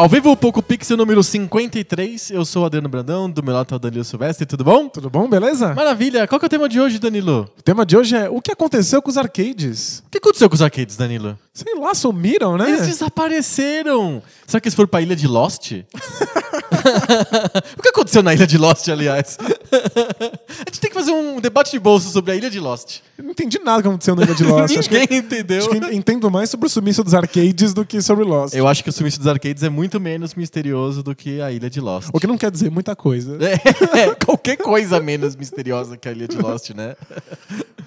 Ao vivo, o Poco Pixel número 53. Eu sou o Adriano Brandão, do meu lado tá o Danilo Silvestre. Tudo bom? Tudo bom, beleza? Maravilha. Qual que é o tema de hoje, Danilo? O tema de hoje é o que aconteceu com os arcades? O que aconteceu com os arcades, Danilo? Sei lá, sumiram, né? Eles desapareceram. Será que eles foram pra ilha de Lost? o que aconteceu na ilha de Lost, aliás? a gente tem que fazer um debate de bolso sobre a ilha de Lost. Eu não entendi nada que aconteceu na ilha de Lost. acho Ninguém que, entendeu. acho que entendo mais sobre o sumiço dos arcades do que sobre Lost. Eu acho que o sumiço dos arcades é muito menos misterioso do que a ilha de Lost. O que não quer dizer muita coisa. É, qualquer coisa menos misteriosa que a ilha de Lost, né?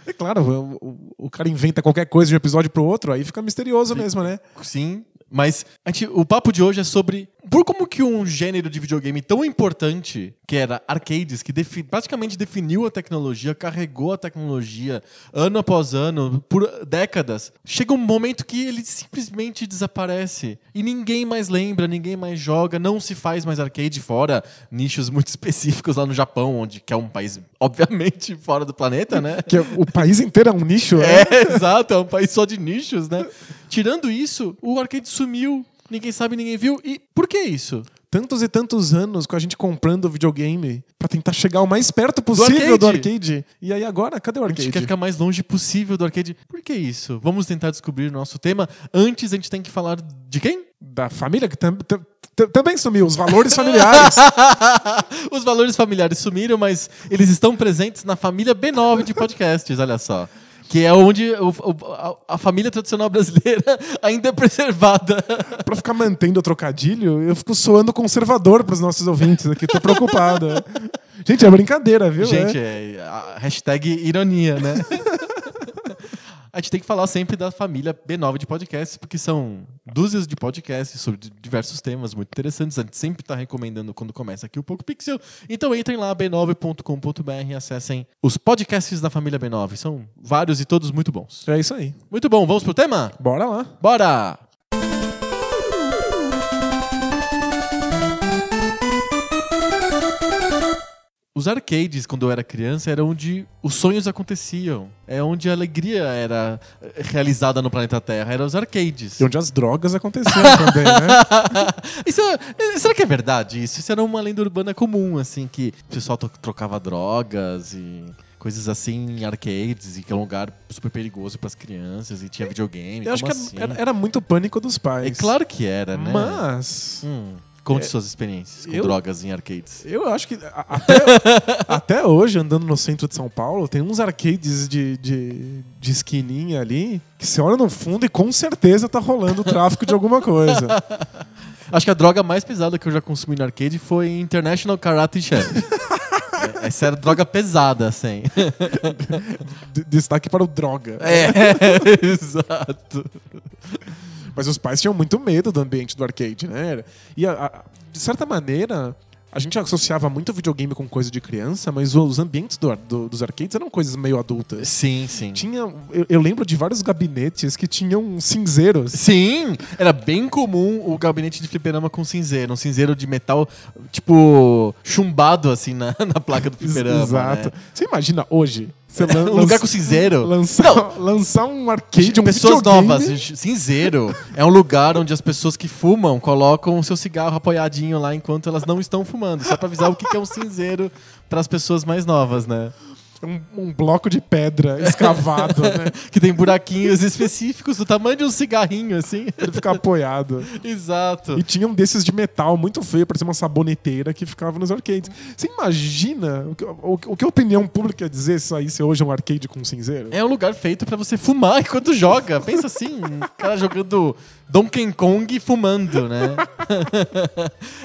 É claro, o, o- o cara inventa qualquer coisa de um episódio pro outro, aí fica misterioso mesmo, né? Sim, mas a gente- o papo de hoje é sobre por como que um gênero de videogame tão importante, que era arcades, que defi- praticamente definiu a tecnologia, carregou a tecnologia ano após ano, por décadas, chega um momento que ele simplesmente desaparece e ninguém mais lembra, ninguém mais joga, não se faz mais arcade fora nichos muito específicos lá no Japão, onde que é um país obviamente fora do planeta, né? Que o país inteiro é um nicho, né? É, exato, é um país só de nichos, né? Tirando isso, o arcade sumiu. Ninguém sabe, ninguém viu. E por que isso? Tantos e tantos anos com a gente comprando videogame pra tentar chegar o mais perto possível do arcade. arcade. E aí agora, cadê o A gente arcade? quer ficar mais longe possível do arcade. Por que isso? Vamos tentar descobrir o nosso tema. Antes, a gente tem que falar de quem? Da família que tam- tam- também sumiu, os valores familiares. Os valores familiares sumiram, mas eles estão presentes na família B9 de podcasts, olha só. Que é onde o- o- a, a família tradicional brasileira ainda é preservada. pra ficar mantendo o trocadilho, eu fico soando conservador pros nossos ouvintes aqui, tô preocupado. Gente, é brincadeira, viu? Gente, É. é a hashtag ironia, né? A gente tem que falar sempre da família B9 de podcasts, porque são dúzias de podcasts sobre diversos temas muito interessantes. A gente sempre está recomendando quando começa aqui o Poco Pixel. Então entrem lá, b9.com.br e acessem os podcasts da família B9. São vários e todos muito bons. É isso aí. Muito bom, vamos pro tema? Bora lá. Bora! Os arcades, quando eu era criança, era onde os sonhos aconteciam. É onde a alegria era eh, realizada no planeta Terra. Eram os arcades. E onde as drogas aconteceram também, né? Isso é- será que é verdade isso? Isso era uma lenda urbana comum, assim, que o pessoal trocava drogas e coisas assim em arcades, e que é um lugar super perigoso para as crianças, e tinha videogame. Eu acho que assim? era- era muito pânico dos pais. É claro que era, né? Mas. Hum, conte suas experiências com eu- drogas em arcades. Eu acho que até, até hoje, andando no centro de São Paulo, tem uns arcades de, de, de esquininha ali que você olha no fundo e com certeza tá rolando o tráfico de alguma coisa. Acho que a droga mais pesada que eu já consumi no arcade foi International Karate Champ. É, Essa era droga pesada, assim. Destaque para o droga. É, exato. Mas os pais tinham muito medo do ambiente do arcade, né? Era- E, a- a- de certa maneira, a gente associava muito videogame com coisa de criança, mas os ambientes do do- dos arcades eram coisas meio adultas. Sim, sim. Tinha, eu, eu lembro de vários gabinetes que tinham cinzeiros. Sim, era bem comum o gabinete de fliperama com cinzeiro. Um cinzeiro de metal, tipo, chumbado assim na, na placa do fliperama. Exato. né? Você imagina hoje? Lan- Um lugar com cinzeiro. Lançar, lançar um arcade, um pessoas videogame. novas. Cinzeiro é um lugar onde as pessoas que fumam colocam o seu cigarro apoiadinho lá enquanto elas não estão fumando. Só pra avisar o que que é um cinzeiro para as pessoas mais novas, né? Um, um bloco de pedra escavado, né? Que tem buraquinhos específicos do tamanho de um cigarrinho, assim. Pra ele ficar apoiado. Exato. E tinha um desses de metal muito feio, parecia uma saboneteira que ficava nos arcades. Você imagina o que, o, o que a opinião pública ia dizer se saísse hoje um arcade com cinzeiro? É um lugar feito pra você fumar enquanto joga. Pensa assim, um cara jogando Donkey Kong fumando, né?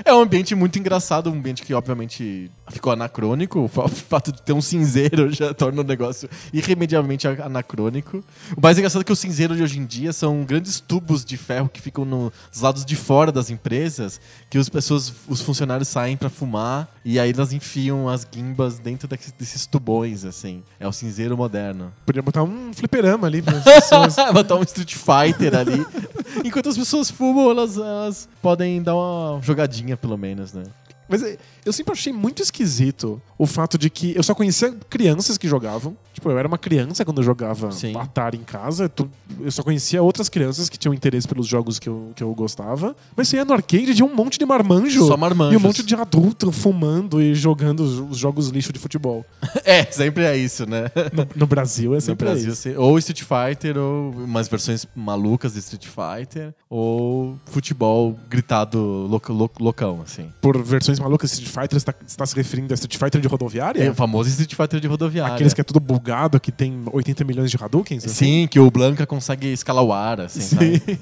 é um ambiente muito engraçado, um ambiente que obviamente ficou anacrônico. O fato de ter um cinzeiro já torna o negócio irremediavelmente anacrônico. O mais engraçado é que o cinzeiro de hoje em dia são grandes tubos de ferro que ficam no- nos lados de fora das empresas, que as pessoas, os funcionários saem pra fumar e aí elas enfiam as guimbas dentro desses tubões, assim. É o cinzeiro moderno. Podia botar um fliperama ali para as pessoas. Botar um Street Fighter ali. Enquanto as pessoas fumam, elas, elas podem dar uma jogadinha, pelo menos, né? Mas é, eu sempre achei muito esquisito o fato de que eu só conhecia crianças que jogavam. Tipo, eu era uma criança quando eu jogava Sim. Atari em casa. Eu só conhecia outras crianças que tinham interesse pelos jogos que eu, que eu gostava. Mas você ia no arcade de um monte de marmanjo. Só marmanjos. E um monte de adulto fumando e jogando os, os jogos lixo de futebol. É, sempre é isso, né? No, no Brasil é No sempre Brasil, isso. se- ou Street Fighter, ou umas versões malucas de Street Fighter, ou futebol gritado loucão, assim. Por versões malucas Street Fighter, você tá, você tá se referindo a Street Fighter de rodoviária? É o famoso Street Fighter de rodoviária. Aqueles que é tudo bugado, que tem 80 milhões de Hadoukens? assim? Sim, que o Blanca consegue escalar o ar, assim, sabe?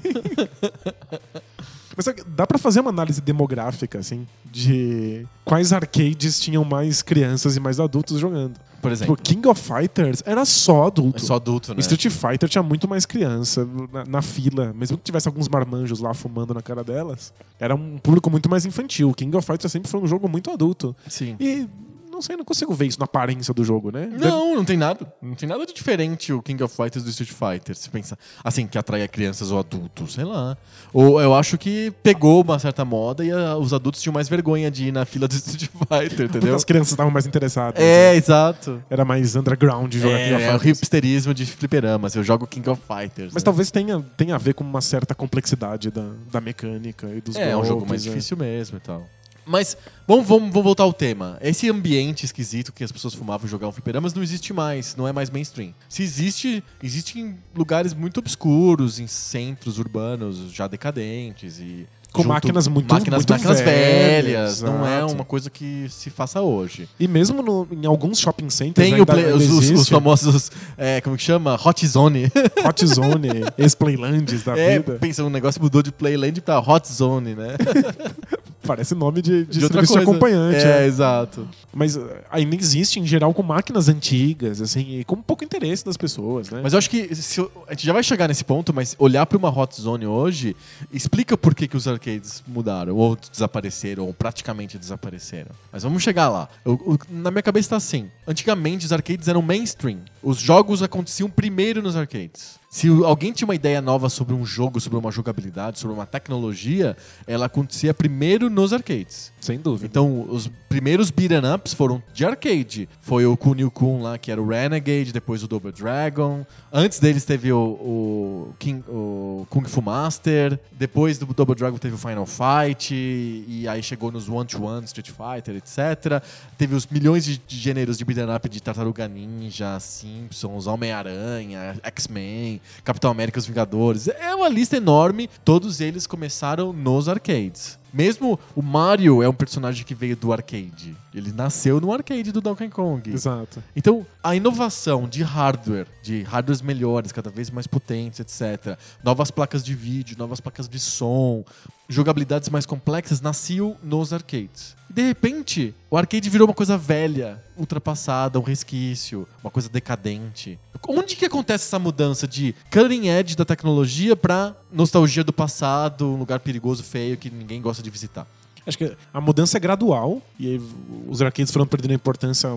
Mas dá pra fazer uma análise demográfica, assim, de quais arcades tinham mais crianças e mais adultos jogando. Por Tipo, exemplo. King of Fighters era só adulto. É só adulto, né? Street Fighter tinha muito mais criança na, na fila. Mesmo que tivesse alguns marmanjos lá fumando na cara delas, era um público muito mais infantil. King of Fighters sempre foi um jogo muito adulto. Sim. E não sei, não consigo ver isso na aparência do jogo, né? Não, não tem nada. Não tem nada de diferente o King of Fighters do Street Fighter. Se pensar assim, que atrai crianças ou adultos, sei lá. Ou eu acho que pegou uma certa moda e ah, os adultos tinham mais vergonha de ir na fila do Street Fighter, Porque entendeu? as crianças estavam mais interessadas. É, né? exato. Era mais underground jogar King of É, é o Fighters. hipsterismo de fliperamas. Eu jogo King of Fighters. Mas né? talvez tenha, tenha a ver com uma certa complexidade da, da mecânica e dos É, é um jogo golpes, mais é. difícil mesmo e tal. Mas vamos, vamos, vamos voltar ao tema. Esse ambiente esquisito que as pessoas fumavam e jogavam fliperamas não existe mais, não é mais mainstream. Se existe, existe em lugares muito obscuros, em centros urbanos já decadentes e Com máquinas muito- máquinas, muito máquinas velhas. velhas, Não é uma coisa que se faça hoje. E mesmo no- em alguns shopping centers Tem o play- os, os- os famosos, é, como que chama? Hot Zone. Hot Zone, ex-playlands da É, vida. pensa, um negócio mudou de Playland pra Hot Zone, né? Parece nome de, de, De serviço de acompanhante. É, é. exato. Mas uh, ainda existe, em geral, com máquinas antigas, assim, e com pouco interesse das pessoas, né? Mas eu acho que se a gente já vai chegar nesse ponto, mas olhar para uma Hot Zone hoje explica por que, que os arcades mudaram, ou desapareceram, ou praticamente desapareceram. Mas vamos chegar lá. Eu- eu- na minha cabeça tá assim: antigamente os arcades eram mainstream. Os jogos aconteciam primeiro nos arcades. Se alguém tinha uma ideia nova sobre um jogo, sobre uma jogabilidade, sobre uma tecnologia, ela acontecia primeiro nos arcades. Sem dúvida. Então, os primeiros beat'em ups foram de arcade. Foi o Kunio Kun lá, que era o Renegade, depois o Double Dragon. Antes deles teve o, o, King- o Kung Fu Master. Depois do Double Dragon teve o Final Fight. E aí chegou nos One-to-One, Street Fighter, etc. Teve os milhões de, de gêneros de beat'em up de Tartaruga Ninja, Simpsons, Homem-Aranha, X-Men, Capitão América os Vingadores. É uma lista enorme. Todos eles começaram nos arcades. Mesmo o Mario é um personagem que veio do arcade. Ele nasceu no arcade do Donkey Kong. Exato. Então, a inovação de hardware, de hardwares melhores, cada vez mais potentes, etc., novas placas de vídeo, novas placas de som, jogabilidades mais complexas, nasciam nos arcades. De repente, o arcade virou uma coisa velha, ultrapassada, um resquício, uma coisa decadente. Onde que acontece essa mudança de cutting edge da tecnologia pra nostalgia do passado, um lugar perigoso, feio, que ninguém gosta de visitar? Acho que a mudança é gradual e aí os arcades foram perdendo importância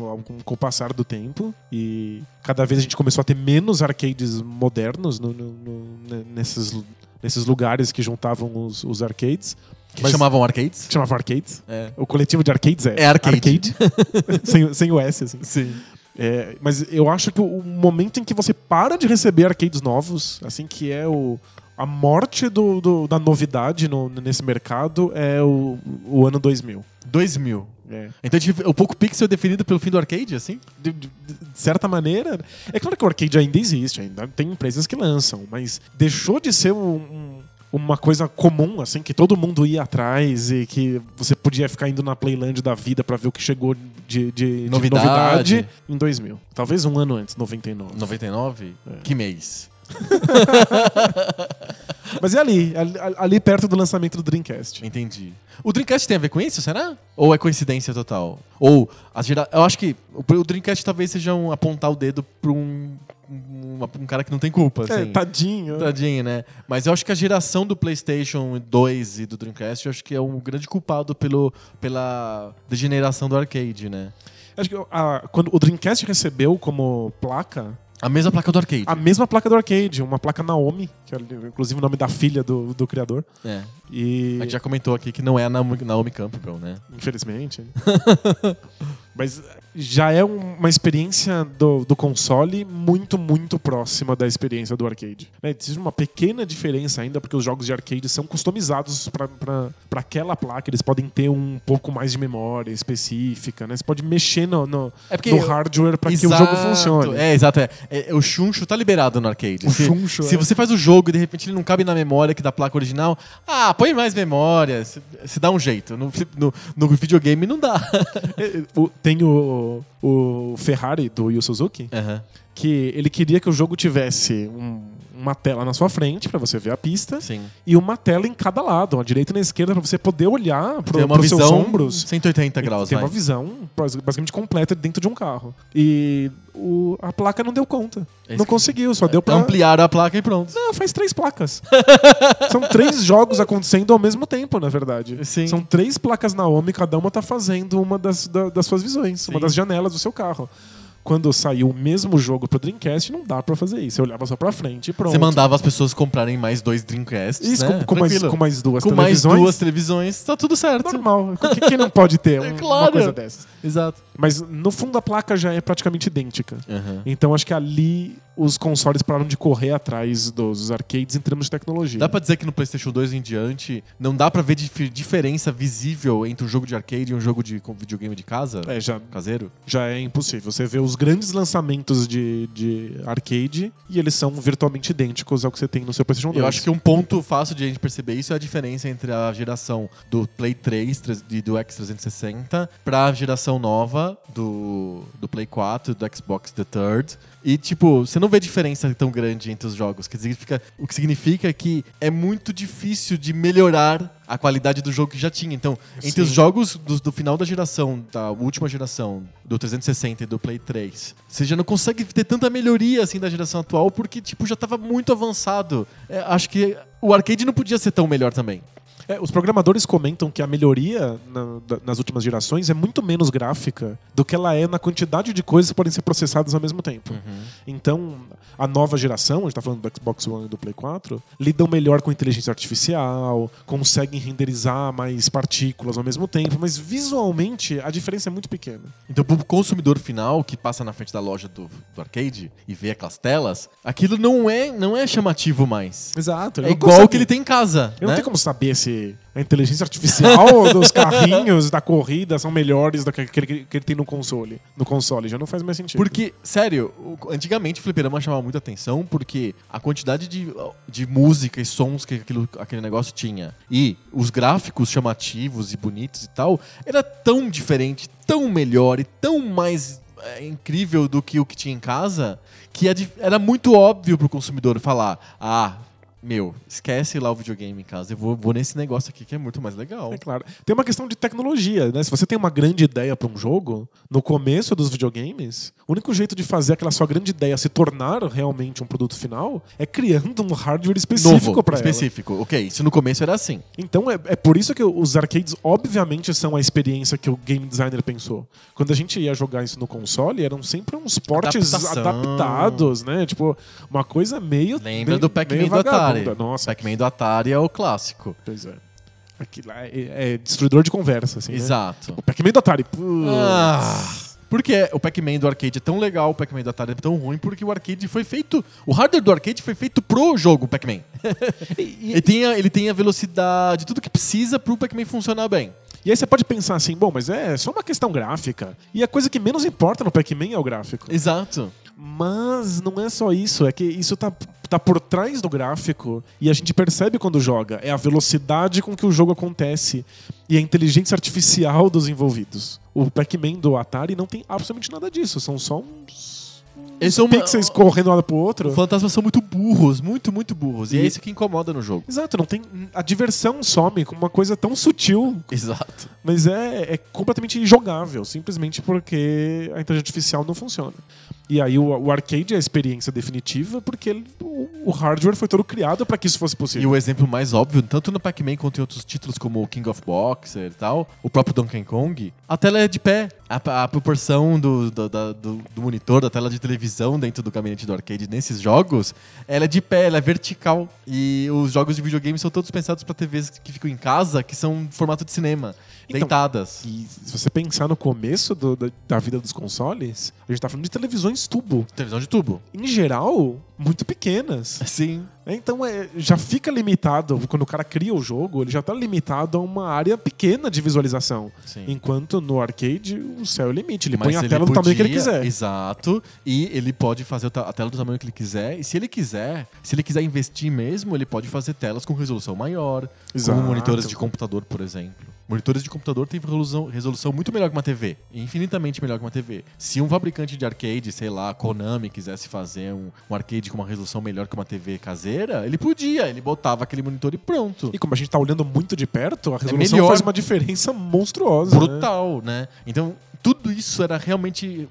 com, o passar do tempo e cada vez a gente começou a ter menos arcades modernos no- no- no- ne- nesses, nesses lugares que juntavam os, os arcades. Que Mas- chamavam arcades? que chamavam arcades. É. O coletivo de arcades é, É arcade. sem, sem o S, assim. Sim. É, mas eu acho que o momento em que você para de receber arcades novos, assim, que é o, a morte do, do- da novidade no- nesse mercado, é o, o ano 2000. 2000. É. Então gente- o Pixel é definido pelo fim do arcade, assim? de, de- de certa maneira. É claro que o arcade ainda existe, ainda tem empresas que lançam, mas deixou de ser um- um- uma coisa comum, assim, que todo mundo ia atrás e que você podia ficar indo na Playland da vida pra ver o que chegou de, de- de Novidade. novidade em 2000. Talvez um ano antes, 99. 99? Que mês? Mas é ali, ali, ali perto do lançamento do Dreamcast. Entendi. O Dreamcast tem a ver com isso, será? Ou é coincidência total? Ou a gera... eu acho que o Dreamcast talvez seja um apontar o dedo pra um, um, um cara que não tem culpa, É, assim. tadinho. Tadinho, né? Mas eu acho que a geração do PlayStation 2 e do Dreamcast, eu acho que é um grande culpado pelo, pela degeneração do arcade, né? Acho que a- quando o Dreamcast recebeu como placa A mesma placa do arcade. a mesma placa do arcade, uma placa Naomi, que é inclusive o nome da filha do, do criador. É. E. A gente já comentou aqui que não é a Naomi, Naomi Campbell, né? Infelizmente. Mas já é um- uma experiência do, do console muito, muito próxima da experiência do arcade. Né, Existe uma pequena diferença ainda, porque os jogos de arcade são customizados para aquela placa. Eles podem ter um pouco mais de memória específica, né? Você pode mexer no, no, É no hardware para que o jogo funcione. É, exato. É. É, o chuncho tá liberado no arcade. O se, chuncho, Se é. você faz o jogo e de repente ele não cabe na memória que da placa original, ah, põe mais memória. Se, se dá um jeito. No, no, no videogame não dá. É, o- Tem o, o Ferrari do Yu Suzuki, Aham. que ele queria que o jogo tivesse um- uma tela na sua frente para você ver a pista Sim. e uma tela em cada lado, a direita e na esquerda, para você poder olhar para uma os seus ombros. 180 graus, Tem vai. uma visão bas- basicamente completa dentro de um carro. E o- a placa não deu conta. É não conseguiu, só deu pra. Ampliaram a placa e pronto. Não, faz três placas. São três jogos acontecendo ao mesmo tempo, na verdade. Sim. São três placas Naomi, cada uma tá fazendo uma das, da- das suas visões, Sim. uma das janelas do seu carro. Quando saiu o mesmo jogo pro Dreamcast, não dá pra fazer isso. Você olhava só pra frente e pronto. Você mandava as pessoas comprarem mais dois Dreamcasts, Isso, né? com, com mais, com mais duas Com mais televisões. duas televisões, tá tudo certo. Normal. Quem, não pode ter um- É uma claro. coisa dessas? Exato. Mas no fundo a placa já é praticamente idêntica. Aham. Então acho que ali os consoles pararam de correr atrás dos arcades em termos de tecnologia. Dá pra dizer que no PlayStation 2 em diante não dá pra ver dif- diferença visível entre um jogo de arcade e um jogo de videogame de casa? É, já, Caseiro? já é impossível. Você vê os grandes lançamentos de, de arcade e eles são virtualmente idênticos ao que você tem no seu PlayStation 2. Eu acho que um ponto fácil de a gente perceber isso é a diferença entre a geração do Play 3 tre- e do X360 pra geração nova do, do Play 4 e do Xbox The Third. E, tipo, você não vê diferença tão grande entre os jogos. Que significa, o que significa que é muito difícil de melhorar a qualidade do jogo que já tinha. Então, entre Sim. os jogos do, do final da geração, da última geração, do 360 e do Play 3, você já não consegue ter tanta melhoria assim da geração atual porque, tipo, já tava muito avançado. É, acho que o arcade não podia ser tão melhor também. É, os programadores comentam que a melhoria na- nas últimas gerações é muito menos gráfica do que ela é na quantidade de coisas que podem ser processadas ao mesmo tempo. Então, a nova geração, a gente tá falando do Xbox One e do Play 4, lidam melhor com inteligência artificial, conseguem renderizar mais partículas ao mesmo tempo, mas visualmente a diferença é muito pequena. Então, pro consumidor final que passa na frente da loja do, do arcade e vê aquelas telas, aquilo não é, não é chamativo mais. Exato. É igual o que ele tem em casa. Eu né? não tem como saber se a inteligência artificial dos carrinhos da corrida são melhores do que aquele que que ele tem no console. No console já não faz mais sentido. Porque, sério, antigamente o fliperama chamava muita atenção porque a quantidade de, de música e sons que aquilo, aquele negócio tinha e os gráficos chamativos e bonitos e tal era tão diferente, tão melhor e tão mais é, incrível do que o que tinha em casa que é era muito óbvio pro consumidor falar: ah. Meu, esquece lá o videogame em casa. Eu vou, vou nesse negócio aqui que é muito mais legal. É claro. Tem uma questão de tecnologia, né? Se você tem uma grande ideia para um jogo, no começo dos videogames, o único jeito de fazer aquela sua grande ideia se tornar realmente um produto final é criando um hardware específico para ela. específico. Ok, isso no começo era assim. Então é, é por isso que os arcades, obviamente, são a experiência que o game designer pensou. Quando a gente ia jogar isso no console, eram sempre uns portes Adaptação. adaptados, né? Tipo, uma coisa meio. Lembra meio- do Pac-Man do Atari. Vagabunda. Nossa, Pac-Man do Atari é o clássico. pois é. Aquilo lá é, é destruidor de conversa, assim. né? Exato. O Pac-Man do Atari. putz. Ah, porque o Pac-Man do arcade é tão legal, o Pac-Man do Atari é tão ruim, porque o arcade foi feito. O hardware do arcade foi feito pro jogo Pac-Man. ele, tem a, ele tem a velocidade, tudo que precisa pro Pac-Man funcionar bem. E aí você pode pensar assim, bom, mas é só uma questão gráfica. E a coisa que menos importa no Pac-Man é o gráfico. Exato. Mas não é só isso, é que isso tá, tá por trás do gráfico e a gente percebe quando joga. É a velocidade com que o jogo acontece e a inteligência artificial dos envolvidos. O Pac-Man do Atari não tem absolutamente nada disso, são só uns, Eles são uma- pixels correndo de um lado pro outro. Os fantasmas são muito burros, muito, muito burros. E, E- é isso que incomoda no jogo. Exato, não tem. A diversão some com uma coisa tão sutil, Exato. mas é, é completamente injogável, simplesmente porque a inteligência artificial não funciona. E aí o, o arcade é a experiência definitiva, porque ele- o, o hardware foi todo criado para que isso fosse E possível. o exemplo mais óbvio, tanto no Pac-Man quanto em outros títulos como o King of Boxer e tal, o próprio Donkey Kong, a tela é de pé. A, a proporção do, do, da- do- do monitor, da tela de televisão dentro do gabinete do arcade nesses jogos, ela é de pé, ela é vertical. E os jogos de videogame são todos pensados para TVs que ficam em casa, que são formato de cinema, Então, deitadas. E se você pensar no começo do- da, da vida dos consoles, a gente tá falando de televisões tubo. Televisão de tubo. Em geral, muito pequenas. Sim. Então é, já fica limitado, quando o cara cria o jogo, ele já tá limitado a uma área pequena de visualização. Sim. Enquanto no arcade, o céu é o limite. Ele Mas põe a tela do tamanho que ele podia- quiser. Exato. E ele pode fazer a tela do tamanho que ele quiser. E se ele quiser, se ele quiser investir mesmo, ele pode fazer telas com resolução maior. Exato. Como monitores de computador, por exemplo. Monitores de computador têm resolução, resolução muito melhor que uma TV. Infinitamente melhor que uma TV. Se um fabricante de arcade, sei lá, Konami, quisesse fazer um, um arcade com uma resolução melhor que uma TV caseira, ele podia. Ele botava aquele monitor e pronto. E como a gente tá olhando muito de perto, a resolução melhor. faz uma diferença monstruosa. né? brutal, né? Então, tudo isso era realmente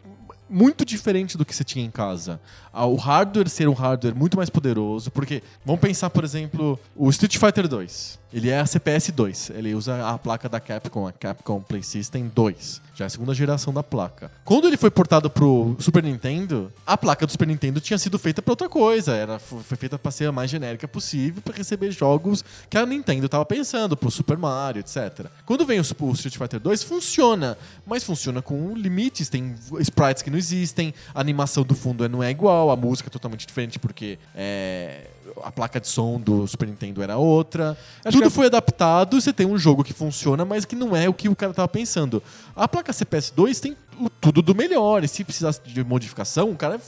muito diferente do que você tinha em casa. Ah, O hardware ser um hardware muito mais poderoso, porque vamos pensar, por exemplo, o Street Fighter 2. Ele é a CPS 2. Ele usa a placa da Capcom, a Capcom Play System 2. Já é a segunda geração da placa. Quando ele foi portado pro Super Nintendo, a placa do Super Nintendo tinha sido feita para outra coisa. Era, foi feita para ser a mais genérica possível para receber jogos que a Nintendo estava pensando, pro Super Mario, etc. Quando vem o, o Street Fighter 2, funciona, mas funciona com limites. Tem sprites que não existem, a animação do fundo não é igual, a música é totalmente diferente porque é, a placa de som do Super Nintendo era outra. Acho Tudo que- foi adaptado, você tem um jogo que funciona, mas que não é o que o cara tava pensando. A placa CPS 2 tem tudo do melhor, e se precisasse de modificação, o cara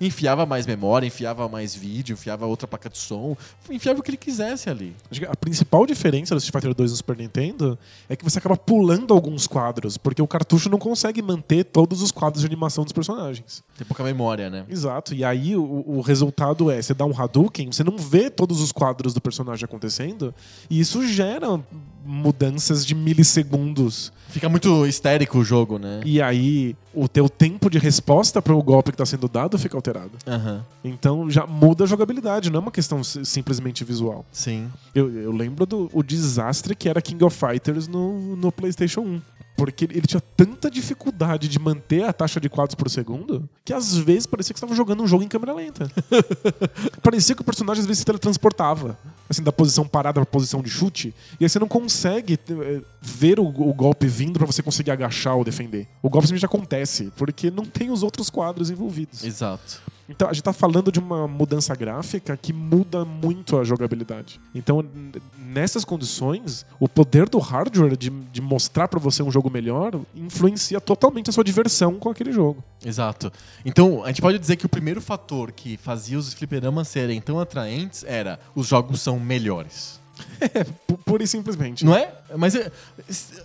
enfiava mais memória, enfiava mais vídeo, enfiava outra placa de som, enfiava o que ele quisesse ali. A principal diferença do Street Fighter 2 no Super Nintendo é que você acaba pulando alguns quadros, porque o cartucho não consegue manter todos os quadros de animação dos personagens. Tem pouca memória, né? Exato. E aí o, o resultado é, você dá um Hadouken, você não vê todos os quadros do personagem acontecendo, e isso gera mudanças de milissegundos. Fica muito histérico o jogo, né? E aí o teu tempo de resposta para o golpe que está sendo dado fica alterado. Aham, Então já muda a jogabilidade, não é uma questão si- simplesmente visual. sim. Eu, eu lembro do o desastre que era King of Fighters no, no PlayStation 1. Porque ele tinha tanta dificuldade de manter a taxa de quadros por segundo que às vezes parecia que você estava jogando um jogo em câmera lenta. parecia que o personagem às vezes se teletransportava. Assim, da posição parada pra posição de chute. E aí você não consegue eh, ver o, o golpe vindo pra você conseguir agachar ou defender. O golpe simplesmente acontece, porque não tem os outros quadros envolvidos. Exato. Então a gente tá falando de uma mudança gráfica que muda muito a jogabilidade. Então, nessas condições, o poder do hardware de, de mostrar pra você um jogo melhor influencia totalmente a sua diversão com aquele jogo. Exato. Então, a gente pode dizer que o primeiro fator que fazia os fliperamas serem tão atraentes era os jogos são melhores. Pu- Pura e simplesmente. Não é? Mas é,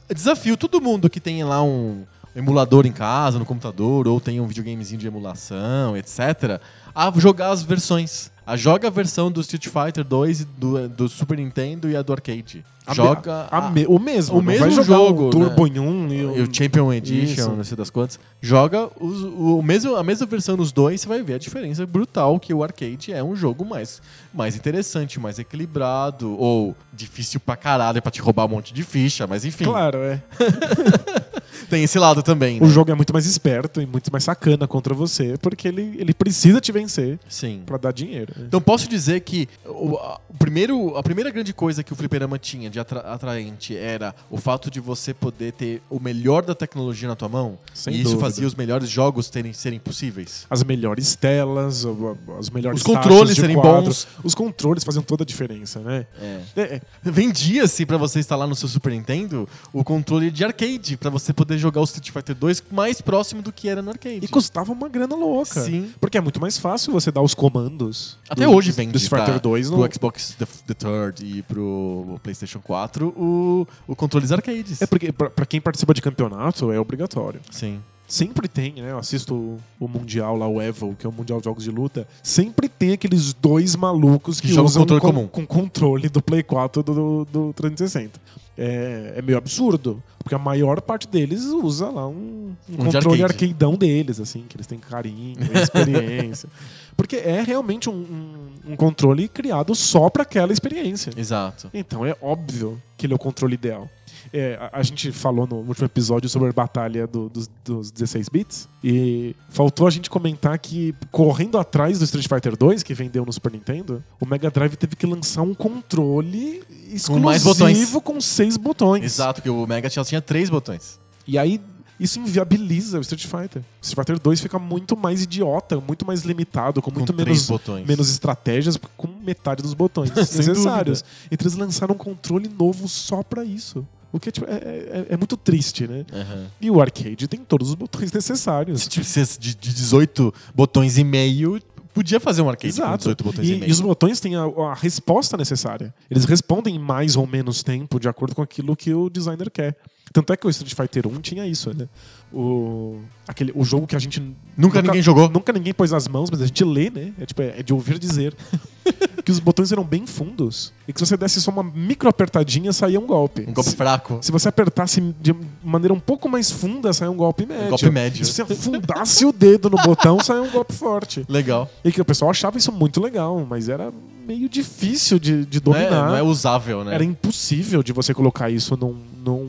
é desafio todo mundo que tem lá um emulador em casa, no computador, ou tem um videogamezinho de emulação, etc., a jogar as versões. A joga a versão do Street Fighter 2 e do, do Super Nintendo e a do arcade. A joga a a- me- o mesmo. o mesmo jogo, O Turbo né? em um e o, e o Champion Edition, Isso. não sei das quantas. Joga os, o mesmo, a mesma versão nos dois, você vai ver a diferença brutal que o arcade é um jogo mais, mais interessante, mais equilibrado, ou difícil pra caralho pra te roubar um monte de ficha, mas enfim, Claro, é. tem esse lado também. O né? jogo é muito mais esperto e muito mais sacana contra você, porque ele, ele precisa te vencer Sim. pra dar dinheiro. Então posso dizer que o, a, o primeiro, a primeira grande coisa que o fliperama tinha de atra- atraente era o fato de você poder ter o melhor da tecnologia na tua mão. Sem e isso dúvida. fazia os melhores jogos terem, serem possíveis. As melhores telas, o- as melhores Os controles serem quadro. bons. Os controles faziam toda a diferença, né? É. É, é, Vendia-se pra você instalar no seu Super Nintendo o controle de arcade, pra você poder jogar o Street Fighter 2 mais próximo do que era no arcade. E custava uma grana louca. Sim. Porque é muito mais fácil você dar os comandos. Até do- hoje vende do Street Fighter pra, 2 pro no... Xbox the, the Third e pro PlayStation 4 o, o controles arcades. É porque pra quem participa de campeonato é obrigatório. Sim. Sempre tem, né? Eu assisto o, Mundial lá, o Evo, que é o Mundial de Jogos de Luta. Sempre tem aqueles dois malucos que, Que jogam usam controle com, com controle do Play 4 do, do, do 360. É, é meio absurdo, porque a maior parte deles usa lá um, um Um de controle arcade. arcadeão deles, assim, que eles têm carinho, experiência. porque é realmente um, um- um controle criado só para aquela experiência. Exato. Então é óbvio que ele é o controle ideal. É, a, a gente falou no último episódio sobre a batalha do- dos, dos 16 bits e faltou a gente comentar que correndo atrás do Street Fighter 2 que vendeu no Super Nintendo, o Mega Drive teve que lançar um controle exclusivo Com mais botões. com seis botões. Exato, que o Mega só tinha três botões. E aí isso inviabiliza o Street Fighter. O Street Fighter 2 fica muito mais idiota, muito mais limitado, com Com muito menos botões. menos estratégias com metade dos botões necessários. Então eles lançaram um controle novo só pra isso. O que tipo, é, é- é muito triste, né? Aham. E o arcade tem todos os botões necessários. Se tivesse de, de 18 botões e meio, podia fazer um arcade com 18 botões e, E, meio. e os botões têm a, a resposta necessária. Eles respondem em mais ou menos tempo de acordo com aquilo que o designer quer. Tanto é que o Street Fighter 1 tinha isso, né? O, aquele, o jogo que a gente. Nunca ninguém jogou. Nunca ninguém pôs as mãos, mas a gente lê, né? É, tipo, é de ouvir dizer. que os botões eram bem fundos. E que se você desse só uma micro apertadinha, saía um golpe. Um golpe Se- fraco. se você apertasse de maneira um pouco mais funda, saia um golpe médio. golpe médio. Se você afundasse o dedo no botão, saia um golpe forte. Legal. E que o pessoal achava isso muito legal, mas era meio difícil de, de Não é, dominar. não é usável, né? Era impossível de você colocar isso num, num,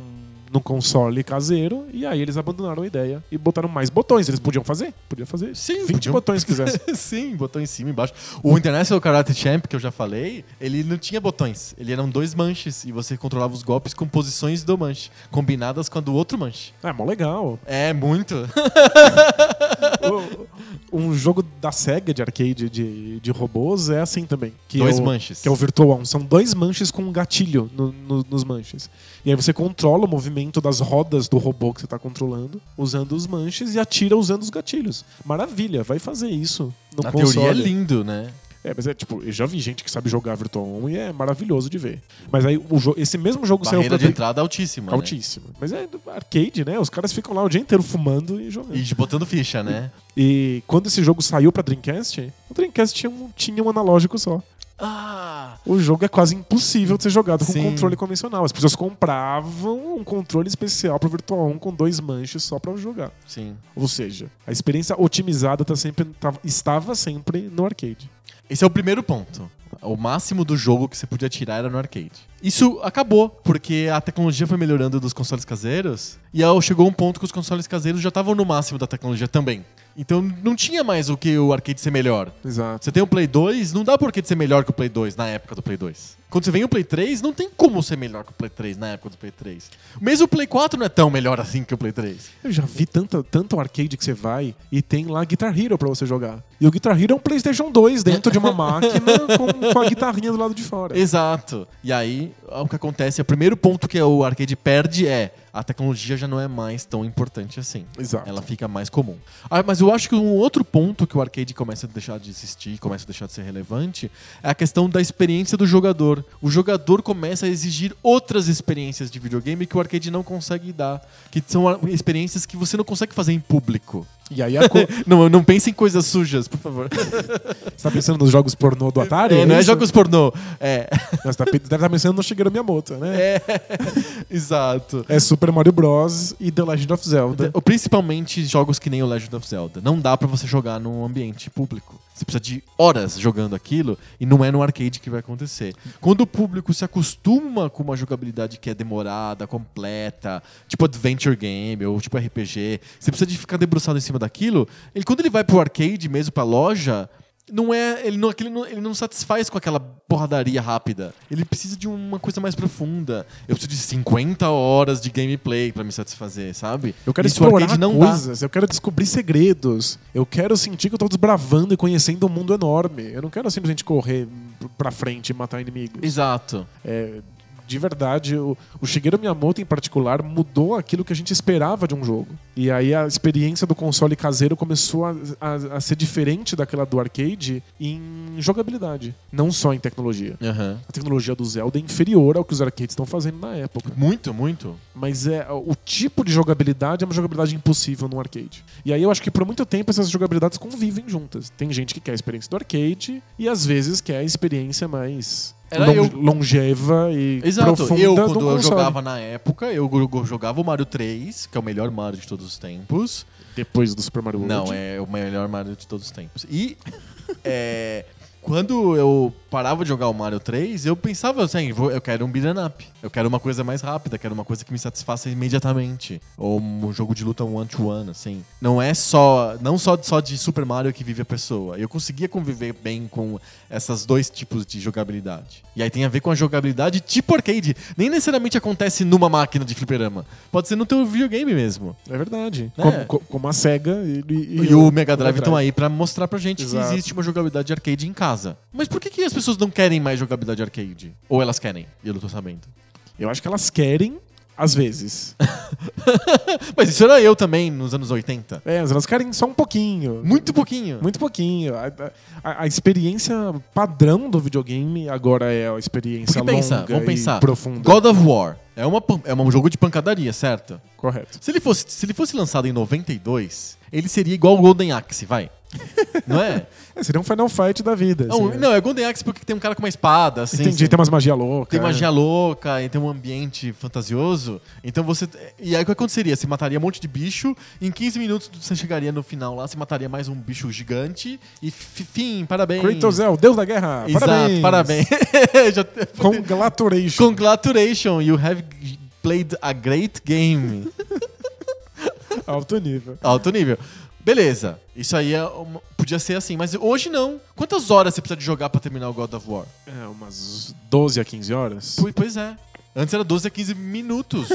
num console caseiro. E aí eles abandonaram a ideia e botaram mais botões. Eles podiam fazer? Podiam fazer Sim, 20 podiam. botões se quisesse. Sim, botão em cima e embaixo. O International Karate Champ, que eu já falei, ele não tinha botões. Ele eram dois manches e você controlava os golpes com posições do manche, combinadas com a do outro manche. É, mó legal. É, muito. Um jogo da SEGA de arcade de, de robôs é assim também. Que Dois é o, manches. Que é o Virtual One. São dois manches com um gatilho no- no- nos manches. E aí você controla o movimento das rodas do robô que você está controlando usando os manches e atira usando os gatilhos. Maravilha, vai fazer isso no Na console. teoria é lindo, né? É, mas é tipo, eu já vi gente que sabe jogar Virtual 1 e é maravilhoso de ver. Mas aí o esse mesmo jogo saiu Barreira pra de entrada altíssima. né? altíssimo. Mas é arcade, né? Os caras ficam lá o dia inteiro fumando e jogando. E botando ficha, né? E quando esse jogo saiu pra Dreamcast, o Dreamcast tinha um, tinha um analógico só. Ah! O jogo é quase impossível de ser jogado com Sim. controle convencional. As pessoas compravam um controle especial pro Virtual 1 com dois manches só pra jogar. Sim. Ou seja, a experiência otimizada tá sempre, tava- estava sempre no arcade. Esse é o primeiro ponto. O máximo do jogo que você podia tirar era no arcade. Isso acabou, porque a tecnologia foi melhorando dos consoles caseiros e chegou um ponto que os consoles caseiros já estavam no máximo da tecnologia também. Então não tinha mais o que o arcade ser melhor. Exato. Você tem o Play 2, não dá por que ser melhor que o Play 2 na época do Play 2. Quando você vem o Play 3, não tem como ser melhor que o Play 3 na época do Play 3. Mesmo o Play 4 não é tão melhor assim que o Play 3. Eu já vi tanto, tanto arcade que você vai e tem lá Guitar Hero pra você jogar. E o Guitar Hero é um PlayStation 2 dentro de uma máquina com, com a guitarrinha do lado de fora. Exato. E aí, o que acontece, o primeiro ponto que o arcade perde é a tecnologia já não é mais tão importante assim. Exato. Ela fica mais comum. Ah, mas eu acho que um outro ponto que o arcade começa a deixar de existir, começa a deixar de ser relevante, é a questão da experiência do jogador. O jogador começa a exigir outras experiências de videogame que o arcade não consegue dar. Que são experiências que você não consegue fazer em público. E aí a co... Não, não pense em coisas sujas, por favor. você tá pensando nos jogos pornô do Atari? É, não é jogos pornô. É. Você tá, deve estar pensando no Shigeru Miyamoto, né? É. Exato. É Super Mario Bros. e The Legend of Zelda. Ou Principalmente jogos que nem o Legend of Zelda. Não dá pra você jogar num ambiente público. Você precisa de horas jogando aquilo e não é no arcade que vai acontecer. Quando o público se acostuma com uma jogabilidade que é demorada, completa, tipo adventure game ou tipo RPG, você precisa de ficar debruçado em cima daquilo. Ele quando ele vai pro arcade mesmo, pra loja, não é, ele não, aquele não, ele não satisfaz com aquela porradaria rápida. Ele precisa de uma coisa mais profunda. Eu preciso de 50 horas de gameplay pra me satisfazer, sabe? Eu quero Isso explorar não dá. coisas, eu quero descobrir segredos. Eu quero sentir que eu tô desbravando e conhecendo um mundo enorme. Eu não quero simplesmente correr pra frente e matar inimigos. Exato. É, de verdade, o, o Shigeru Miyamoto em particular mudou aquilo que a gente esperava de um jogo. E aí a experiência do console caseiro começou a, a, a ser diferente daquela do arcade em jogabilidade, não só em tecnologia. Aham. A tecnologia do Zelda é inferior ao que os arcades estão fazendo na época. Muito, muito. Mas é o tipo de jogabilidade é uma jogabilidade impossível no arcade. E aí eu acho que por muito tempo essas jogabilidades convivem juntas. Tem gente que quer a experiência do arcade e às vezes quer a experiência mais Era lon- eu. longeva e Exato. profunda Eu, do quando eu console. jogava na época, eu jogava o Mario 3, que é o melhor Mario de todos os tempos. Depois do Super Mario World. Não, é o melhor Mario de todos os tempos. E é, quando eu parava de jogar o Mario 3, eu pensava assim, eu quero um beat'em up. Eu quero uma coisa mais rápida, quero uma coisa que me satisfaça imediatamente. Ou um jogo de luta one-to-one, assim. Não é só, não só, só de Super Mario que vive a pessoa. Eu conseguia conviver bem com esses dois tipos de jogabilidade. E aí tem a ver com a jogabilidade tipo arcade. Nem necessariamente acontece numa máquina de fliperama. Pode ser no teu videogame mesmo. É verdade. É. Como, co- como a SEGA e, e- E, o Mega Drive estão aí pra mostrar pra gente Exato. que existe uma jogabilidade arcade em casa. Mas por que, que as pessoas não querem mais jogabilidade arcade? Ou elas querem? E eu não tô sabendo. Eu acho que elas querem, às vezes. Mas isso era eu também nos anos 80. é, mas elas querem só um pouquinho. Muito pouquinho. Muito pouquinho. A, a- a experiência padrão do videogame agora é a experiência Porque pensa, longa vamos e pensar. profunda. God of War é, uma, é um jogo de pancadaria, certo? Correto. Se ele, fosse, se ele fosse lançado em 92, ele seria igual o Golden Axe, vai. Não é? É, seria um Final Fight da vida. Não, assim, não, é Golden Axe porque tem um cara com uma espada, assim. Entendi, tem umas magia louca. Tem né? magia louca e tem um ambiente fantasioso. Então você. E aí o que aconteceria? Você mataria um monte de bicho, em 15 minutos você chegaria no final lá, você mataria mais um bicho gigante e fi- fim, parabéns. Kratos é o deus da guerra. Exato, parabéns. parabéns. Já- Congratulation. Congratulations, you have played a great game. Alto nível. Alto nível. Beleza, isso aí é uma- podia ser assim, mas hoje não. Quantas horas você precisa de jogar pra terminar o God of War? É, umas 12 a 15 horas. Pois- Pois é. Antes era 12 a 15 minutos.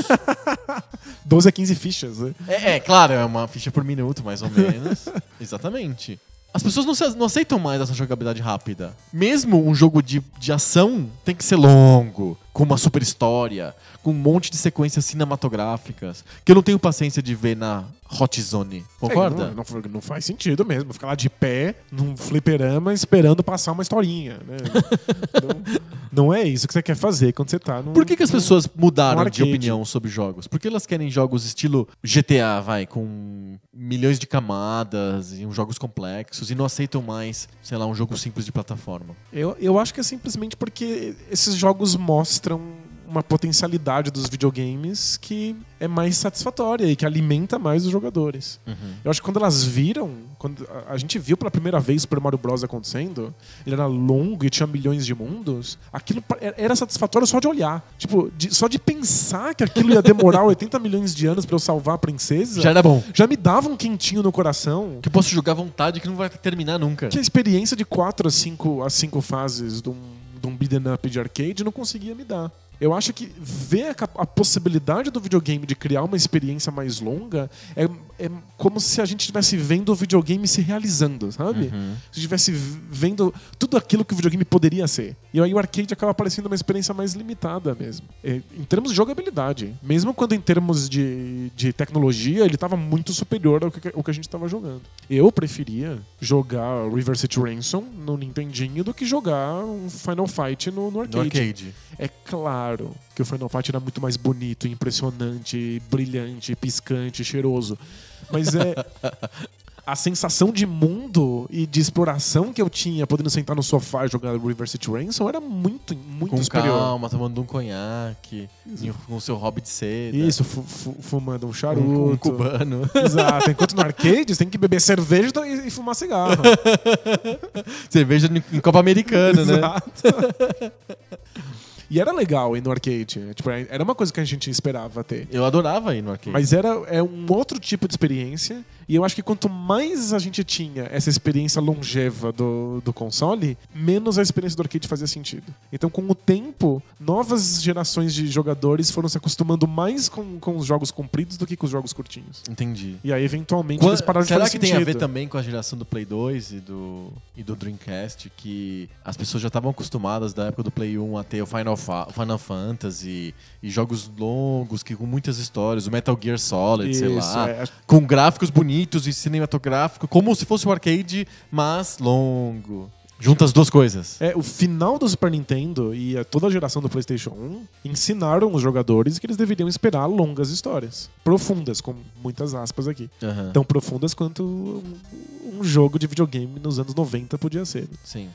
12 a 15 fichas, né? É, é, claro, é uma ficha por minuto, mais ou menos. Exatamente. As pessoas não, se- não aceitam mais essa jogabilidade rápida. Mesmo um jogo de, de ação tem que ser longo, com uma super história, com um monte de sequências cinematográficas, que eu não tenho paciência de ver na Hot Zone. Concorda? É, não, não- não faz sentido mesmo. Ficar lá de pé, num fliperama, esperando passar uma historinha, né? não, não é isso que você quer fazer quando você tá num... Por que, que as pessoas mudaram de opinião sobre jogos? Porque elas querem jogos estilo GTA, vai, com milhões de camadas e uns jogos complexos e não aceitam mais, sei lá, um jogo simples de plataforma. Eu, eu acho que é simplesmente porque esses jogos mostram uma potencialidade dos videogames que é mais satisfatória e que alimenta mais os jogadores. Eu acho que quando elas viram, quando a- gente viu pela primeira vez Super Mario Bros. acontecendo, ele era longo e tinha milhões de mundos, aquilo era- satisfatório só de olhar. Tipo, de- só de pensar que aquilo ia demorar 80 milhões de anos pra eu salvar a princesa, Já era bom. já me dava um quentinho no coração. Que eu posso jogar à vontade que não vai terminar nunca. Que a experiência de 4 a 5 a cinco fases de um, de um beat'em up de arcade não conseguia me dar. Eu acho que ver a, a possibilidade do videogame de criar uma experiência mais longa é, é como se a gente estivesse vendo o videogame se realizando, sabe? Uhum. Se estivesse vendo tudo aquilo que o videogame poderia ser. E aí o arcade acaba parecendo uma experiência mais limitada mesmo. É, em termos de jogabilidade. Mesmo quando em termos de, de tecnologia, ele estava muito superior ao que, ao que a gente estava jogando. Eu preferia jogar River City Ransom no Nintendinho do que jogar um Final Fight no, no arcade. No arcade. É claro que o Final Fight era muito mais bonito, impressionante, brilhante, piscante, cheiroso. Mas é. A sensação de mundo e de exploração que eu tinha podendo sentar no sofá e jogar River City Ransom era muito, muito Com superior. calma, tomando um conhaque, e com o seu hobby de seda. Isso, fu- fu- fumando um charuto. Um, um cubano. Exato. Enquanto no arcade você tem que beber cerveja e, fumar cigarro. Cerveja em em Copa Americana, né? Exato. E era legal ir no arcade. Tipo, era uma coisa que a gente esperava ter. Eu adorava ir no arcade. Mas era é um outro tipo de experiência. E eu acho que quanto mais a gente tinha essa experiência longeva do, do console, menos a experiência do arcade fazia sentido. Então, com o tempo, novas gerações de jogadores foram se acostumando mais com, com os jogos compridos do que com os jogos curtinhos. Entendi. E aí, eventualmente, Quan- eles pararam de Será que sentido. tem a ver também com a geração do Play 2 e do, e do Dreamcast? Que as pessoas já estavam acostumadas da época do Play 1 a ter o Final Fa- Final Fantasy e jogos longos que com muitas histórias, o Metal Gear Solid, sei Isso, lá, é. com gráficos bonitos e cinematográfico, como se fosse um arcade, mas longo. Junta as duas coisas. É, o final do Super Nintendo e toda a geração do PlayStation 1 ensinaram os jogadores que eles deveriam esperar longas histórias. Profundas, com muitas aspas aqui. Aham. Tão profundas quanto um, um jogo de videogame nos anos 90 podia ser. Sim.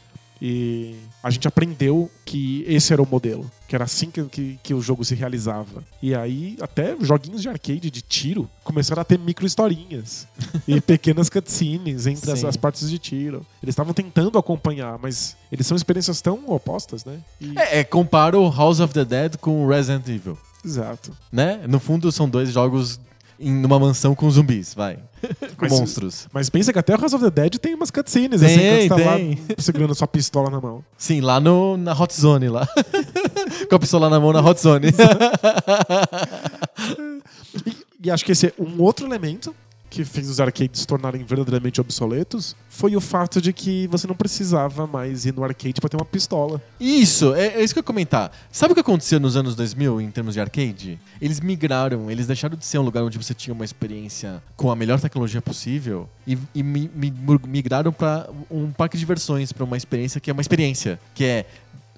E a gente aprendeu que esse era o modelo, que era assim que, que, que o jogo se realizava. E aí, até joguinhos de arcade de tiro começaram a ter micro historinhas e pequenas cutscenes entre as, as partes de tiro. Eles estavam tentando acompanhar, mas eles são experiências tão opostas, né? E- É, é, compara o House of the Dead com Resident Evil, Exato. né? No fundo, são dois jogos em numa mansão com zumbis, vai. com Mas- monstros. Mas pensa que até o House of the Dead tem umas cutscenes, Tem, assim, quando você tá tem. lá segurando sua pistola na mão. Sim, lá no, na Hot Zone, lá. com a pistola na mão na Hot Zone. E acho que esse é um outro elemento que fez os arcades se tornarem verdadeiramente obsoletos foi o fato de que você não precisava mais ir no arcade pra ter uma pistola. Isso, é, é isso que eu ia comentar. Sabe o que aconteceu nos anos 2000 em termos de arcade? Eles migraram, eles deixaram de ser um lugar onde você tinha uma experiência com a melhor tecnologia possível e, e mi- mi- migraram para um parque de diversões, para uma experiência que é uma experiência, que é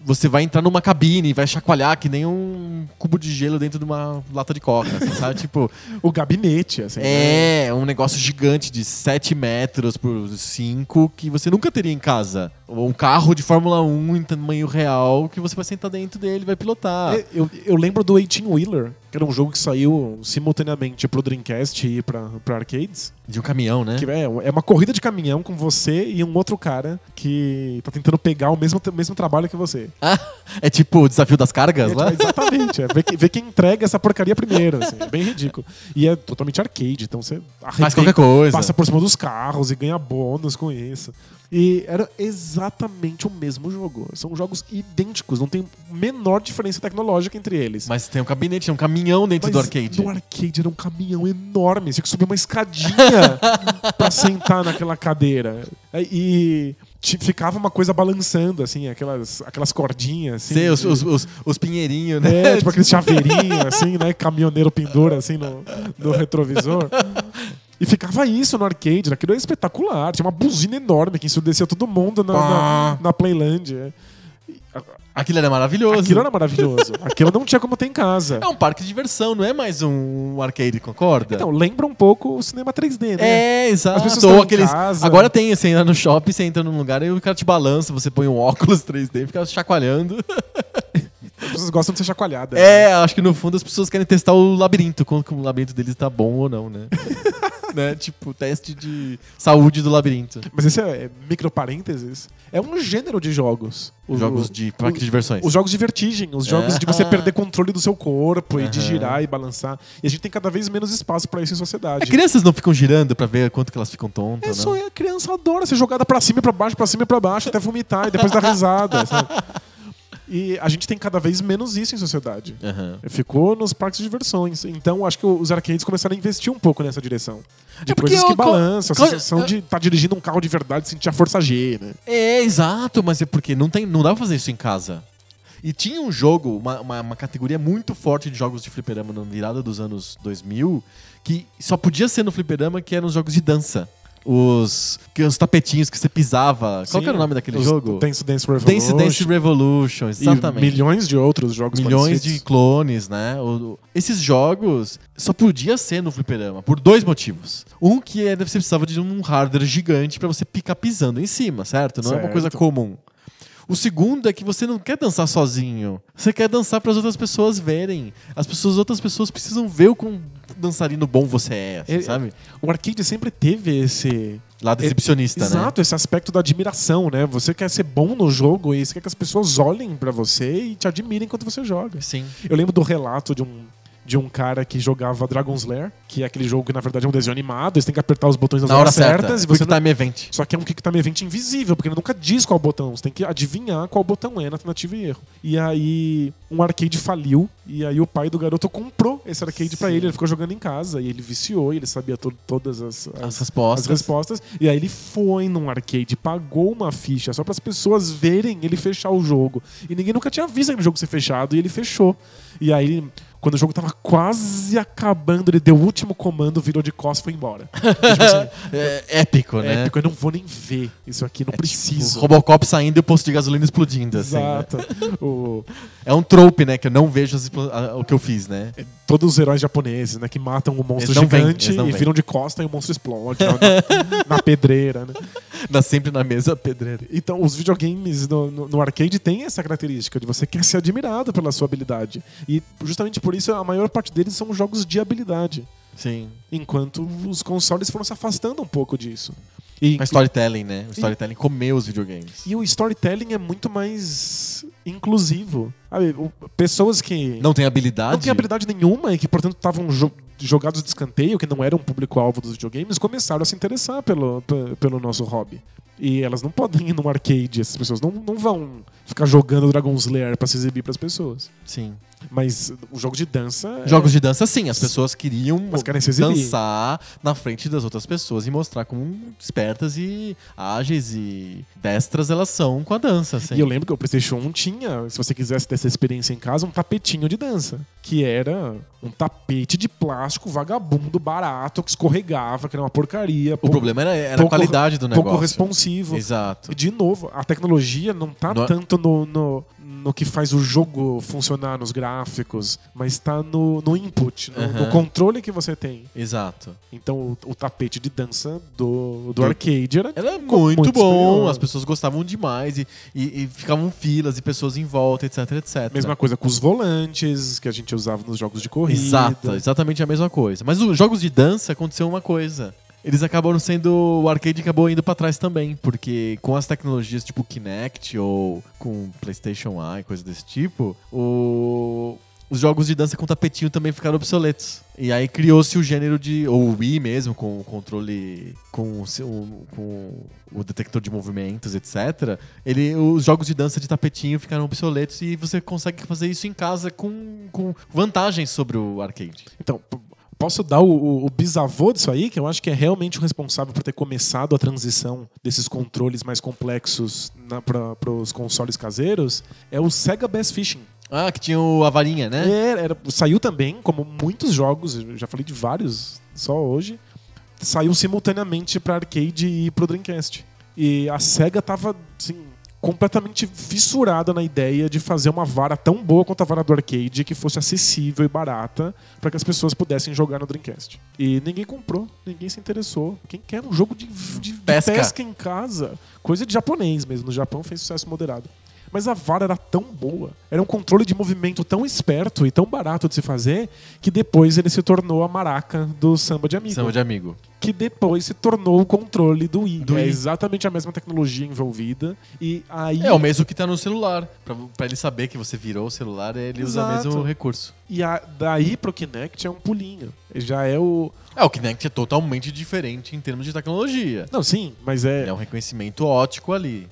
você vai entrar numa cabine e vai chacoalhar que nem um cubo de gelo dentro de uma lata de coca, assim, sabe? Tipo, O gabinete, assim. né? é um negócio gigante de 7 metros por 5 que você nunca teria em casa. Ou um carro de Fórmula 1 em tamanho real que você vai sentar dentro dele e vai pilotar. É, Eu, eu lembro do 18 Wheeler, que era um jogo que saiu simultaneamente pro Dreamcast e pra, pra arcades. De um caminhão, né? Que é, é uma corrida de caminhão com você e um outro cara que tá tentando pegar o mesmo, mesmo trabalho que você. Ah, é tipo o desafio das cargas É, lá? tipo, exatamente. É, ver, ver quem entrega essa porcaria primeiro. assim, é bem ridículo. E é totalmente arcade, então você Faz arrebenta, qualquer coisa. passa por cima dos carros e ganha bônus com isso. E era exatamente o mesmo jogo. São jogos idênticos, não tem menor diferença tecnológica entre eles. Mas tem um gabinete, tem um caminhão dentro Mas do arcade. No arcade era um caminhão enorme. Você tinha que subir uma escadinha pra sentar naquela cadeira. E ti- ficava uma coisa balançando, assim, aquelas, aquelas cordinhas. Assim, Sei, os, os, os, os pinheirinhos, né? é, tipo aquele chaveirinho, assim, né? Caminhoneiro pendura, assim, no, no retrovisor. E ficava isso no arcade, aquilo era espetacular. Tinha uma buzina enorme que ensurdecia todo mundo na, na, na Playland. é. Aquilo era maravilhoso. Aquilo era maravilhoso. Aquilo não tinha como ter em casa. É um parque de diversão, não é mais um arcade, concorda? Então, lembra um pouco o cinema 3D, né? É, exato. As pessoas Ou aqueles. casa. Agora tem, você entra no shopping, você entra num lugar e o cara te balança, você põe um óculos 3D e fica chacoalhando. As pessoas gostam de ser chacoalhadas. É, acho que no fundo as pessoas querem testar o labirinto, que o labirinto deles tá bom ou não, né? né? Tipo, teste de saúde do labirinto. Mas esse é micro parênteses. É um gênero de jogos. O- Jogos de parque de diversões. Os jogos de vertigem, os jogos É. de você Ah. perder controle do seu corpo e de girar e balançar. E a gente tem cada vez menos espaço pra isso em sociedade. É, crianças não ficam girando pra ver quanto que elas ficam É tontas, só né? a criança adora ser jogada pra cima e pra baixo, pra cima e pra baixo, até vomitar e depois dar risada. sabe? E a gente tem cada vez menos isso em sociedade. Aham. Ficou nos parques de diversões. Então acho que os arcades começaram a investir um pouco nessa direção. De É coisas que eu- balançam, a sensação de estar dirigindo um carro de verdade, sentir a força G, né? É, exato, mas é porque não, tem, não dá pra fazer isso em casa. E tinha um jogo, uma, uma, uma categoria muito forte de jogos de fliperama na virada dos anos 2000, que só podia ser no fliperama, que eram os jogos de dança. Os, os tapetinhos que você pisava. Qual que era o nome daquele jogo? Dance Dance Revolution. Dance Dance Revolution, E exatamente. milhões de outros jogos Milhões de clones, né? O- esses jogos só podia ser no fliperama por dois motivos. Um que é você precisava de um hardware gigante pra você ficar pisando em cima, certo? Não é uma Certo. coisa comum. O segundo é que você não quer dançar sozinho. Você quer dançar para as outras pessoas verem. As pessoas, outras pessoas precisam ver o quão dançarino bom você é, assim, É, sabe? O arcade sempre teve esse. Lado é- exibicionista, né? Exato, esse aspecto da admiração, né? Você quer ser bom no jogo e você quer que as pessoas olhem pra você e te admirem enquanto você joga. Sim. Eu lembro do relato de um de um cara que jogava Dragon's Lair, que é aquele jogo que na verdade é um desenho animado, você tem que apertar os botões nas Na hora horas certa. certas e Quick você não- Time Event. Só que é um Quick Time Event invisível, porque ele nunca diz qual botão. Você tem que adivinhar qual botão é na tentativa e erro. E aí, um arcade faliu. E aí, o pai do garoto comprou esse arcade pra Sim. ele. Ele ficou jogando em casa. E ele viciou. E ele sabia to- todas as, as, As respostas. as respostas. E aí, ele foi num arcade, pagou uma ficha só para as pessoas verem ele fechar o jogo. E ninguém nunca tinha visto aquele jogo ser fechado. E ele fechou. E aí, quando o jogo tava quase acabando, ele deu o último comando, virou de costas e foi embora. tipo assim, É épico, né? épico, eu não vou nem ver isso aqui, não É preciso. tipo, Robocop saindo e o posto de gasolina explodindo. Assim, né? Exato. O- É um trope, né? Que eu não vejo o que eu fiz, né? todos os heróis japoneses, né, que matam o monstro não vêm, gigante não e vêm. viram de costa e o monstro explode na- na pedreira, né? Dá sempre na mesa pedreira. Então, os videogames no, no- no arcade têm essa característica de você quer ser admirado pela sua habilidade. E justamente por isso a maior parte deles são jogos de habilidade. Sim. Enquanto os consoles foram se afastando um pouco disso. E, A storytelling, né? O storytelling comeu os videogames. e o storytelling é muito mais inclusivo. Pessoas que Não tem habilidade? não têm habilidade nenhuma e que, portanto, estavam jogados de escanteio, que não eram público-alvo dos videogames, começaram a se interessar pelo, pe- pelo nosso hobby. E elas não podem ir num arcade, essas pessoas não, não vão ficar jogando Dragon's Lair pra se exibir pras pessoas. Sim. Mas o jogo de dança. é- Jogos de dança, sim. As pessoas queriam dançar na frente das outras pessoas e mostrar como espertas e ágeis e destras elas são com a dança, assim. E eu lembro que o PlayStation 1 tinha, se você quisesse ter essa experiência em casa, um tapetinho de dança. Que era um tapete de plástico vagabundo, barato, que escorregava, que era uma porcaria. O problema era, era a qualidade do negócio. Pouco responsivo. Exato. E, De novo, a tecnologia não tá Não é- tanto no, no, no que faz o jogo funcionar nos gráficos, mas tá no, no input, no, Aham. no controle que você tem. Exato. Então o, o tapete de dança do, do Do- arcade era Era co- muito, bom, superior. as pessoas gostavam demais e, e- e ficavam filas e pessoas em volta, etc, etc. Mesma coisa com os volantes que a gente usava nos jogos de corrida. Exato, exatamente a mesma coisa. Mas os jogos de dança aconteceu uma coisa. Eles acabaram sendo. O arcade acabou indo pra trás também, porque com as tecnologias tipo Kinect ou com PlayStation Eye, coisa desse tipo, o- os jogos de dança com tapetinho também ficaram obsoletos. E aí criou-se o gênero de. Ou Wii mesmo, com o controle. com, o com o detector de movimentos, etc. Ele, os jogos de dança de tapetinho ficaram obsoletos e você consegue fazer isso em casa com, com vantagens sobre o arcade. Então, posso dar o, o- o bisavô disso aí, que eu acho que é realmente o responsável por ter começado a transição desses controles mais complexos para os consoles caseiros, é o Sega Bass Fishing. Ah, que tinha o, a varinha, né? É, era- saiu também, como muitos jogos, eu já falei de vários só hoje, saiu simultaneamente para arcade e pro Dreamcast. E a Sega tava, assim, completamente fissurada na ideia de fazer uma vara tão boa quanto a vara do arcade que fosse acessível e barata para que as pessoas pudessem jogar no Dreamcast. E ninguém comprou, ninguém se interessou. Quem quer um jogo de, de- de Pesca. pesca em casa? Coisa de japonês mesmo. No Japão fez sucesso moderado. Mas a vara era tão boa, era um controle de movimento tão esperto e tão barato de se fazer, que depois ele se tornou a maraca do samba de amigo. Samba de amigo. Que depois se tornou o controle do Wii. Do é Wii. exatamente a mesma tecnologia envolvida. E aí. É o mesmo que tá no celular. Pra ele saber que você virou o celular, ele usa o Exato. mesmo recurso. E a- daí pro Kinect é um pulinho. Já é o. É, o Kinect é totalmente diferente em termos de tecnologia. Não, sim, mas é. É um reconhecimento ótico ali.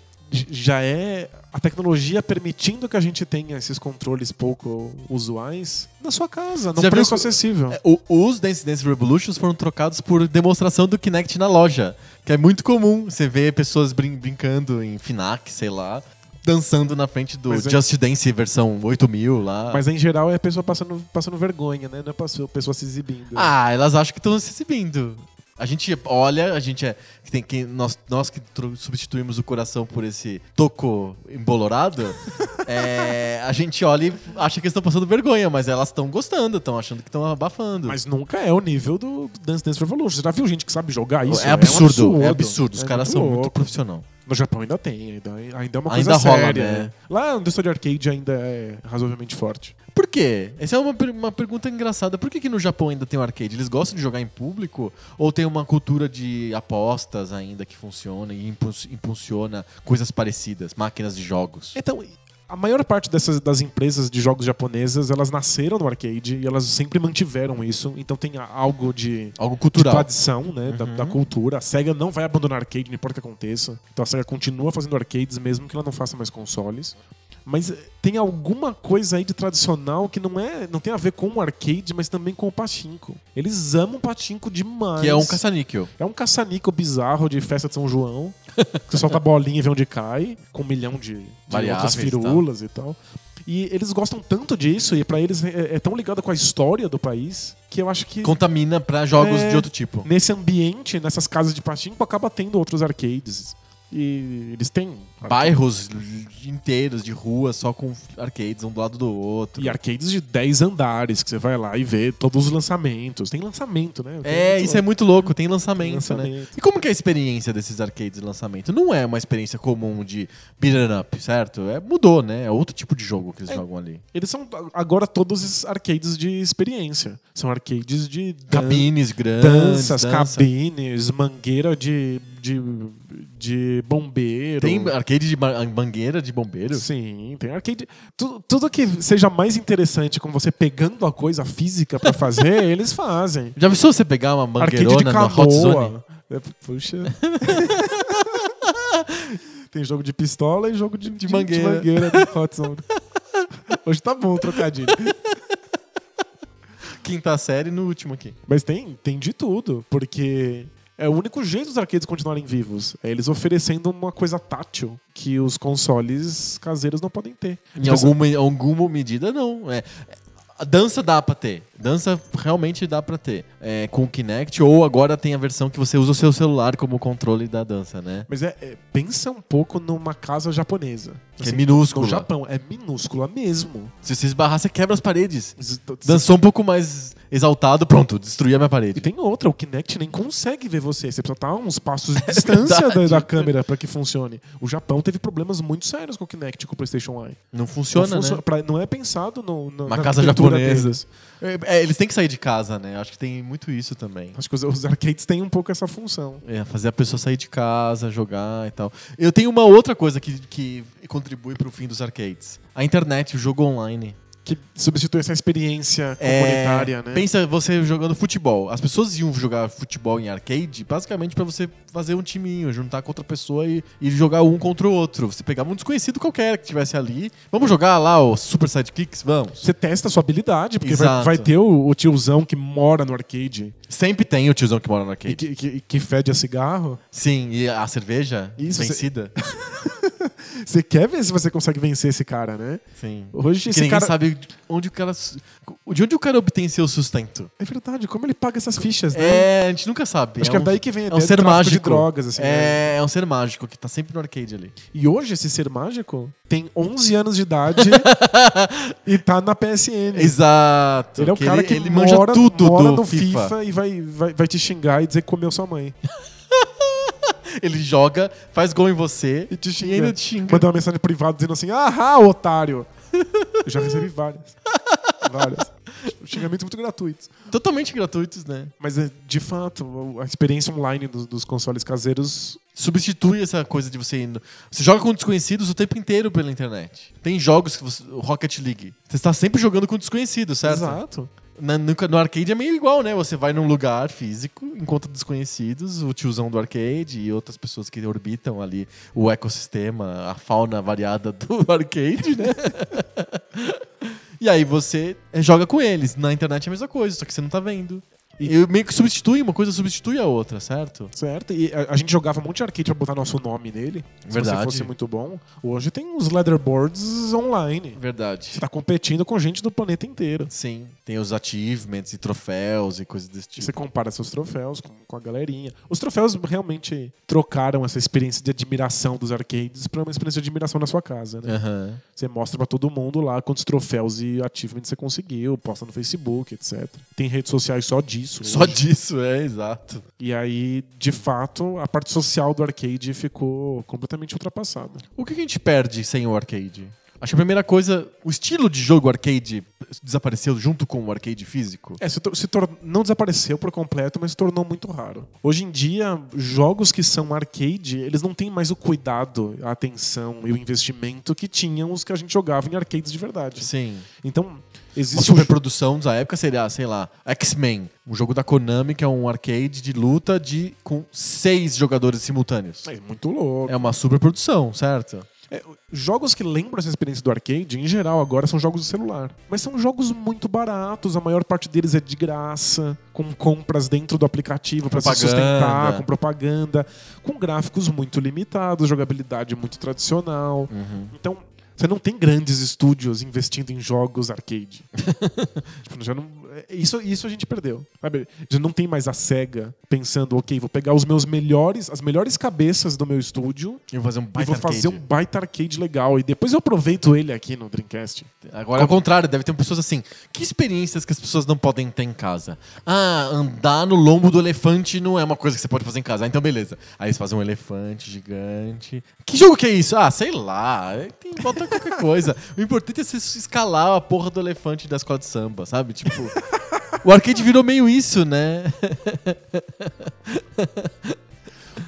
Já é a tecnologia permitindo que a gente tenha esses controles pouco usuais na sua casa, num viu preço acessível. É, o- os Dance Dance Revolutions foram trocados por demonstração do Kinect na loja. Que é muito comum. Você vê pessoas brin- brincando em Finac, sei lá, dançando na frente do Mas é- Just Dance versão 8000 lá. Mas em geral é a pessoa passando, passando vergonha, né? Não é a pessoa se exibindo. Ah, elas acham que estão se exibindo. A gente olha, a gente é. Tem que, nós, nós que substituímos o coração por esse toco embolorado, é, a gente olha e acha que eles estão passando vergonha, mas elas estão gostando, estão achando que estão abafando. Mas nunca é o nível do do Dance Dance Revolution. Você já viu gente que sabe jogar isso? é, absurdo, um é absurdo. Os É caras são muito louco. profissional. No Japão ainda tem, ainda, ainda é uma Ainda coisa rola, séria. né? Lá a indústria de arcade ainda é razoavelmente forte. Por quê? Essa é uma, uma pergunta engraçada. Por que, que no Japão ainda tem o arcade? Eles gostam de jogar em público? Ou tem uma cultura de apostas ainda que funciona e impul- impulsiona coisas parecidas, máquinas de jogos? Então, A maior parte dessas das empresas de jogos japonesas, elas nasceram no arcade e elas sempre mantiveram isso. Então tem algo de, Algo de cultural. tradição, né? Da, da cultura. A SEGA não vai abandonar arcade, não importa o que aconteça. Então a SEGA continua fazendo arcades, mesmo que ela não faça mais consoles. Mas eh, tem alguma coisa aí de tradicional que não é, não tem a ver com o arcade, mas também com o pachinko. Eles amam pachinko demais. Que é um caça-níquel. É um caça-níquel bizarro de festa de São João. que você solta a bolinha e vê onde cai, com um milhão de, de Variáveis outras e tal. firulas e tal. E eles gostam tanto disso, e pra eles é, é tão ligado com a história do país, que eu acho que Contamina pra jogos É. de outro tipo. nesse ambiente, nessas casas de pachinko, acaba tendo outros arcades. E eles têm. Bairros inteiros de rua só com arcades um do lado do outro. E arcades de 10 andares, que você vai lá e vê todos os lançamentos. Tem lançamento, né? É, isso é muito louco, tem lançamento, né? Lançamento. E como que é a experiência desses arcades de lançamento? Não é uma experiência comum de beat 'em up, certo? É, mudou, né? É outro tipo de jogo que eles É. jogam ali. Eles são agora todos esses arcades de experiência. São arcades de dan- Cabines grandes, danças, dança. cabines, mangueira de, de, de bombeiro. Tem arcade de ma- mangueira de bombeiro? Sim, tem arcade. Tu- tudo que seja mais interessante com você pegando a coisa física pra fazer, eles fazem. Já pensou você pegar uma de mangueirona na Hot Zone? É, puxa. tem jogo de pistola e jogo de, de, mangueira. de mangueira do Hot Zone. Hoje tá bom o trocadilho. Quinta série no último aqui. Mas tem, tem de tudo, porque é o único jeito dos arcades continuarem vivos. É eles oferecendo uma coisa tátil que os consoles caseiros não podem ter. Em alguma, alguma medida, não. É, a dança dá pra ter. Dança realmente dá pra ter. É, com o Kinect, ou agora tem a versão que você usa o seu celular como controle da dança, né? Mas é, é- pensa um pouco numa casa japonesa. Que é minúscula. No Japão, é minúscula mesmo. Se você esbarrar, você quebra as paredes. Dançou um pouco mais exaltado, pronto, destruí a minha E parede. tem outra, o Kinect nem consegue ver você. Você precisa estar a uns passos de distância da, da câmera pra que funcione. O Japão teve problemas muito sérios com o Kinect e com o PlayStation Eye. Não funciona, não, funciona- né? pra- não é pensado no, no, na casa japonesa. Deles. É, é, eles têm que sair de casa, né? Acho que tem muito isso também. Acho que os, arcades têm um pouco essa função. É, fazer a pessoa sair de casa, jogar e tal. Eu tenho uma outra coisa que, que contribui pro fim dos arcades. A internet, o jogo online. Que substitui essa experiência É, comunitária, né? Pensa você jogando futebol. As pessoas iam jogar futebol em arcade basicamente pra você fazer um timinho, juntar com outra pessoa e, e jogar um contra o outro. Você pegava um desconhecido qualquer que tivesse ali. Vamos jogar lá o Super Sidekicks? Vamos. Você testa a sua habilidade, porque vai, vai ter o, o tiozão que mora no arcade Sempre tem o tiozão que mora no e arcade. que, que, que fede a cigarro. Sim, e a cerveja Isso, vencida. Você quer ver se você consegue vencer esse cara, né? Sim. Hoje esse cara. sabe onde o cara. De onde o cara obtém seu sustento. É verdade, como ele paga essas fichas, né? É, a gente nunca sabe. Acho é que é um, daí que vem é um ser mágico. de drogas, assim. né? é, é um ser mágico que tá sempre no arcade ali. E hoje esse ser mágico tem 11 anos de idade e tá na PSN. Exato. Ele é o cara que ele mora, manja tudo mora no FIFA. FIFA, e vai, vai, vai te xingar e dizer que comeu sua mãe. Ele joga, faz gol em você E te e xinga. ainda te xinga. Manda uma mensagem privada dizendo assim: Ahá, otário! Eu já recebi várias. várias. Xingamentos muito gratuitos. Totalmente gratuitos, né? Mas, é, de fato, a experiência online dos, dos consoles caseiros Substitui essa coisa de você indo. Você joga com desconhecidos o tempo inteiro pela internet. Tem jogos que você. Rocket League. Você está sempre jogando com desconhecidos, certo? Exato. Na- no, no arcade é meio igual, né? Você vai num lugar físico, encontra desconhecidos, o tiozão do arcade e outras pessoas que orbitam ali o ecossistema, a fauna variada do arcade, né? e aí você eh, joga com eles. Na internet é a mesma coisa, só que você não tá vendo. E meio que substitui, uma coisa substitui a outra, certo? Certo? E a, a gente jogava um monte de arcade pra botar nosso nome nele. Se Verdade. você fosse muito bom. Hoje tem os leaderboards online. Verdade. Você tá competindo com gente do planeta inteiro. Sim, tem os achievements e troféus e coisas desse Você tipo. compara seus troféus com, com a galerinha. Os troféus realmente trocaram essa experiência de admiração dos arcades pra uma experiência de admiração na sua casa, né? Aham. Você mostra pra todo mundo lá quantos troféus e achievements você conseguiu, posta no Facebook, etc. Tem redes sociais só disso. Só hoje. disso, é, exato. E aí, de fato, a parte social do arcade ficou completamente ultrapassada. O que a gente perde sem o arcade? Acho que a primeira coisa, o estilo de jogo arcade desapareceu junto com o arcade físico. É, se, se não desapareceu por completo, mas se tornou muito raro. Hoje em dia, jogos que são arcade, eles não têm mais o cuidado, a atenção e o investimento que tinham os que a gente jogava em arcades de verdade. Sim. Então, existe um superprodução da época seria, sei lá, X-Men, um jogo da Konami que é um arcade de luta de com seis jogadores simultâneos. É muito louco. É uma superprodução, certo? É, jogos que lembram essa experiência do arcade, em geral, agora são jogos de celular. Mas são jogos muito baratos, a maior parte deles é de graça, com compras dentro do aplicativo para se sustentar, com propaganda, com gráficos muito limitados, jogabilidade muito tradicional. Então, você não tem grandes estúdios investindo em jogos arcade. Tipo, já não, isso, isso a gente perdeu. Sabe? Já não tem mais a SEGA pensando, ok, vou pegar os meus melhores, as melhores cabeças do meu estúdio E vou fazer um baita vou fazer arcade. um baita arcade legal. E depois eu aproveito ele aqui no Dreamcast. Agora é o contrário, deve ter pessoas assim. Que experiências que as pessoas não podem ter em casa? Ah, andar no lombo do elefante não é uma coisa que você pode fazer em casa. Ah, então beleza. Aí eles fazem um elefante gigante. Que jogo que é isso? Ah, sei lá. Tem, bota qualquer coisa. O importante é você escalar a porra do elefante da escola de samba, sabe? Tipo. O arcade virou meio isso, né?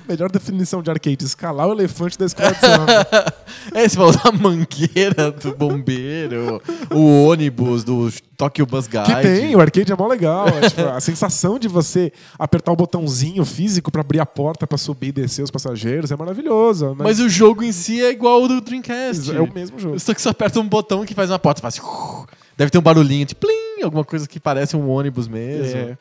Melhor definição de arcade: escalar o elefante da escola de samba. É, você falou da mangueira do bombeiro, o ônibus do Tokyo Bus Guide. que tem, o arcade é mó legal. É, tipo, a sensação de você apertar o botãozinho físico pra abrir a porta pra subir e descer os passageiros é maravilhosa. Mas o jogo em si é igual ao do Dreamcast. é o mesmo jogo. Só que você aperta um botão que faz uma porta, faz. Deve ter um barulhinho de plim, alguma coisa que parece um ônibus mesmo. É.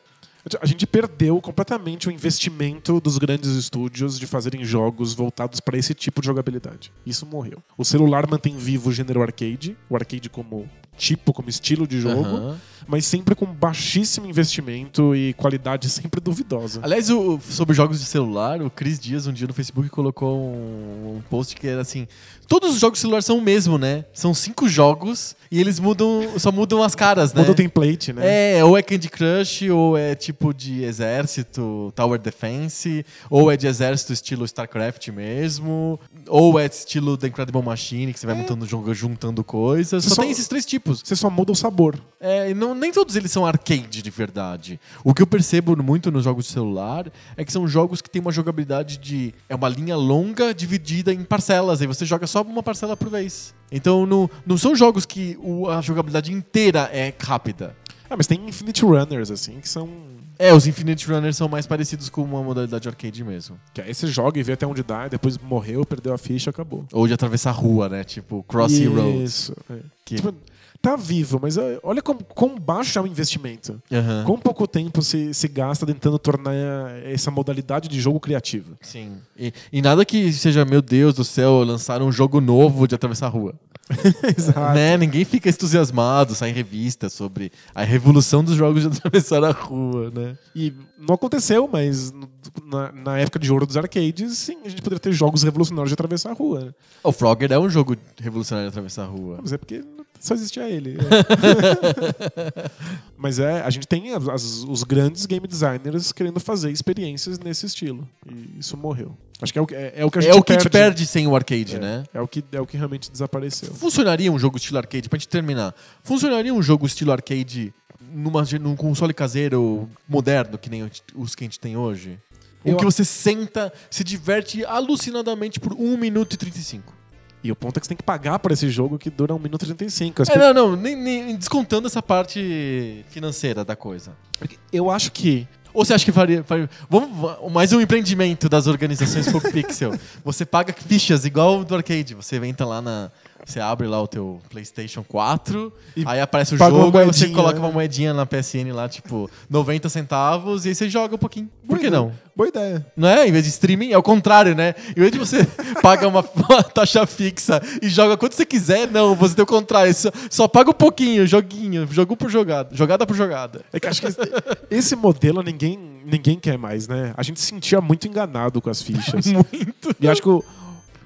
A gente perdeu completamente o investimento dos grandes estúdios de fazerem jogos voltados para esse tipo de jogabilidade. Isso morreu. O celular mantém vivo o gênero arcade, o arcade como tipo, como estilo de jogo, Aham. mas sempre com baixíssimo investimento e qualidade sempre duvidosa. Aliás, o- sobre jogos de celular, o Cris Dias um dia no Facebook colocou um, um post que era assim: todos os jogos de celular são o mesmo, né? São cinco jogos e eles mudam, só mudam as caras, né? Muda o template, né? É, ou é Candy Crush, ou é tipo de exército, Tower Defense, ou é de exército estilo StarCraft mesmo, ou é estilo The Incredible Machine, que você vai montando, jog- juntando coisas. Só, só- tem esses três tipos. Você só muda o sabor. É, não, nem todos eles são arcade de verdade. O que eu percebo muito nos jogos de celular é que são jogos que têm uma jogabilidade de. É uma linha longa dividida em parcelas. Aí você joga só uma parcela por vez. Então não, não são jogos que o- a jogabilidade inteira é rápida. Ah, mas tem Infinite Runners, assim, que são. É, os Infinite Runners são mais parecidos com uma modalidade arcade mesmo. Que aí você joga e vê até onde dá, depois morreu, perdeu a ficha, acabou. Ou de atravessar a rua, né? Tipo, Crossy Road. Isso. é. Que- Tipo, tá vivo, mas é, olha como, quão baixo é o investimento. Aham. Quão pouco tempo se, se gasta tentando tornar essa modalidade de jogo criativa. Sim. E, e nada que seja, meu Deus do céu, lançaram um jogo novo de atravessar a rua. Exato. Né? Ninguém fica entusiasmado, sai em revista sobre a revolução dos jogos de atravessar a rua, né? E não aconteceu, mas na, na época de ouro dos arcades, sim, a gente poderia ter jogos revolucionários de atravessar a rua. né? O Frogger é um jogo revolucionário de atravessar a rua. Mas é porque só existia ele. é. Mas é, a gente tem as- os grandes game designers querendo fazer experiências nesse estilo. E isso morreu. Acho que é o, que- é, é o que a gente É o que perde. perde sem o arcade, É, né? é o que, é o que realmente desapareceu. Funcionaria um jogo estilo arcade, pra gente terminar. Funcionaria um jogo estilo arcade numa, num console caseiro moderno, que nem os que a gente tem hoje? O que você senta, se diverte alucinadamente por 1 minuto e 35. E o ponto é que você tem que pagar por esse jogo que dura 1 minuto e 35. As É, não, não, nem, nem- descontando essa parte financeira da coisa. Eu acho que Ou você acha que faria. faria- vamos, va- mais um empreendimento das organizações Poco Pixel. Você paga fichas igual do arcade. Você entra lá na. Você abre lá o teu PlayStation 4, E aí aparece o jogo, aí você coloca né? uma moedinha na PSN lá, tipo, 90 centavos, e aí você joga um pouquinho. Por que Boa não? ideia. Boa ideia. Não é? Em vez de streaming, é o contrário, né? Em vez de você paga uma, uma taxa fixa e joga quanto você quiser, não, você tem o contrário. Só, só paga um pouquinho, joguinho, jogo por jogada, jogada por jogada. É que acho que esse, esse modelo ninguém, ninguém quer mais, né? A gente se sentia muito enganado com as fichas. Muito. E acho que o,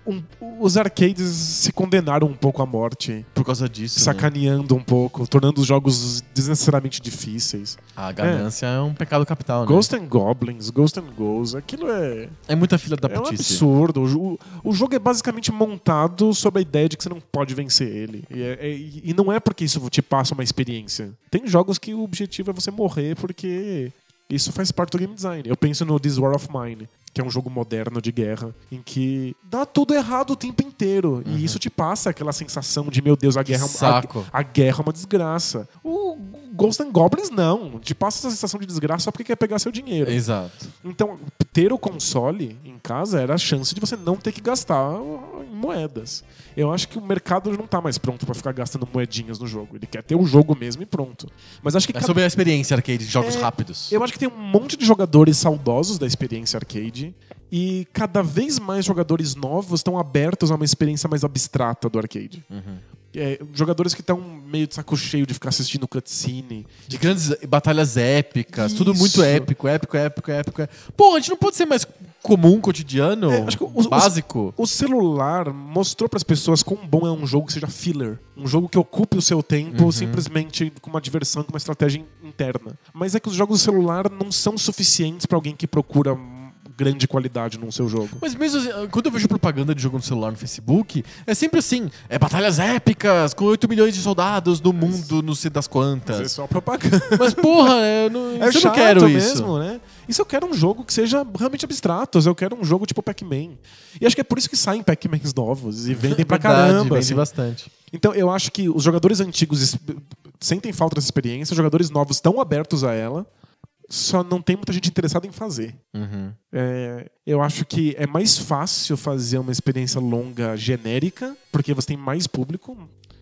um- os arcades se condenaram um pouco à morte, Por causa disso. né? sacaneando um pouco, tornando os jogos desnecessariamente difíceis. A ganância é. um pecado capital, né? Ghost and Goblins, Ghost and Goes, aquilo é, É muita filha da é um putice. absurdo. O, o jogo é basicamente montado sobre a ideia de que você não pode vencer ele. E, é- é- e não é porque isso te passa uma experiência. Tem jogos que o objetivo é você morrer porque isso faz parte do game design. Eu penso no This War of Mine, que é um jogo moderno de guerra, em que dá tudo errado o tempo inteiro. E isso te passa aquela sensação de, meu Deus, a guerra, é a, a guerra é uma desgraça. O Ghost and Goblins não. Te passa essa sensação de desgraça só porque quer pegar seu dinheiro. Exato. Então, ter o console em casa era a chance de você não ter que gastar em moedas. Eu acho que o mercado não tá mais pronto pra ficar gastando moedinhas no jogo. Ele quer ter o jogo mesmo e pronto. Mas acho que É cada- sobre a experiência arcade de jogos É, rápidos. eu acho que tem um monte de jogadores saudosos da experiência arcade e cada vez mais jogadores novos estão abertos a uma experiência mais abstrata do arcade. É, jogadores que estão meio de saco cheio de ficar assistindo cutscene. De grandes batalhas épicas, tudo Isso. muito épico, épico, épico, épico. Pô, a gente não pode ser mais comum, cotidiano, É, os- básico? O celular mostrou para as pessoas quão bom é um jogo que seja filler. Um jogo que ocupe o seu tempo simplesmente com uma diversão, com uma estratégia in- interna. Mas é que os jogos do celular não são suficientes para alguém que procura grande qualidade no seu jogo. Mas mesmo assim, quando eu vejo propaganda de jogo no celular no Facebook, é sempre assim: é batalhas épicas, com 8 milhões de soldados no mundo, não sei das É quantas. só propaganda. Mas porra, eu não, É eu não quero mesmo, isso. né? Isso eu quero um jogo que seja realmente abstrato. Eu quero um jogo tipo Pac-Man. E acho que é por isso que saem Pac-Mans novos e vendem pra Verdade, caramba. vende assim. bastante. Então eu acho que os jogadores antigos sentem falta dessa experiência, os jogadores novos estão abertos a ela, só não tem muita gente interessada em fazer. Uhum. É, eu acho que é mais fácil fazer uma experiência longa genérica, porque você tem mais público.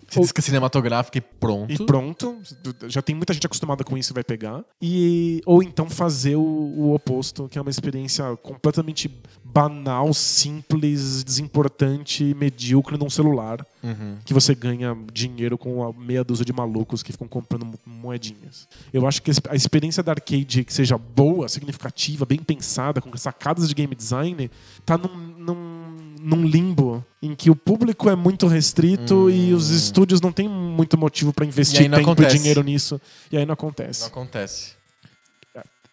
Se diz que é cinematográfica e pronto. E pronto, já tem muita gente acostumada com isso e vai pegar. E, ou então fazer o, o oposto, que é uma experiência completamente banal, simples, desimportante medíocre num celular. Uhum. Que você ganha dinheiro com a meia dúzia de malucos que ficam comprando mo- moedinhas. Eu acho que a experiência da arcade que seja boa, significativa, bem pensada, com sacadas de game design, tá num, num, num limbo em que o público é muito restrito e os estúdios não têm muito motivo para Hum. E investir não tempo acontece. e dinheiro nisso. E aí não acontece. Não acontece.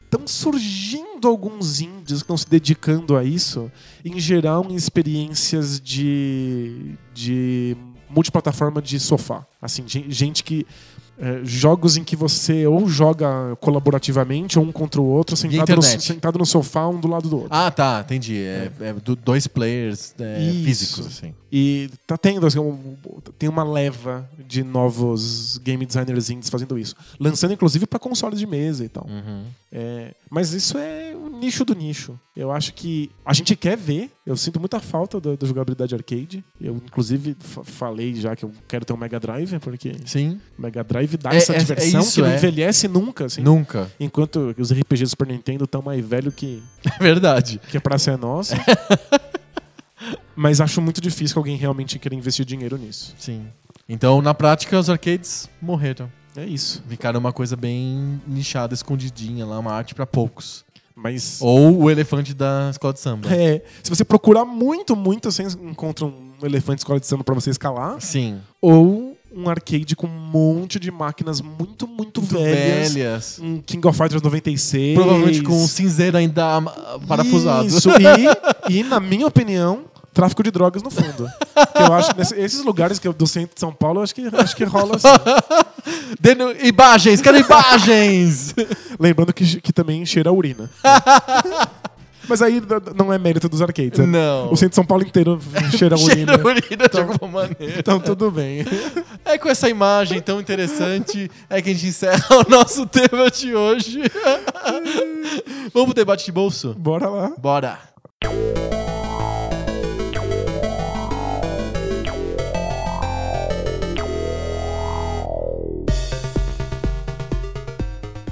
Estão surgindo alguns indies que estão se dedicando a isso, em geral em experiências de, de multiplataforma de sofá. Assim, gen- gente que. É, jogos em que você ou joga colaborativamente, ou um contra o outro, sentado no, sentado no sofá, um do lado do outro. Ah, tá, entendi. É, é do- dois players é, físicos, assim. E tá tendo, assim, um- tem uma leva de novos game designers indies fazendo isso. Lançando, inclusive, para consoles de mesa e tal. Uhum. É, mas isso é o nicho do nicho. Eu acho que a gente quer ver. Eu sinto muita falta da, da jogabilidade arcade. Eu, inclusive, fa- falei já que eu quero ter um Mega Drive, porque Sim, o Mega Drive dá É- essa é- é diversão isso, que não é. envelhece nunca. Assim. nunca. Enquanto os RPGs do Super Nintendo estão mais velho que, É verdade. que a praça é nossa. mas acho muito difícil que alguém realmente queira investir dinheiro nisso. Sim. Então, na prática, os arcades morreram. É isso. Ficaram uma coisa bem nichada, escondidinha lá, uma arte pra poucos. Mas. Ou o elefante da escola de samba. É, se você procurar muito, muito, você encontra um elefante escola de samba pra você escalar. Sim. ou um arcade com um monte de máquinas muito, muito, Muito velhas. velhas. Um King of Fighters 96. Provavelmente com um cinzeiro ainda parafusado. Isso, e, e, na minha opinião, tráfico de drogas no fundo. Eu acho que nesse- esses lugares que eu, do centro de São Paulo, eu acho que, acho que rola assim. Deno- Imagens, quero imagens! Lembrando que, que também cheira a urina. Mas aí não é mérito dos arcades. é- Não. O centro de São Paulo inteiro cheira a urina. Cheira urina de alguma maneira. Então tudo bem. É com essa imagem tão interessante é que a gente encerra o nosso tema de hoje. Vamos pro debate de bolso? Bora lá. Bora!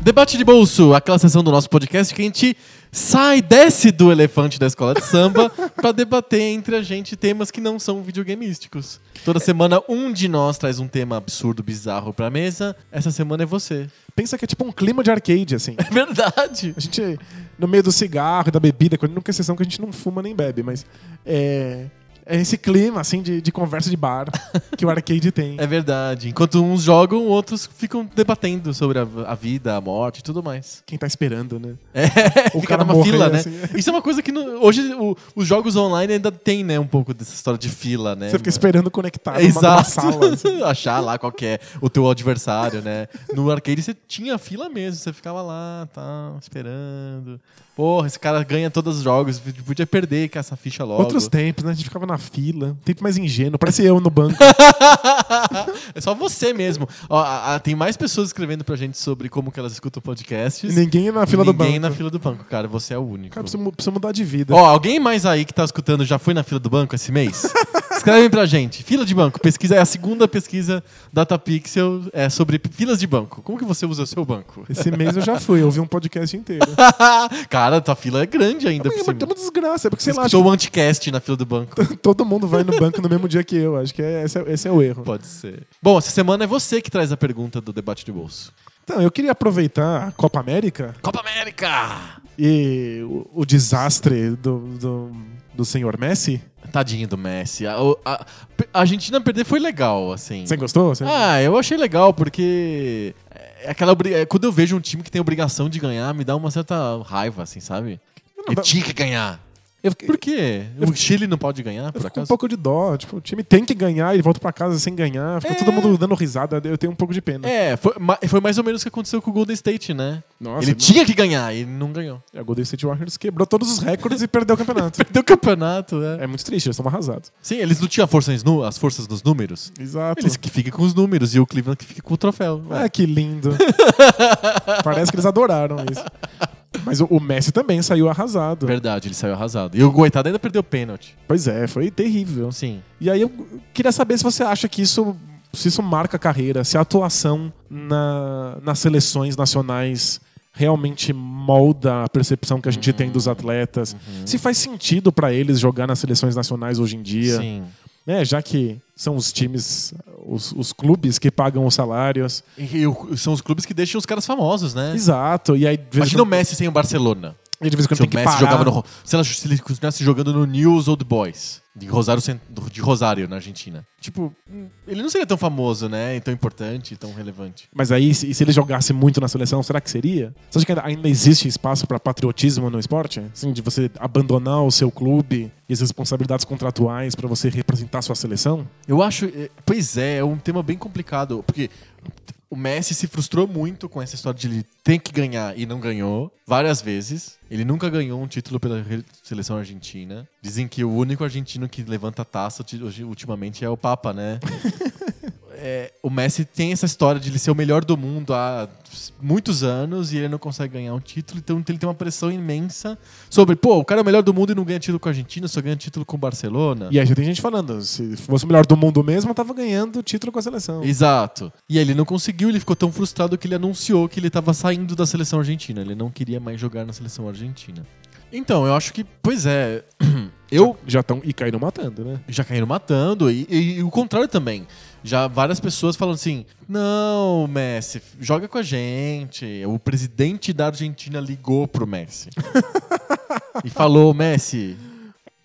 Debate de bolso, aquela sessão do nosso podcast que a gente sai, desce do elefante da escola de samba pra debater entre a gente temas que não são videogameísticos. Toda semana um de nós traz um tema absurdo, bizarro pra mesa. Essa semana é você. Pensa que é tipo um clima de arcade, assim. É verdade. A gente, no meio do cigarro e da bebida, com a única exceção que a gente não fuma nem bebe, mas é, É esse clima, assim, de, de conversa de bar que o arcade tem. É verdade. Enquanto uns jogam, outros ficam debatendo sobre a, a vida, a morte e tudo mais. Quem tá esperando, né? É, O fica cara numa morrer, fila, né? assim. Isso é uma coisa que no- hoje o- os jogos online ainda tem, né? Um pouco dessa história de fila, né? Você fica esperando conectar É, Exato. sala. assim. Achar lá qual que é o teu adversário, né? No arcade você tinha fila mesmo, você ficava lá, tá, esperando. Porra, esse cara ganha todos os jogos, podia perder com essa ficha logo. Outros tempos, né? A gente ficava na fila. Tempo mais ingênuo. Parece eu no banco. é só você mesmo. Ó, a- a- tem mais pessoas escrevendo pra gente sobre como que elas escutam podcasts. ninguém na fila do banco. Ninguém na fila do banco, cara. Você é o único. Cara, precisa mudar de vida. Ó, alguém mais aí que tá escutando já foi na fila do banco esse mês? Escreve pra gente. Fila de banco. Pesquisa é a segunda pesquisa Datapixel é sobre filas de banco. Como que você usa o seu banco? Esse mês eu já fui, eu ouvi um podcast inteiro. Cara, tua fila é grande ainda Mas é uma, é uma desgraça, é porque Você sei lá, escutou o anticast na fila do banco. todo mundo vai no banco no mesmo dia que eu. Acho que é- esse, é, esse é o erro. Pode ser. Bom, essa semana é você que traz a pergunta do debate de bolso. Então, eu queria aproveitar a Copa América Copa América! e o, o desastre do, do, do senhor Messi. Tadinho do Messi. A, a- a Argentina perder foi legal, assim. Você gostou? Você- Ah, eu achei legal, porque é aquela é, quando eu vejo um time que tem obrigação de ganhar, me dá uma certa raiva, assim, sabe? Dá- tinha que ganhar. Eu fiquei, Por quê? Eu O Chile não pode ganhar, eu por fico com um acaso? pouco de dó. Tipo, o time tem que ganhar e volta pra casa sem ganhar. Fica É. todo mundo dando risada. Eu tenho um pouco de pena. É, foi, foi mais ou menos o que aconteceu com o Golden State, né? Nossa, ele não- tinha que ganhar e ele não ganhou. É, O Golden State Warriors quebrou todos os recordes e perdeu o campeonato. Perdeu o campeonato, né? É muito triste, eles estão arrasados. Sim, eles não tinham as forças nos números. Exato. Eles que fiquem com os números e o Cleveland que fique com o troféu. Ah, que lindo. Parece que eles adoraram isso. Mas o, o Messi também saiu arrasado. Verdade, ele saiu arrasado. E o Goitado ainda perdeu o pênalti. Pois é, foi terrível. Sim. E aí eu queria saber se você acha que isso, se isso marca a carreira, se a atuação na, nas seleções nacionais realmente molda a percepção que a gente tem dos atletas. Se faz sentido pra eles jogar nas seleções nacionais hoje em dia, Sim. Né? Já que são os times, os, os clubes que pagam os salários. E, e são os clubes que deixam os caras famosos, né? Exato. E aí Imagina o Messi sem o Barcelona. E de vez em quando tem que Messi parar. jogava no. Se, ela, se ele continuasse jogando no News Old Boys, de Rosário, de Rosário, na Argentina. Tipo, ele não seria tão famoso, né? E tão importante, tão relevante. Mas aí, se, se ele jogasse muito na seleção, será que seria? Você acha que ainda, existe espaço pra patriotismo no esporte? Assim, de você abandonar o seu clube e as responsabilidades contratuais pra você representar a sua seleção? Eu acho. eh, Pois é, é um tema bem complicado. Porque o Messi se frustrou muito com essa história de ele ter que ganhar e não ganhou várias vezes. Ele nunca ganhou um título pela seleção argentina. Dizem que o único argentino que levanta a taça ultimamente é o Papa, né? É, o Messi tem essa história de ele ser o melhor do mundo há muitos anos e ele não consegue ganhar um título, então ele tem uma pressão imensa sobre, pô, o cara é o melhor do mundo e não ganha título com a Argentina, só ganha título com o Barcelona. E aí já tem gente falando, se fosse o melhor do mundo mesmo, eu tava ganhando título com a seleção. Exato. E aí ele não conseguiu, ele ficou tão frustrado que ele anunciou que ele estava saindo da seleção argentina. Ele não queria mais jogar na seleção argentina. Então, eu acho que, pois é, eu Já estão e caíram matando, né? já caíram matando e, e- e o contrário também. Já várias pessoas falando assim: não, Messi, joga com a gente. O presidente da Argentina ligou pro Messi e falou: Messi,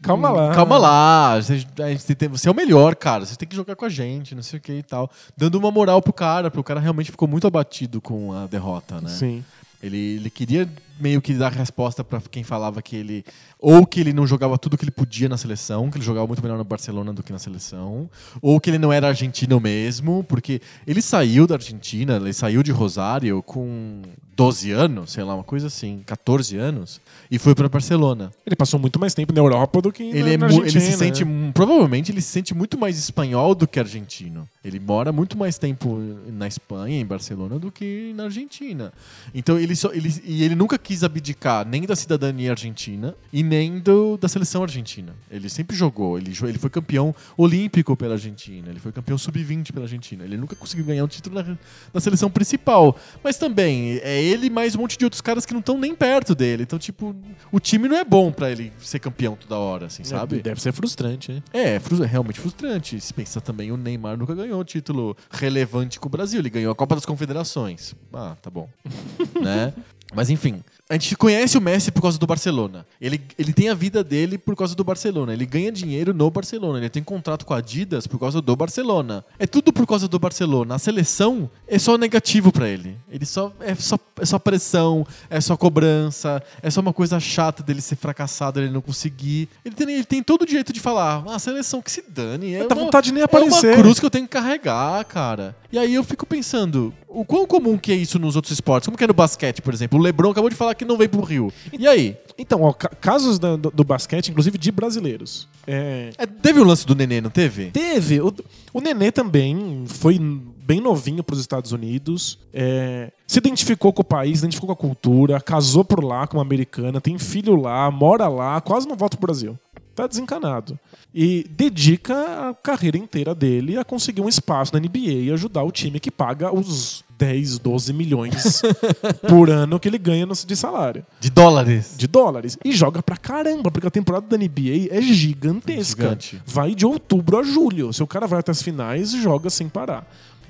Calma lá. Calma lá. Você é o melhor, cara. Você tem que jogar com a gente, não sei o que e tal. Dando uma moral pro cara, porque o cara realmente ficou muito abatido com a derrota, né? Sim. Ele, ele queria meio que dar resposta pra quem falava que ele. Ou que ele não jogava tudo que ele podia na seleção, que ele jogava muito melhor no Barcelona do que na seleção. Ou que ele não era argentino mesmo, porque ele saiu da Argentina, ele saiu de Rosário com 12 anos, sei lá, uma coisa assim, 14 anos, e foi pra Barcelona. Ele passou muito mais tempo na Europa do que Ele, na, é na mu- ele se Argentina, sente. né? mu- Provavelmente ele se sente muito mais espanhol do que argentino. Ele mora muito mais tempo na Espanha, em Barcelona, do que na Argentina. Então ele só. Ele, e ele nunca quis abdicar nem da cidadania argentina e nem do, da seleção argentina. Ele sempre jogou. Ele, ele foi campeão olímpico pela Argentina. Ele foi campeão sub-20 pela Argentina. Ele nunca conseguiu ganhar um título na, na seleção principal. Mas também, é ele mais um monte de outros caras que não estão nem perto dele. Então, tipo, o time não é bom pra ele ser campeão toda hora, assim, sabe? Deve ser frustrante, né? É, é é realmente frustrante. Se pensar também, o Neymar nunca ganhou um título relevante com o Brasil. Ele ganhou a Copa das Confederações. Ah, tá bom. né? Mas enfim, a gente conhece o Messi por causa do Barcelona. Ele, ele tem a vida dele por causa do Barcelona. Ele ganha dinheiro no Barcelona. Ele tem contrato com a Adidas por causa do Barcelona. É tudo por causa do Barcelona. A seleção é só negativo pra ele. Ele só é só é só pressão, é só cobrança, é só uma coisa chata dele ser fracassado, ele não conseguir. Ele tem, ele tem todo o direito de falar: "Ah, a seleção que se dane". É uma- vontade de nem é aparecer. uma cruz que eu tenho que carregar, cara. E aí eu fico pensando, o quão comum que é isso nos outros esportes? Como que é no basquete, por exemplo? O LeBron acabou de falar que não vem pro Rio. E aí? Então, ó, ca- casos do, do basquete, inclusive de brasileiros. É, É, teve o lance do Nenê, não teve? Teve. O, o Nenê também foi bem novinho para os Estados Unidos. é, se identificou com o país, identificou com a cultura, casou por lá com uma americana, tem filho lá, mora lá, quase não volta pro Brasil. Tá desencanado. E dedica a carreira inteira dele a conseguir um espaço na NBA e ajudar o time que paga os 10, 12 milhões por ano que ele ganha de salário De dólares. de dólares. E joga pra caramba, porque a temporada da NBA é gigantesca. Gigante. Vai de outubro a julho. Se o cara vai até as finais, joga sem parar.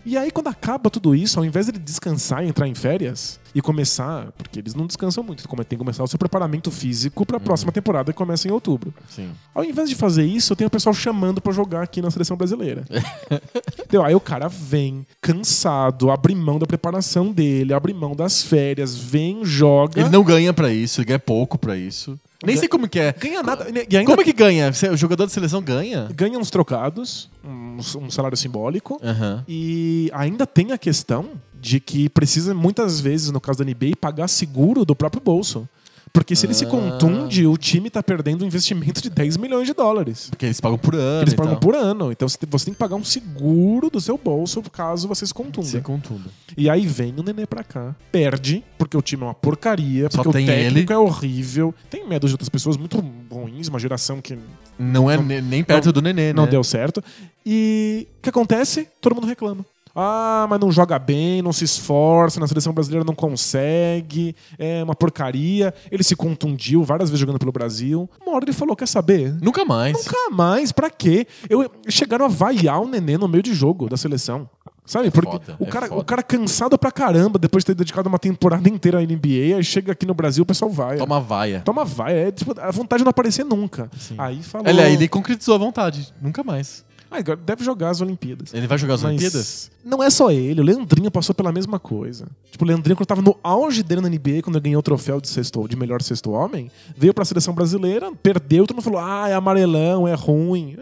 E aí, quando acaba tudo isso, ao invés de ele descansar e entrar em férias e começar, porque eles não descansam muito, como tem que começar o seu preparamento físico pra próxima temporada que começa em outubro. Sim. Ao invés de fazer isso, eu tenho o pessoal chamando pra jogar aqui na seleção brasileira. Entendeu? Aí o cara vem cansado, abre mão da preparação dele, abre mão das férias, vem, joga. Ele não ganha pra isso, ele ganha pouco pra isso. Nem sei como que é. ganha nada. E ainda Como é que ganha? O jogador de seleção ganha? ganha uns trocados, um, um salário simbólico. Aham. E ainda tem a questão de que precisa, muitas vezes, no caso da NBA, pagar seguro do próprio bolso. Porque se ele se Ah. contunde, o time tá perdendo um investimento de 10 milhões de dólares. Porque eles pagam por ano. Eles pagam tal. por ano. Então você tem- que pagar um seguro do seu bolso caso você se contunda. Se contunda. E aí vem o Nenê pra cá. Perde, porque o time é uma porcaria, Só porque o técnico ele. é horrível. Tem medo de outras pessoas muito ruins, uma geração que Não é Não- ne- nem perto do Nenê, não né? deu certo. E o que acontece? Todo mundo reclama. Ah, mas não joga bem, não se esforça, na seleção brasileira não consegue, é uma porcaria. Ele se contundiu várias vezes jogando pelo Brasil. Uma hora ele falou: quer saber? Nunca mais. Nunca mais, pra quê? Eu, chegaram a vaiar o nenê no meio de jogo da seleção. Sabe? Porque foda, o, é cara, foda. o cara cansado pra caramba depois de ter dedicado uma temporada inteira à NBA, aí chega aqui no Brasil o pessoal vai. Toma vaia. Toma vai. É tipo, a vontade de não aparecer nunca. Sim. Aí falou. Ele, ele concretizou a vontade. Nunca mais. Ah, deve jogar as Olimpíadas. Ele vai jogar as Mas Olimpíadas? Não é só ele, o Leandrinho passou pela mesma coisa. Tipo, o Leandrinho, quando tava no auge dele na NBA, quando ele ganhou o troféu de, sexto, de melhor sexto homem, veio pra seleção brasileira, perdeu, todo mundo falou: ah, é amarelão, é ruim.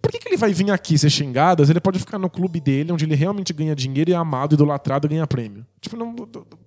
Por que, que ele vai vir aqui ser xingado? Ele pode ficar no clube dele, onde ele realmente ganha dinheiro e é amado, idolatrado e ganha prêmio. Tipo, não,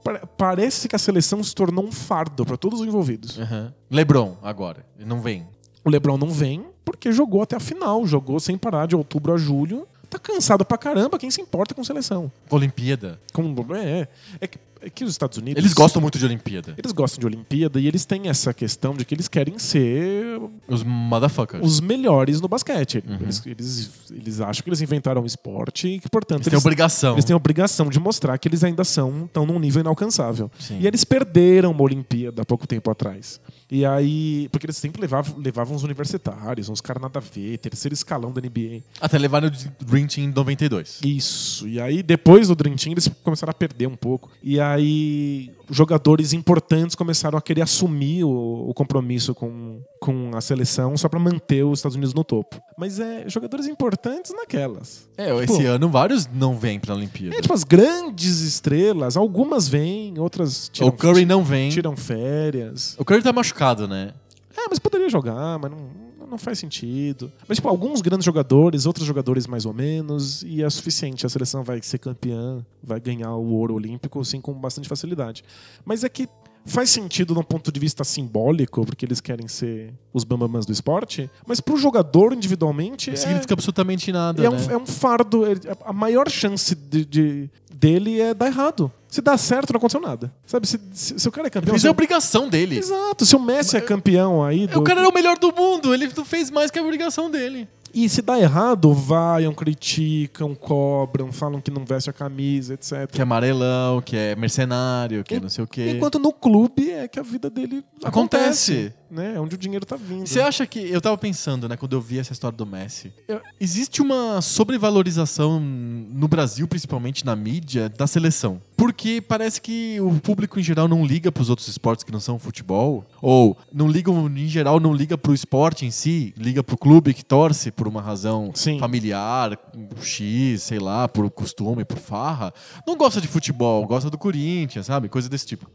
pare- parece que a seleção se tornou um fardo pra todos os envolvidos. Aham. Lebron, agora. Ele não vem. O Lebron não vem porque jogou até a final, jogou sem parar de outubro a julho. Tá cansado pra caramba, quem se importa com seleção? Olimpíada. Com, é, é, que, é que os Estados Unidos. Eles gostam muito de Olimpíada. Eles gostam de Olimpíada e eles têm essa questão de que eles querem ser Os motherfuckers. os melhores no basquete. Uhum. Eles, eles, eles acham que eles inventaram o esporte e que, portanto, Eles têm obrigação. eles têm obrigação de mostrar que eles ainda são estão num nível inalcançável. Sim. E eles perderam uma Olimpíada há pouco tempo atrás. E aí, porque eles sempre levavam, levavam uns universitários, uns caras nada a ver, terceiro escalão da NBA. Até levaram o Dream Team em 92. Isso. E aí, depois do Dream Team, eles começaram a perder um pouco. E aí, jogadores importantes começaram a querer assumir o, o compromisso com, com a seleção só pra manter os Estados Unidos no topo. Mas é jogadores importantes naquelas. É, esse Pô. ano vários não vêm pra Olimpíada. É, tipo, as grandes estrelas, algumas vêm, outras tiram, o Curry não vem. tiram férias. O Curry tá machucado, né? É, mas poderia jogar, mas não, não faz sentido. Mas, tipo, alguns grandes jogadores, outros jogadores mais ou menos, e é suficiente. A seleção vai ser campeã, vai ganhar o ouro olímpico, assim, com bastante facilidade. Mas é que faz sentido um ponto de vista simbólico, porque eles querem ser os bambamãs do esporte, mas pro jogador individualmente. Não é- significa absolutamente nada, é, né? um, é um fardo. é- A maior chance de, de- dele é dar errado. Se dá certo, não aconteceu nada. Sabe, se, se- se o cara é campeão. Mas se é obrigação dele. Exato, se o Messi é campeão aí. do- O cara era o melhor do mundo, ele não fez mais que a obrigação dele. E se dá errado, vaiam, criticam, cobram, falam que não veste a camisa, etc. Que é amarelão, que é mercenário, que é não sei o quê. Enquanto no clube é que a vida dele acontece. Acontece. né? É onde o dinheiro tá vindo. Você acha que. Eu tava pensando, né, quando eu vi essa história do Messi. eu- existe uma sobrevalorização no Brasil, principalmente na mídia, da seleção. Porque parece que o público em geral não liga pros outros esportes que não são futebol. Ou não ligam, em geral, não liga pro esporte em si, liga pro clube que torce por uma razão Sim. familiar, X, sei lá, por costume, por farra. Não gosta de futebol, gosta do Corinthians, sabe? Coisa desse tipo.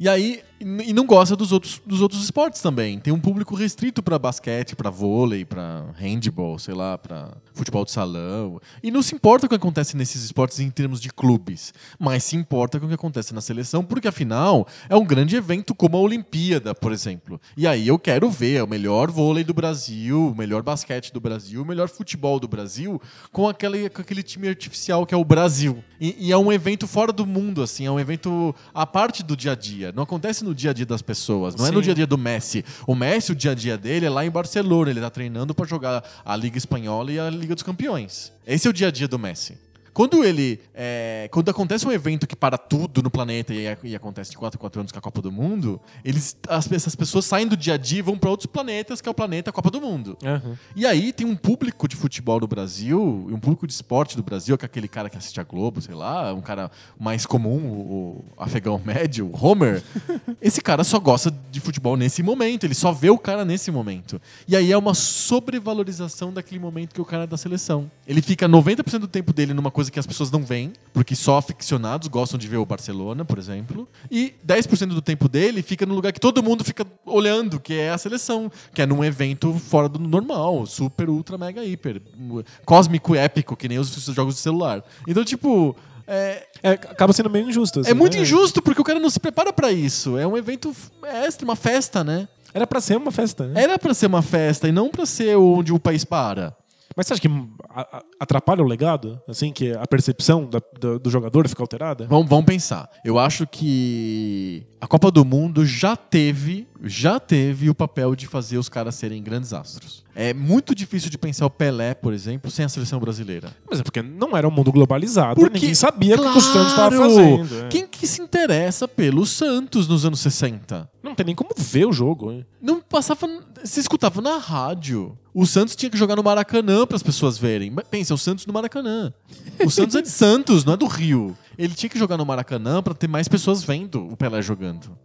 E aí, e não gosta dos outros, dos outros esportes também. Tem um público restrito pra basquete, pra vôlei, pra handball, sei lá, pra futebol de salão. E não se importa com o que acontece nesses esportes em termos de clubes, mas se importa com o que acontece na seleção, porque afinal é um grande evento como a Olimpíada, por exemplo. E aí eu quero ver o melhor vôlei do Brasil, o melhor basquete do Brasil, o melhor futebol do Brasil, com aquele, com aquele time artificial que é o Brasil. E, e é um evento fora do mundo, assim, é um evento à parte do dia a dia. Não acontece no dia a dia das pessoas, não é no Sim. dia a dia do Messi. O Messi, o dia a dia dele é lá em Barcelona, ele tá treinando pra jogar a Liga Espanhola e a Liga dos Campeões. Esse é o dia a dia do Messi. Quando ele. é, quando acontece um evento que para tudo no planeta e, e acontece de 4 em 4 anos com a Copa do Mundo, eles, as, essas pessoas saem do dia a dia e vão para outros planetas, que é o planeta Copa do Mundo. E aí tem um público de futebol do Brasil, e um público de esporte do Brasil, que é aquele cara que assiste a Globo, sei lá, um cara mais comum, o, o afegão médio, o Homer. Esse cara só gosta de futebol nesse momento, ele só vê o cara nesse momento. E aí é uma sobrevalorização daquele momento que o cara é da seleção. Ele fica 90% do tempo dele numa coisa que as pessoas não veem, porque só aficionados gostam de ver o Barcelona, por exemplo, e 10% do tempo dele fica no lugar que todo mundo fica olhando, que é a seleção, que é num evento fora do normal, super, ultra, mega, hiper, cósmico e épico, que nem os jogos de celular. Então, tipo, é, É, acaba sendo meio injusto. assim, é muito né? injusto porque o cara não se prepara pra isso. É um evento extra, uma festa, né? Era pra ser uma festa, né? Era pra ser uma festa e não pra ser onde o país para. Mas você acha que atrapalha o legado? Assim, que a percepção da- do, do jogador fica alterada? Vamos, vamos pensar. Eu acho que a Copa do Mundo já teve, já teve o papel de fazer os caras serem grandes astros. É muito difícil de pensar o Pelé, por exemplo, sem a seleção brasileira. Mas é porque não era um mundo globalizado, Porque- ninguém sabia o que o Santos estava Claro! fazendo. é. Quem que se interessa pelo Santos nos anos 60? Não tem nem como ver o jogo. hein? Não passava. Se escutava na rádio. O Santos tinha que jogar no Maracanã para as pessoas verem. Mas Pensa, o Santos no Maracanã. O Santos é de Santos, não é do Rio. Ele tinha que jogar no Maracanã para ter mais pessoas vendo o Pelé jogando.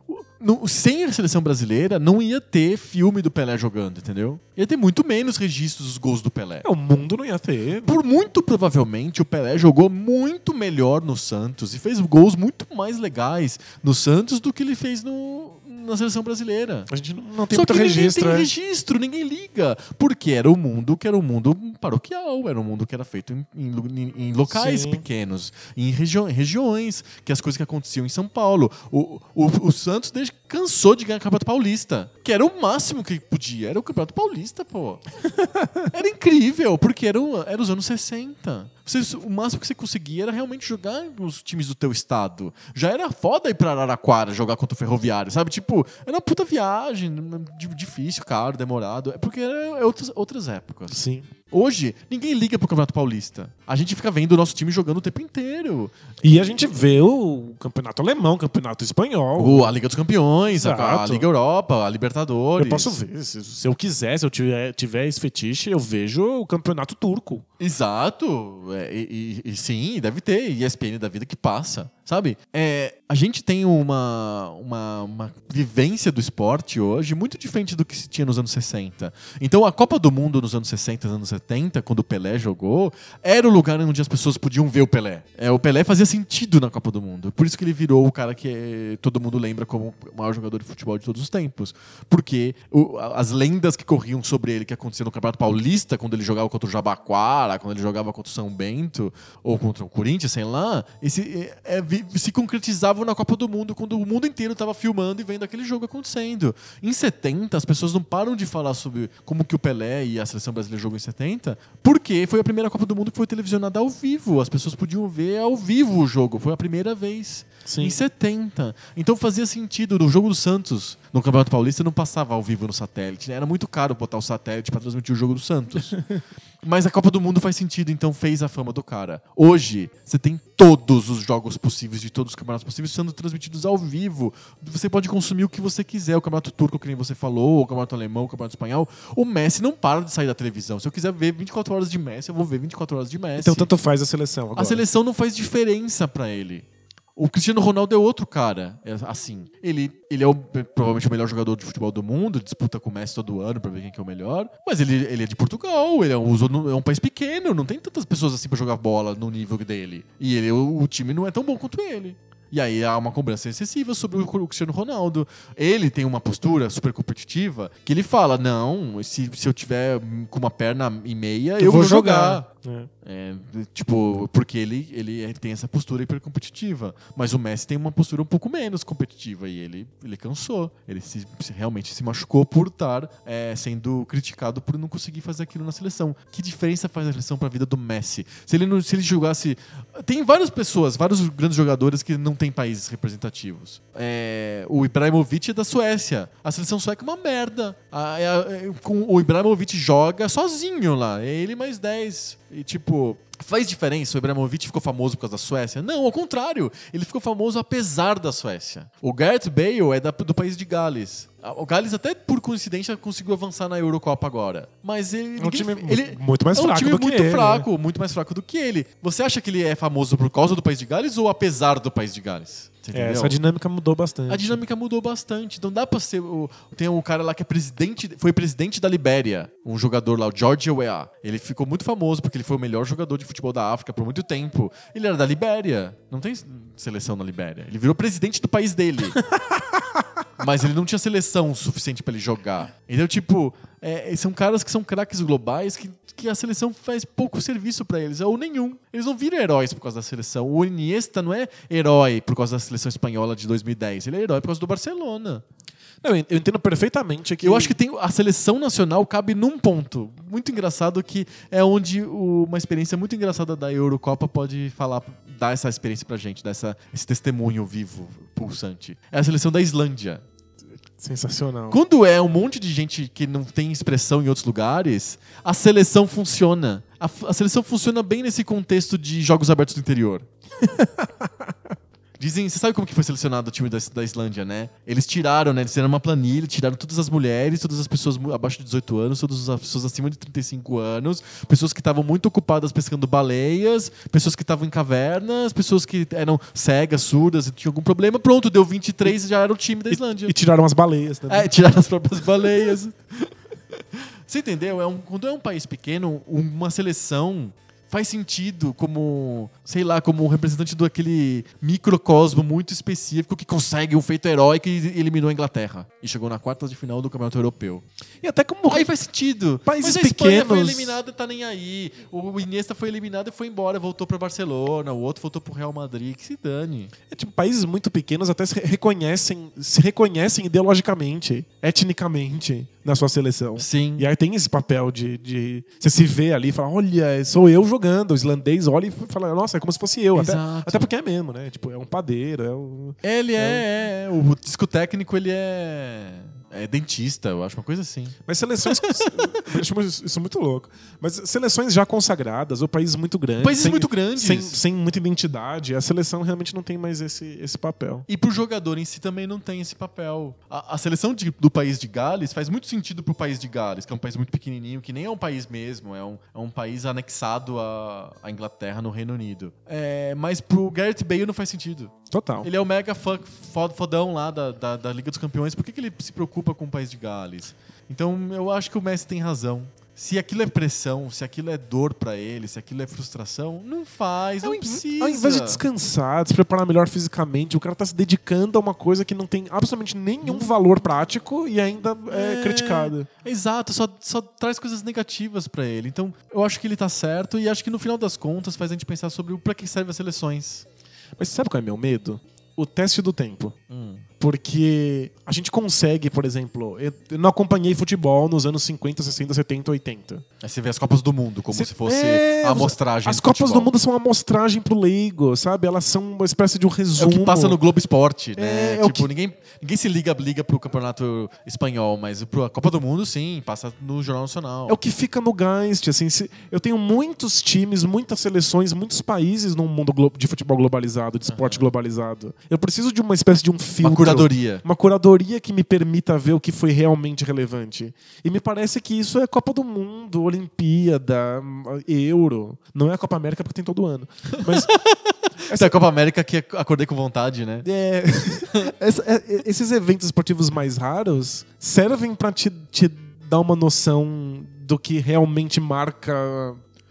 Sem a seleção brasileira, não ia ter filme do Pelé jogando, entendeu? Ia ter muito menos registros dos gols do Pelé. É, o mundo não ia ter. Por muito provavelmente, o Pelé jogou muito melhor no Santos e fez gols muito mais legais no Santos do que ele fez no, na seleção brasileira. A gente não, não tem Só muito que registro. ninguém tem é. registro, ninguém liga. Porque era um mundo que era um mundo paroquial, era um mundo que era feito em, em em- locais Sim. pequenos, em regi regiões, que as coisas que aconteciam em São Paulo. O, o, o Santos desde cansou de ganhar o Campeonato Paulista, que era o máximo que podia, era o Campeonato Paulista, pô. Era incrível, porque era, o- era os anos 60. Você- o máximo que você conseguia era realmente jogar os times do teu estado. Já era foda ir pra Araraquara jogar contra o Ferroviário, sabe? Tipo, era uma puta viagem, di- difícil, caro, demorado. É porque era outras, outras épocas. Sim. Hoje, ninguém liga pro Campeonato Paulista. A gente fica vendo o nosso time jogando o tempo inteiro. E a gente vê o campeonato alemão, o campeonato espanhol. O- a Liga dos Campeões, a, a. Liga Europa, a Libertadores. Eu posso ver. Se, se eu quiser, se eu tiver, tiver esse fetiche, eu vejo o campeonato turco. Exato. É, e, e- sim, deve ter. ESPN da vida que passa, sabe? É, a gente tem uma, uma, uma vivência do esporte hoje muito diferente do que se tinha nos anos 60. Então, a Copa do Mundo nos anos 60, anos 70, quando o Pelé jogou, era o lugar onde as pessoas podiam ver o Pelé. É, o Pelé fazia sentido na Copa do Mundo. Por isso que ele virou o cara que todo mundo lembra como o maior jogador de futebol de todos os tempos. Porque o- as lendas que corriam sobre ele, que aconteciam no Campeonato Paulista, quando ele jogava contra o Jabaquara, quando ele jogava contra o São Bento, ou contra o Corinthians, sei lá, eh, eh, vi- se concretizavam na Copa do Mundo, quando o mundo inteiro estava filmando e vendo aquele jogo acontecendo. Em 70, as pessoas não param de falar sobre como que o Pelé e a seleção brasileira jogou em 70, porque foi a primeira Copa do Mundo que foi televisionada ao vivo. As pessoas podiam ver ao vivo o jogo. Foi a primeira vez. Sim. Em 70. Então fazia sentido. No jogo do Santos, no Campeonato Paulista, não passava ao vivo no satélite. né? Era muito caro botar o satélite para transmitir o jogo do Santos. Mas a Copa do Mundo faz sentido, então fez a fama do cara. Hoje, você tem todos os jogos possíveis de todos os campeonatos possíveis sendo transmitidos ao vivo. Você pode consumir o que você quiser. O campeonato turco, que nem você falou, o campeonato alemão, o campeonato espanhol. O Messi não para de sair da televisão. Se eu quiser ver 24 horas de Messi, eu vou ver 24 horas de Messi. Então tanto faz a seleção agora. A seleção não faz diferença pra ele. O Cristiano Ronaldo é outro cara, é assim. Ele, ele é o- provavelmente o melhor jogador de futebol do mundo, disputa com o Messi todo ano pra ver quem que é o melhor. Mas ele, ele é de Portugal, ele é um, é um país pequeno, não tem tantas pessoas assim pra jogar bola no nível dele. E ele, o, o time não é tão bom quanto ele. E aí há uma cobrança excessiva sobre o Cristiano Ronaldo. Ele tem uma postura super competitiva que ele fala: não, se, se eu tiver com uma perna e meia, eu, vou jogar. É. É, tipo, porque ele, ele, ele tem essa postura hiper competitiva. Mas o Messi tem uma postura um pouco menos competitiva e ele, ele cansou. Ele se, realmente se machucou por estar é, sendo criticado por não conseguir fazer aquilo na seleção. Que diferença faz a seleção pra vida do Messi? Se ele, não, se ele jogasse. Tem várias pessoas, vários grandes jogadores que não têm países representativos. É, o Ibrahimovic é da Suécia. A seleção sueca é uma merda. A- é- é- com- o Ibrahimovic joga sozinho lá. É ele mais 10. E tipo. Faz diferença? O Ibrahimovic ficou famoso por causa da Suécia? Não, ao contrário. Ele ficou famoso apesar da Suécia. O Gareth Bale é da- do país de Gales. O Gales, até por coincidência, conseguiu avançar na Eurocopa agora. Mas ele. É um time ele, muito mais é um fraco time do que muito ele, né? fraco, muito mais fraco do que ele. Você acha que ele é famoso por causa do país de Gales ou apesar do país de Gales? É, essa dinâmica mudou bastante. A dinâmica mudou bastante. Não dá pra ser. O, tem um cara lá que é presidente. Foi presidente da Libéria. Um jogador lá, o George Weah. Ele ficou muito famoso porque ele foi o melhor jogador de futebol da África por muito tempo. Ele era da Libéria. Não tem seleção na Libéria. Ele virou presidente do país dele. Mas ele não tinha seleção suficiente pra ele jogar. Então, tipo, é, são caras que são craques globais que, que a seleção faz pouco serviço pra eles, ou nenhum. Eles não viram heróis por causa da seleção. O Iniesta não é herói por causa da seleção espanhola de 2010. Ele é herói por causa do Barcelona. Não, eu eu entendo perfeitamente que. Eu acho que tem, a seleção nacional cabe num ponto muito engraçado que é onde o- uma experiência muito engraçada da Eurocopa pode falar, dar essa experiência pra gente, dar essa, esse testemunho vivo, pulsante. É a seleção da Islândia. Sensacional. Quando é um monte de gente que não tem expressão em outros lugares, a seleção funciona. A, a seleção funciona bem nesse contexto de jogos abertos do interior. Dizem, você sabe como que foi selecionado o time da, da Islândia, né? Eles tiraram, né? Eles fizeram uma planilha, tiraram todas as mulheres, todas as pessoas abaixo de 18 anos, todas as pessoas acima de 35 anos, pessoas que estavam muito ocupadas pescando baleias, pessoas que estavam em cavernas, pessoas que eram cegas, surdas e tinham algum problema. Pronto, deu 23 e já era o time da Islândia. E tiraram as baleias também. É, tirar as próprias baleias. Você entendeu? É um, quando é um país pequeno, uma seleção faz sentido como, sei lá, como um representante do aquele microcosmo muito específico que consegue um feito heróico e eliminou a Inglaterra. E chegou na quarta de final do Campeonato Europeu. E até como. Aí faz sentido. Países Mas a Espanha foi pequenos- eliminada e tá nem aí. O Iniesta foi eliminado e foi embora, voltou pra Barcelona. O outro voltou pro Real Madrid. Que se dane. É, tipo, países muito pequenos até se reconhecem, se reconhecem ideologicamente, etnicamente na sua seleção. Sim. E aí tem esse papel de, de você se vê ali e fala, olha, sou eu jogando. O islandês olha e fala, nossa, é como se fosse eu. Até, Exato. até porque é mesmo, né? Tipo, é um padeiro, é um... Ele é, é, O disco técnico, ele é. É dentista, eu acho uma coisa assim. Mas seleções. acho isso muito louco. Mas seleções já consagradas, ou países muito grandes. Países sem- muito grandes. Sem, sem muita identidade, a seleção realmente não tem mais esse, esse papel. E pro jogador em si também não tem esse papel. A, a seleção de- do país de Gales faz muito sentido pro país de Gales, que é um país muito pequenininho, que nem é um país mesmo, é um, é um país anexado à, à Inglaterra, no Reino Unido. É, mas pro Gareth Bale não faz sentido. Total. Ele é o mega fodão lá da, da, da Liga dos Campeões. Por que, que ele se preocupa com o país de Gales? Então eu acho que o Messi tem razão. Se aquilo é pressão, se aquilo é dor pra ele, se aquilo é frustração, não faz, não Ao in- precisa. Ao invés de descansar, de se preparar melhor fisicamente, o cara tá se dedicando a uma coisa que não tem absolutamente nenhum valor prático e ainda é, É. criticada. Exato, só, só traz coisas negativas pra ele. Então, eu acho que ele tá certo e acho que no final das contas faz a gente pensar sobre o pra que servem as seleções. Mas sabe qual é meu medo? O teste do tempo. Hum. Porque a gente consegue, por exemplo, eu eu não acompanhei futebol nos anos 50, 60, 70, 80. Aí você vê as Copas do Mundo como Cê- se fosse É, a amostragem As do Copas futebol. do Mundo são uma amostragem pro leigo, sabe? Elas são uma espécie de um É resumo. o que passa no Globo Esporte, né? É, é tipo, que- ninguém, ninguém se liga, liga pro campeonato espanhol, mas pro a Copa do Mundo, sim, passa no Jornal Nacional. É o que fica no Geist, assim, se- eu tenho muitos times, muitas seleções, muitos países num mundo de futebol globalizado, de esporte globalizado. Eu preciso de uma espécie de um filtro. Uma curadoria. Uma curadoria que me permita ver o que foi realmente relevante. E me parece que isso é Copa do Mundo, Olimpíada, Euro. Não é a Copa América porque tem todo ano. Mas Essa é a Copa América que acordei com vontade, né? é, essa- é- esses eventos esportivos mais raros servem pra te, te dar uma noção do que realmente marca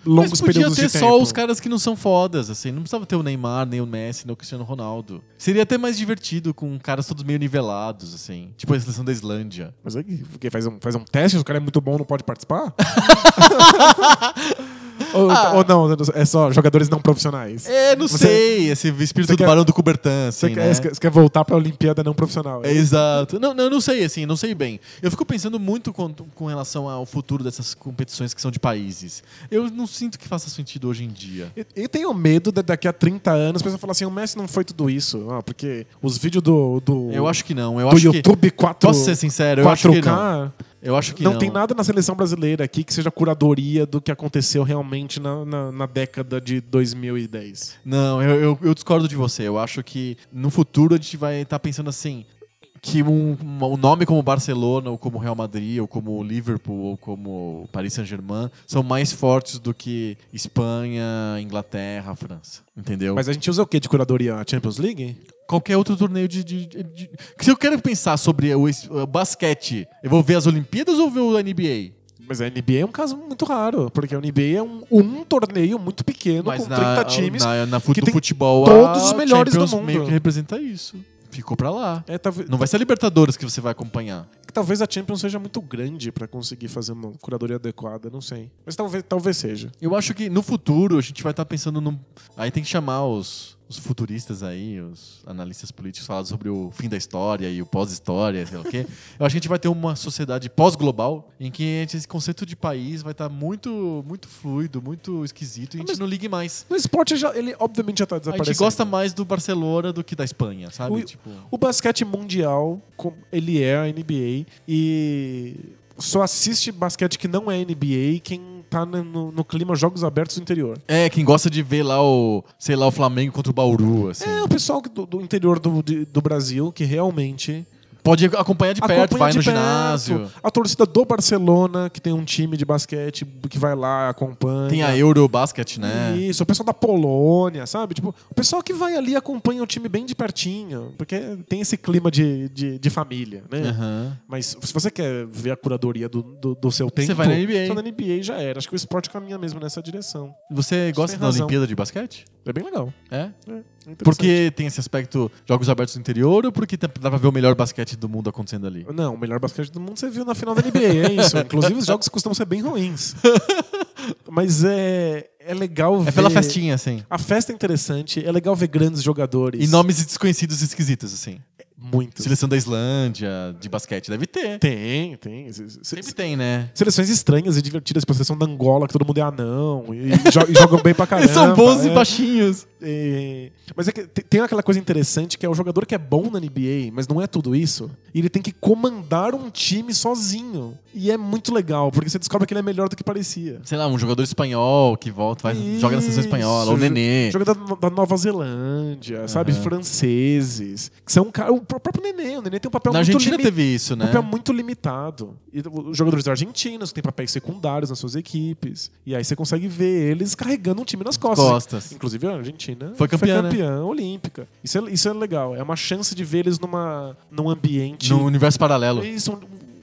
longos Mas podia ter só os caras que não são fodas, assim. Não precisava ter o Neymar, nem o Messi, nem o Cristiano Ronaldo. Seria até mais divertido com caras todos meio nivelados, assim. Tipo a seleção da Islândia. Mas aí, porque faz um, faz um teste, o cara é muito bom, não pode participar? ou, Ah. ou não, é só jogadores não profissionais. É, não Você- sei. Esse espírito você do quer- Barão do Coubertin, Você, assim, quer, né? você quer- você quer voltar pra Olimpíada não profissional. É, exato. Não, não, eu não sei, assim, não sei bem. Eu fico pensando muito com, com relação ao futuro dessas competições que são de países. Eu não sinto que faça sentido hoje em dia. E, e tenho medo de daqui a 30 anos as pessoas falar assim: o Messi não foi tudo isso. Ah, porque os vídeos do, do, Eu acho que não. Eu do acho que. YouTube 4, Posso ser sincero? Eu acho que não. 4K. Eu acho que não, não. tem nada na seleção brasileira aqui que seja curadoria do que aconteceu realmente na, na, na década de 2010. Não, eu, eu, eu discordo de você. Eu acho que no futuro a gente vai estar pensando assim. Que um, um nome como Barcelona, ou como Real Madrid, ou como Liverpool, ou como Paris Saint-Germain são mais fortes do que Espanha, Inglaterra, França. Entendeu? Mas a gente usa o que de curadoria? A Champions League? Qualquer outro torneio de, de- de- Se eu quero pensar sobre o, o basquete, eu vou ver as Olimpíadas ou ver o NBA? Mas a NBA é um caso muito raro, porque a NBA é um, um torneio muito pequeno com 30 times. Na, na fut- que do tem futebol, todos os melhores do Champions mundo. meio que representa isso. Ficou pra lá. É, talvez, Não vai ser a Libertadores que você vai acompanhar. talvez a Champions seja muito grande pra conseguir fazer uma curadoria adequada, não sei. Mas talvez, talvez seja. Eu acho que no futuro a gente vai estar pensando num. Aí tem que chamar os, os futuristas aí, os analistas políticos, falar sobre o fim da história e o pós-história, sei lá o quê. Eu acho que a gente vai ter uma sociedade pós-global em que a esse conceito de país vai estar muito, muito fluido, muito esquisito e a gente Mas- não ligue mais. No esporte, já, ele obviamente já tá A desaparecendo. gente gosta mais do Barcelona do que da Espanha, sabe? O- Tipo, O basquete mundial, ele é a NBA e só assiste basquete que não é NBA quem tá no, no- clima Jogos Abertos do interior. é, quem gosta de ver lá o, sei lá, o Flamengo contra o Bauru, assim. É o pessoal do, do interior do, de- do Brasil que realmente Pode acompanhar de perto, acompanha vai de no perto. ginásio. A torcida do Barcelona, que tem um time de basquete que vai lá, acompanha. Tem a Eurobasket, né? Isso, o pessoal da Polônia, sabe? Tipo, o pessoal que vai ali acompanha o time bem de pertinho, porque tem esse clima de, de, de família, né? Aham. Mas se você quer ver a curadoria do, do, do seu tempo, Você vai na NBA. Só na NBA já era. Acho que o esporte caminha mesmo nessa direção. Você gosta da razão. Olimpíada de basquete? É bem legal. É? É. Porque tem esse aspecto Jogos Abertos do Interior ou porque dá pra ver o melhor basquete do mundo acontecendo ali? Não, o melhor basquete do mundo você viu na final da NBA, é isso. Inclusive os jogos costumam ser bem ruins. Mas é, é legal ver. É pela festinha, assim. A festa é interessante, é legal ver grandes jogadores. E nomes desconhecidos e esquisitos, assim. Muitos. Seleção da Islândia, de basquete, deve ter. Tem, tem. Se- se- Sempre tem, né? Seleções estranhas e divertidas, tipo a seleção da Angola, que todo mundo é anão e, jo- e jogam bem pra caramba. Eles são bons e é. baixinhos. É, Mas é que te- tem aquela coisa interessante que é o jogador que é bom na NBA, mas não é tudo isso. E ele tem que comandar um time sozinho. E é muito legal, porque você descobre que ele é melhor do que parecia. Sei lá, um jogador espanhol que volta, vai, joga na seleção espanhola, o Nenê. Jogador da, da Nova Zelândia, sabe? Aham. Franceses. Que são o pró- próprio Nenê. O Nenê tem um papel Na muito Argentina limi- teve isso, um né? papel muito limitado. E os jogadores argentinos têm papéis secundários nas suas equipes. E aí você consegue ver eles carregando um time nas costas. Costas. Inclusive a Argentina Foi campeã, né? campeã olímpica. Isso é, isso é legal. É uma chance de ver eles numa, num ambiente. No universo paralelo. Isso,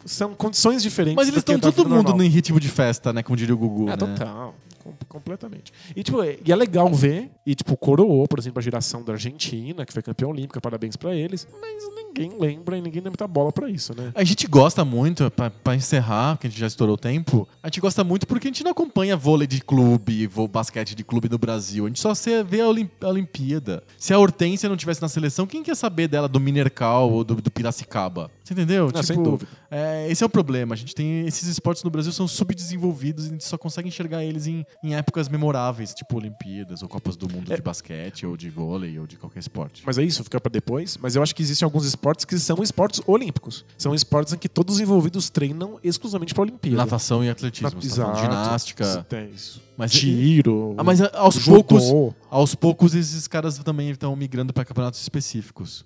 são condições diferentes. Mas eles estão da todo mundo normal. em ritmo de festa, né? Como diria o Gugu. É, né? total. Com- Completamente. E, tipo, é, e é legal ver. E, tipo, coroou, por exemplo, a geração da Argentina, que foi campeã olímpica, parabéns pra eles. Mas ninguém lembra e ninguém dá muita bola pra isso, né? A gente gosta muito, pra, pra encerrar, que a gente já estourou o tempo, a gente gosta muito porque a gente não acompanha vôlei de clube, vou basquete de clube no Brasil. A gente só vê a, a Olimpíada. Se a Hortência não tivesse na seleção, quem quer saber dela do Minercal ou do, do Piracicaba? Você entendeu? Não, sem dúvida. é, esse é o problema. A gente tem. Esses esportes no Brasil são subdesenvolvidos e a gente só consegue enxergar eles em, em épocas memoráveis, tipo Olimpíadas, ou Copas do Mundo É. de basquete, ou de vôlei, ou de qualquer esporte. Mas é isso, fica pra depois. Mas eu acho que existem alguns esportes que são esportes olímpicos. São esportes em que todos os envolvidos treinam exclusivamente pra Olimpíada. Natação e atletismo. Na- tá falando Exato. ginástica. É isso. Mas Tiro. Ah, mas aos judô. poucos, aos poucos esses caras também estão migrando para campeonatos específicos.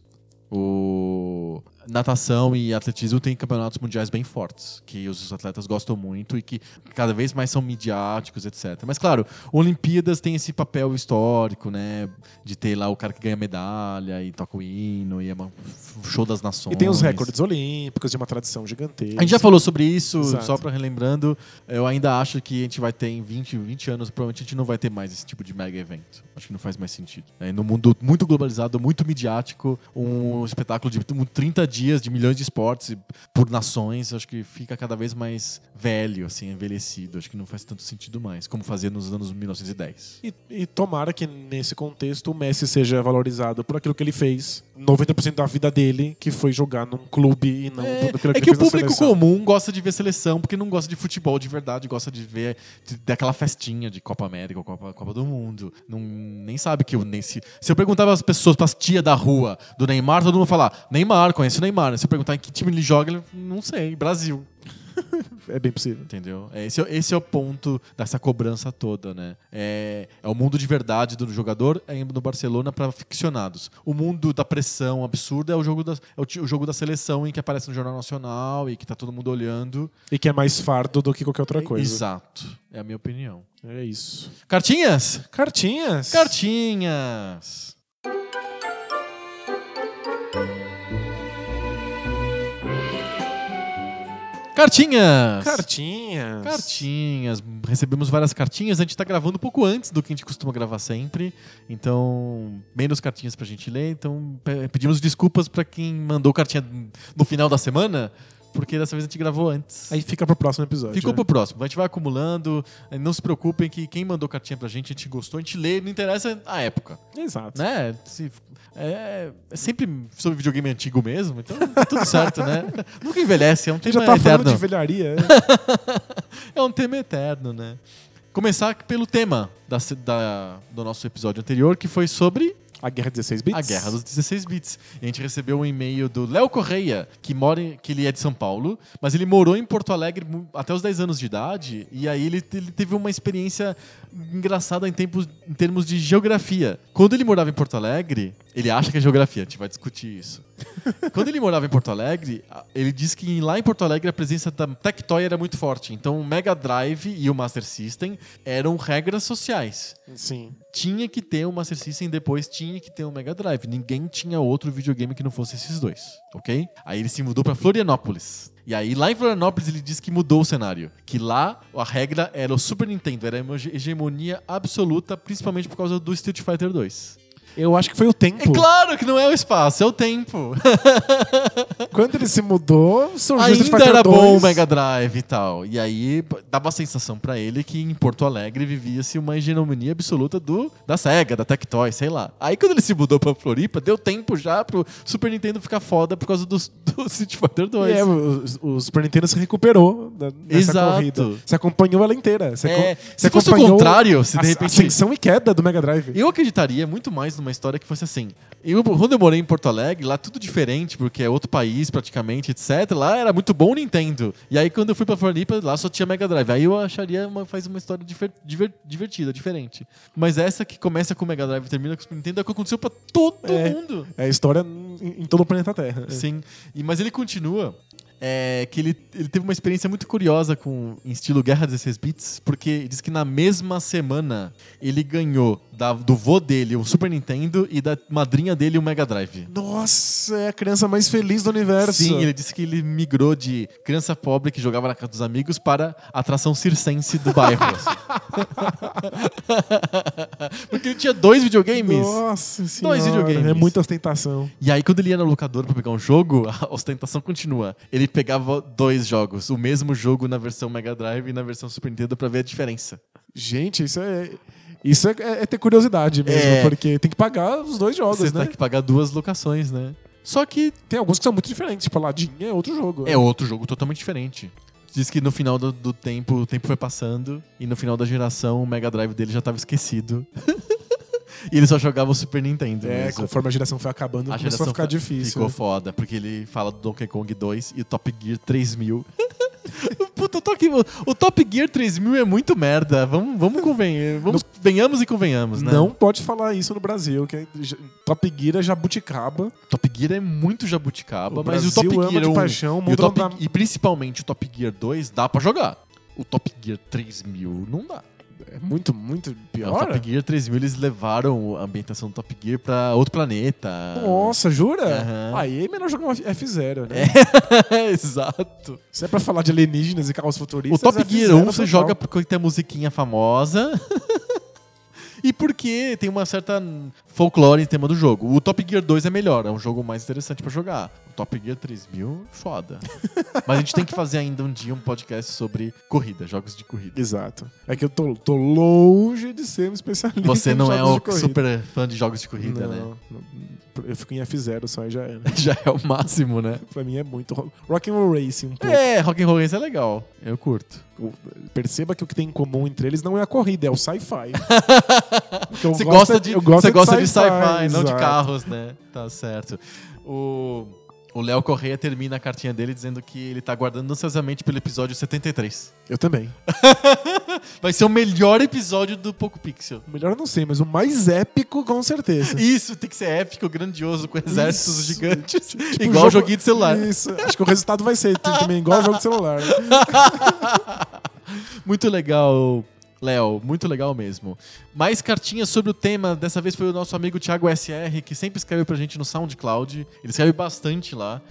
O natação e atletismo têm campeonatos mundiais bem fortes, que os atletas gostam muito e que cada vez mais são midiáticos, etc. Mas claro, Olimpíadas tem esse papel histórico, né, de ter lá o cara que ganha medalha e toca o hino e é uma show das nações. E tem os recordes olímpicos de uma tradição gigantesca. A gente já falou sobre isso, Exato. só pra relembrando. Eu ainda acho que a gente vai ter em 20, 20 anos, provavelmente a gente não vai ter mais esse tipo de mega evento. Acho que não faz mais sentido. É, no mundo muito globalizado, muito midiático, um espetáculo de 30 dias de milhões de esportes por nações, acho que fica cada vez mais velho, assim, envelhecido. Acho que não faz tanto sentido mais, como fazia nos anos 1910. E, e tomara que nesse contexto o Messi seja valorizado por aquilo que ele fez 90% da vida dele, que foi jogar num clube e não É, por aquilo é ele que o público comum gosta de ver seleção porque não gosta de futebol de verdade, gosta de ver de- daquela festinha de Copa América ou Copa, Copa do Mundo. Não, nem sabe que o se, se eu perguntar para as pessoas, para as tias da rua do Neymar, todo mundo falar Neymar, conhece Neymar. Se eu perguntar em que time ele joga, ele não sei, Brasil. É bem possível. Entendeu? É, Esse, é- esse é o ponto dessa cobrança toda, né? É, é o mundo de verdade do jogador é no Barcelona para ficcionados. O mundo da pressão absurda é o jogo da, é o, o jogo da seleção em que aparece no Jornal Nacional e que tá todo mundo olhando. E que é mais fardo do que qualquer outra coisa. Exato. É a minha opinião. É isso. Cartinhas? Cartinhas. Cartinhas! Cartinhas! Cartinhas. Cartinhas. Recebemos várias cartinhas. A gente tá gravando um pouco antes do que a gente costuma gravar sempre. Então, menos cartinhas pra gente ler. Então, pe- pedimos desculpas pra quem mandou cartinha no final da semana, porque dessa vez a gente gravou antes. Aí fica pro próximo episódio. Ficou né? pro próximo. A gente vai acumulando. Não se preocupem que quem mandou cartinha pra gente, a gente gostou, a gente lê, não interessa a época. Exato. Né? Se- é, é sempre sobre videogame antigo mesmo, então tá tudo certo, né? Nunca envelhece, é um tema já tá eterno. falando de velharia. É um tema eterno, né? Começar pelo tema da, da- do nosso episódio anterior, que foi sobre A Guerra 16 Bits. a Guerra dos 16 Bits. A gente recebeu um e-mail do Léo Correia, que mora em- que ele é de São Paulo, mas ele morou em Porto Alegre até os 10 anos de idade, e aí ele, ele teve uma experiência engraçada em, tempos, em termos de geografia. Quando ele morava em Porto Alegre, ele acha que é geografia, a gente vai discutir isso. Quando ele morava em Porto Alegre, a- ele disse que lá em Porto Alegre a presença da Tectoy era muito forte. Então o Mega Drive e o Master System eram regras sociais Sim. tinha que ter um Master System, depois tinha que ter um Mega Drive. Ninguém tinha outro videogame que não fosse esses dois, ok? Aí ele se mudou pra Florianópolis. E aí lá em Florianópolis ele disse que mudou o cenário, que lá a regra era o Super Nintendo, era uma hege- hegemonia absoluta, principalmente por causa do Street Fighter 2. Eu acho que foi o tempo. É claro que não é o espaço, é o tempo. Quando ele se mudou, surgiu Street Ainda era 2. bom o Mega Drive e tal. E aí dava a sensação pra ele que em Porto Alegre vivia-se uma hegemonia absoluta do, da SEGA, da Tectoy, sei lá. Aí quando ele se mudou pra Floripa, deu tempo já pro Super Nintendo ficar foda por causa do, do Street Fighter 2. E é, o, o Super Nintendo se recuperou da- nessa Exato. corrida. Você acompanhou ela inteira. Você É, se fosse o contrário, se de a- repente- Ascensão e queda do Mega Drive. Eu acreditaria muito mais numa história que fosse assim. Eu, quando eu morei em Porto Alegre, lá tudo diferente, porque é outro país praticamente, etc. Lá era muito bom o Nintendo. E aí quando eu fui pra Floripa, lá só tinha Mega Drive. Aí eu acharia uma, faz uma história difer- diver- divertida, diferente. Mas essa que começa com o Mega Drive e termina com o Nintendo é o que aconteceu pra todo É. mundo. É a história em, em todo o planeta Terra. Sim. E, mas ele continua. É, que ele, ele teve uma experiência muito curiosa com em estilo Guerra 16 Bits, porque diz que na mesma semana ele ganhou da- do vô dele um Super Nintendo e da madrinha dele um Mega Drive. Nossa, é a criança mais feliz do universo. Sim, ele disse que ele migrou de criança pobre que jogava na casa dos amigos para atração circense do bairro. assim. Porque ele tinha dois videogames. Nossa senhora, Dois videogames. É muita ostentação. E aí, quando ele ia na locadora pra pegar um jogo, a ostentação continua. Ele pegava dois jogos, o mesmo jogo na versão Mega Drive e na versão Super Nintendo pra ver a diferença. Gente, isso é. Isso é, é ter curiosidade mesmo, É. porque tem que pagar os dois jogos, Você né? tem que pagar duas locações, né? Só que Tem alguns que são muito diferentes, tipo Aladdin é outro jogo. é outro jogo totalmente diferente. Diz que no final do, do tempo, o tempo foi passando e no final da geração o Mega Drive dele já tava esquecido. e ele só jogava o Super Nintendo. É, mesmo. conforme a geração foi acabando, A começou a ficar difícil. Ficou né? foda, porque ele fala do Donkey Kong 2 e o Top Gear 3000. Puta, o Top, o Top Gear 3000 é muito merda. Vamos, vamos convencer. Vamos, venhamos e convenhamos, né? Não pode falar isso no Brasil, que é- Top Gear é jabuticaba. Top Gear é muito jabuticaba, O mas o Brasil Top ama Gear de 1 paixão, o e, o Top- dá- e principalmente o Top Gear 2 dá pra jogar. O Top Gear 3000 não dá. É muito, muito O pior. Top Gear 3000 eles levaram a ambientação do Top Gear pra outro planeta. Nossa, jura? Aham. Aí é melhor jogar um F0, né? Exato. Se é pra falar de alienígenas e carros O futuristas. Top F0 Gear 1 você joga porque tem a musiquinha famosa. e porque tem uma certa folclore em tema do jogo. O Top Gear 2 é melhor, é um jogo mais interessante pra jogar. O Top Gear 3000, foda. Mas a gente tem que fazer ainda um dia um podcast sobre corrida, jogos de corrida. Exato. É que eu tô, tô longe de ser um especialista. Você não é o super fã de jogos de corrida, né? não, não. Eu fico em F0 só e já era. Já é o máximo, né? pra mim é muito. ro- Rock and Roll Racing um pouco. É, Rock and Roll Race é legal. Eu curto. Perceba que o que tem em comum entre eles não é a corrida, é o sci-fi. Você gosta é- de, eu gosto você é gosta de sci-fi, não de carros, né? Tá certo. O o Léo Correia termina a cartinha dele dizendo que ele tá aguardando ansiosamente pelo episódio 73. Eu também. Vai ser o melhor episódio do Poco Pixel. Melhor eu não sei, mas o mais épico com certeza. Isso, tem que ser épico, grandioso, com exércitos Isso. gigantes. Tipo, igual o o joguinho de celular. Isso. Acho que o resultado vai ser também igual jogo de celular. Muito legal, Léo, muito legal mesmo. Mais cartinhas sobre o tema, dessa vez foi o nosso amigo Thiago SR, que sempre escreve pra gente no SoundCloud. Ele escreve bastante lá.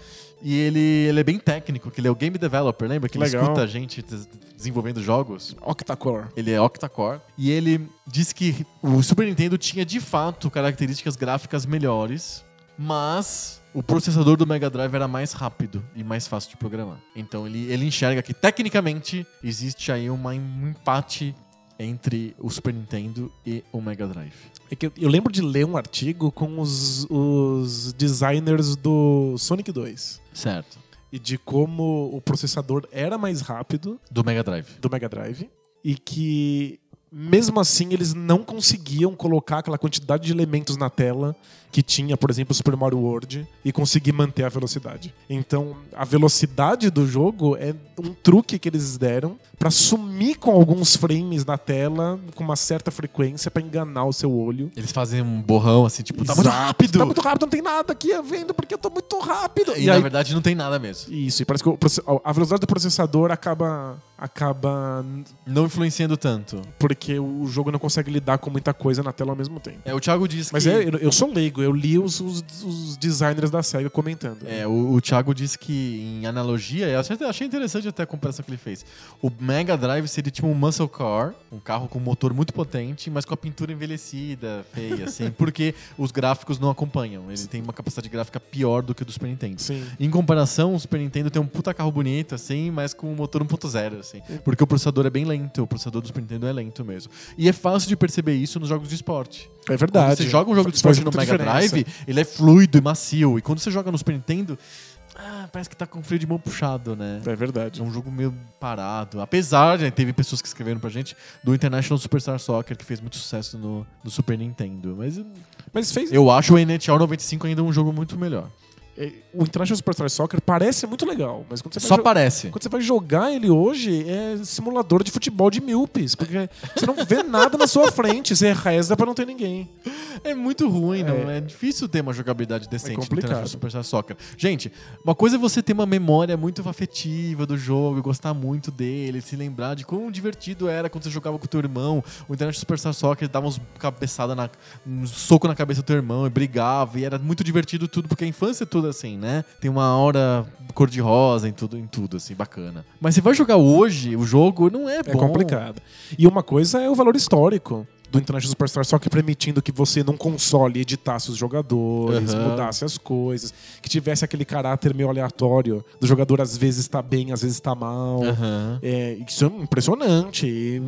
E ele, ele é bem técnico, que ele é o game developer, lembra? Que ele escuta a gente des- desenvolvendo jogos. Octacore. Ele é octa-core. E ele disse que o Super Nintendo tinha de fato características gráficas melhores, mas o processador do Mega Drive era mais rápido e mais fácil de programar. Então ele, ele enxerga que tecnicamente existe aí uma, um empate entre o Super Nintendo e o Mega Drive. É que eu, lembro de ler um artigo com os, os designers do Sonic 2 Certo. e de como o processador era mais rápido Do Mega Drive. do Mega Drive e que mesmo assim eles não conseguiam colocar aquela quantidade de elementos na tela que tinha, por exemplo, o Super Mario World e conseguir manter a velocidade. Então, a velocidade do jogo é um truque que eles deram pra sumir com alguns frames na tela com uma certa frequência pra enganar o seu olho. Eles fazem um borrão assim, tipo, tá muito rápido! Tá muito rápido, não tem nada aqui vendo porque eu tô muito rápido. E, na verdade não tem nada mesmo. Isso, e parece que o a velocidade do processador acaba acaba Não influenciando tanto. porque o jogo não consegue lidar com muita coisa na tela ao mesmo tempo. É, o Thiago diz Mas que... é, eu, eu sou leigo, eu li os, os, os designers da SEGA comentando. É, o, o Thiago disse que, em analogia, eu achei, achei interessante até a comparação que ele fez. O Mega Drive seria tipo um muscle car, um carro com motor muito potente, mas com a pintura envelhecida, feia, assim, porque os gráficos não acompanham. Ele tem uma capacidade gráfica pior do que o do Super Nintendo. Sim. Em comparação, o Super Nintendo tem um puta carro bonito, assim, mas com um motor 1.0, assim. Porque o processador é bem lento, o processador do Super Nintendo é lento mesmo. E é fácil de perceber isso nos jogos de esporte. É verdade. Quando você joga um jogo de esporte no Mega diferença. Drive, ele é fluido e macio. E quando você joga no Super Nintendo, ah, parece que tá com o freio de mão puxado, né? É verdade. É um jogo meio parado. Apesar, né, teve pessoas que escreveram pra gente do International Superstar Soccer, que fez muito sucesso no, no Super Nintendo. Mas Mas fez. eu acho o NHL 95 ainda um jogo muito melhor. É, O International Superstar Soccer parece muito legal, mas quando você vai Só parece. Quando você vai jogar ele hoje, é simulador de futebol de míopes. Porque você não vê nada na sua frente, você reza pra não ter ninguém. É muito ruim, É. não é difícil ter uma jogabilidade decente no complicado. International Superstar Soccer. Gente, uma coisa é você ter uma memória muito afetiva do jogo, gostar muito dele, se lembrar de quão divertido era quando você jogava com o teu irmão. O International Superstar Soccer dava uns cabeçada na um soco na cabeça do teu irmão e brigava e era muito divertido tudo, porque a infância é tudo assim, né? Tem uma hora cor-de-rosa em tudo, em tudo assim, bacana. Mas você vai jogar hoje, o jogo não é, É bom. complicado. E uma coisa é o valor histórico do International Superstar Soccer permitindo que você num console editasse os jogadores, Aham. mudasse as coisas, que tivesse aquele caráter meio aleatório do jogador às vezes tá bem, às vezes tá mal. Aham. É, isso é impressionante. E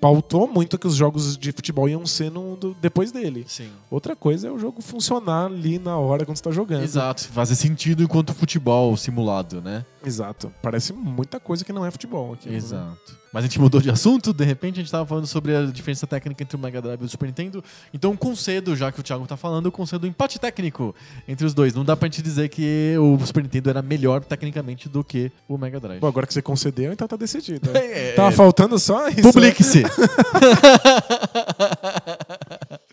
pautou muito que os jogos de futebol iam ser no- do- depois dele. Sim. Outra coisa é o jogo funcionar ali na hora quando você tá jogando. Exato, fazer sentido enquanto futebol simulado, né? Exato. Parece muita coisa que não é futebol aqui. Exato. Mas a gente mudou de assunto, de repente a gente tava falando sobre a diferença técnica entre o Mega Drive e o Super Nintendo. Então concedo, já que o Thiago tá falando, eu concedo um empate técnico entre os dois. Não dá pra gente dizer que o Super Nintendo era melhor tecnicamente do que o Mega Drive. Bom, agora que você concedeu, então tá decidido. É, Tava faltando só isso. Publique-se!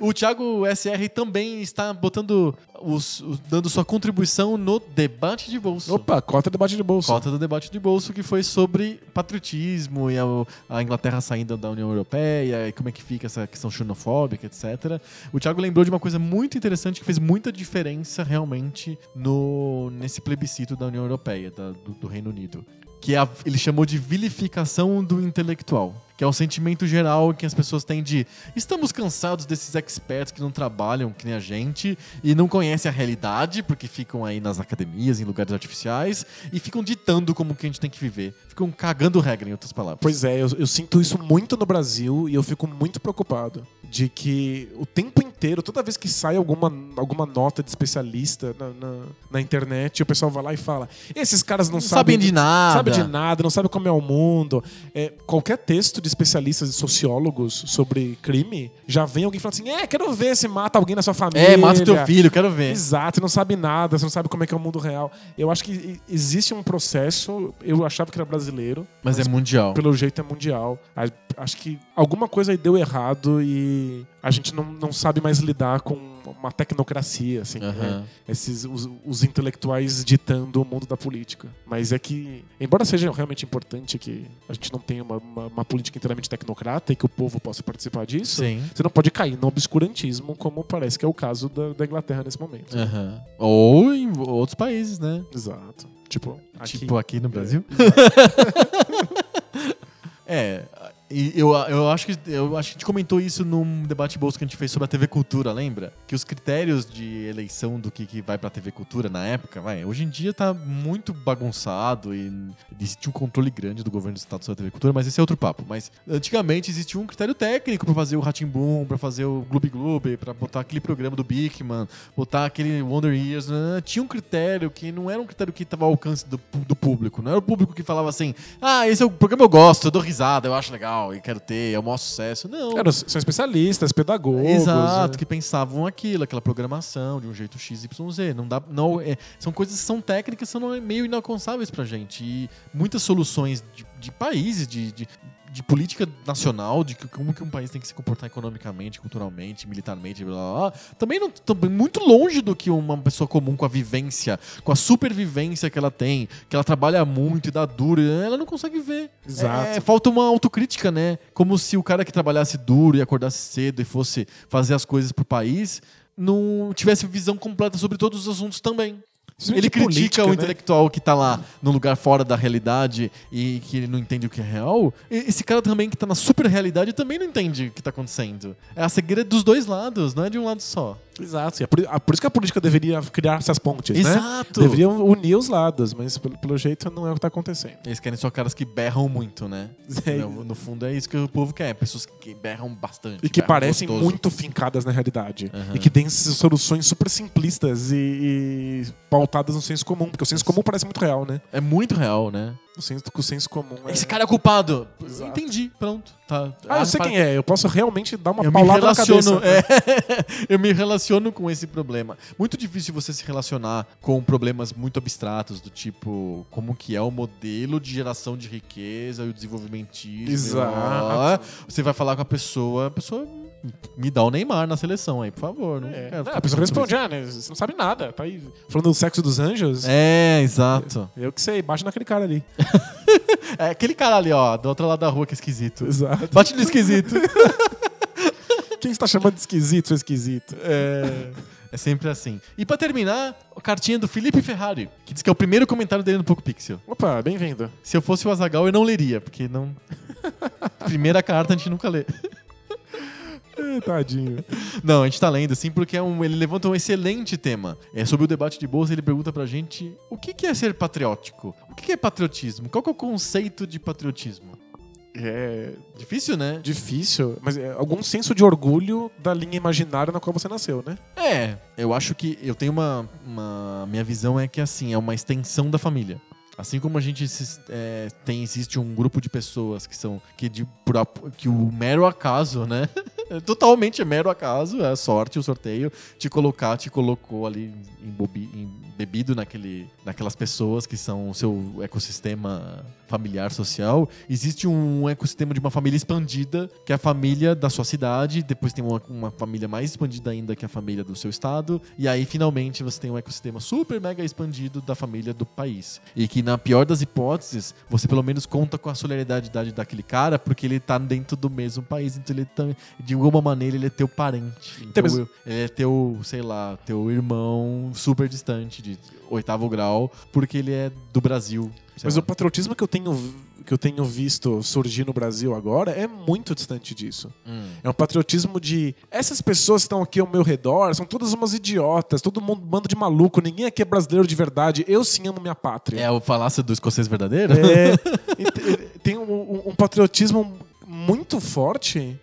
O Thiago SR também está botando os, os- dando sua contribuição no debate de bolso. Opa, cota debate de bolsa. Cota do debate de bolso que foi sobre patriotismo e a, a Inglaterra saindo da União Europeia e como é que fica essa questão xenofóbica, etc. O Thiago lembrou de uma coisa muito interessante que fez muita diferença realmente no nesse plebiscito da União Europeia, da- do, do Reino Unido. Que é a- ele chamou de vilificação do intelectual. Que é o sentimento geral que as pessoas têm de estamos cansados desses experts que não trabalham que nem a gente e não conhecem a realidade porque ficam aí nas academias, em lugares artificiais e ficam ditando como que a gente tem que viver. Ficam cagando regra, em outras palavras. Pois é, eu, eu sinto isso muito no Brasil e eu fico muito preocupado de que o tempo inteiro, toda vez que sai alguma, alguma nota de especialista na, na, na internet, o pessoal vai lá e fala: esses caras não, Não sabem sabem de nada." sabe de nada, não sabem como é o mundo. É, qualquer texto de especialistas e sociólogos sobre crime, já vem alguém falando assim: é, quero ver se mata alguém na sua família. É, mata o teu filho, quero ver. Exato, não sabe nada, você não sabe como é que é o mundo real. Eu acho que existe um processo, eu achava que era brasileiro, Mas é mundial. pelo jeito é mundial. Acho que alguma coisa aí deu errado e a gente não, não sabe mais lidar com uma tecnocracia, assim, Aham. né? Esses, os, os intelectuais ditando o mundo da política. Mas é que, embora seja realmente importante que a gente não tenha uma, uma, uma política inteiramente tecnocrata e que o povo possa participar disso, Sim. você não pode cair no obscurantismo, como parece que é o caso da, da Inglaterra nesse momento. Aham. Ou em outros países, né? Exato. Tipo, aqui. Tipo aqui no Brasil. É, e eu, eu, acho que, eu acho que a gente comentou isso num debate bolso que a gente fez sobre a TV Cultura, lembra? Que os critérios de eleição do que, que vai pra TV Cultura na época, vai, hoje em dia tá muito bagunçado e existe um controle grande do governo do estado sobre a TV Cultura, mas esse é outro papo. Mas antigamente existia um critério técnico pra fazer o Ratimbum, pra fazer o Gloob Gloob, pra botar aquele programa do Bigman, botar aquele Wonder Years, né? tinha um critério que não era um critério que tava ao alcance do, do público, não era o público que falava assim, ah, esse é o programa eu gosto, eu dou risada, eu acho legal e quero ter, é o maior sucesso. Não. Eram- são especialistas, pedagogos. Exato, né? que pensavam aquilo, aquela programação de um jeito XYZ. Não dá, não, é, são coisas que são técnicas, são meio inalcançáveis pra gente. E muitas soluções de, de países, de, de, de política nacional, de que- como que um país tem que se comportar economicamente, culturalmente, militarmente, blá, blá, blá, também não também muito longe do que uma pessoa comum com a vivência, com a supervivência que ela tem, que ela trabalha muito e dá duro, ela não consegue ver. Exato. É, falta uma autocrítica, né? Como se o cara que trabalhasse duro e acordasse cedo e fosse fazer as coisas pro país não tivesse visão completa sobre todos os assuntos também. Ele critica política, o né? intelectual que tá lá num lugar fora da realidade e que ele não entende o que é real. E esse cara também que tá na super realidade também não entende o que tá acontecendo. É a cegueira dos dois lados, não é de um lado só. Exato. É por, ah, por isso que a política deveria criar essas pontes, né? Exato. Deveriam unir os lados, mas pelo, pelo jeito não é o que está acontecendo. Eles querem só caras que berram muito, né? É. No, fundo é isso que o povo quer. Pessoas que berram bastante. E que parecem gostoso. muito fincadas na realidade. Aham. E que têm soluções super simplistas e, e pautadas no senso comum. Porque o senso comum parece muito real, né? É muito real, né? O senso, o senso comum é... Esse cara é culpado. Exato. Entendi, pronto. Tá. Ah, eu sei quem é. Eu posso realmente dar uma Eu me paulada na relaciono, cabeça. é, eu me relaciono com esse problema. Muito difícil você se relacionar com problemas muito abstratos do tipo como que é o modelo de geração de riqueza e o desenvolvimentismo. Exato. Você vai falar com a pessoa, a pessoa me dá o Neymar na seleção aí, por favor. Não É. Não, ficar a pessoa responde, ah, né, você não sabe nada. Tá aí falando do sexo dos anjos. É, exato. Eu que sei, baixa naquele cara ali. É aquele cara ali, ó, do outro lado da rua que é esquisito. Exato. Bate no esquisito. Quem está chamando de esquisito, seu esquisito? É. É sempre assim. E pra terminar, a cartinha do Felipe Ferrari, que diz que é o primeiro comentário dele no Poco Pixel. Opa, bem-vindo. Se eu fosse o Azagal, eu não leria, porque não. Primeira carta a gente nunca lê. Tadinho. Não, a gente tá lendo, assim, porque é um- ele levanta um excelente tema. É sobre o debate de bolsa, ele pergunta pra gente o que que é ser patriótico? O que que é patriotismo? Qual que é o conceito de patriotismo? É Difícil, né? difícil, mas é algum senso de orgulho da linha imaginária na qual você nasceu, né? É, eu acho que eu tenho uma, uma- Minha visão é que assim, é uma extensão da família. Assim como a gente é, tem, existe um grupo de pessoas que são. que, de, que o mero acaso, né? Totalmente mero acaso, é sorte, o sorteio, te colocar, te colocou ali em, bobi, em bebido naquele, naquelas pessoas que são o seu ecossistema familiar, social. Existe um ecossistema de uma família expandida, que é a família da sua cidade, depois tem uma, uma família mais expandida ainda, que é a família do seu estado, e aí finalmente você tem um ecossistema super mega expandido da família do país. E que na pior das hipóteses, você pelo menos conta com a solidariedade daquele cara, porque ele tá dentro do mesmo país, então ele tá, de alguma maneira ele é teu parente. Então, mas- ele é teu, sei lá, teu irmão super distante, de oitavo grau, porque ele é do Brasil. Mas lá. o patriotismo que eu tenho que eu tenho visto surgir no Brasil agora é muito distante disso. Hum. É um patriotismo de essas pessoas que estão aqui ao meu redor são todas umas idiotas, todo mundo bando de maluco, ninguém aqui é brasileiro de verdade. Eu sim amo minha pátria. É o falácio do escocês verdadeiro? É, te- tem um, um- um patriotismo muito forte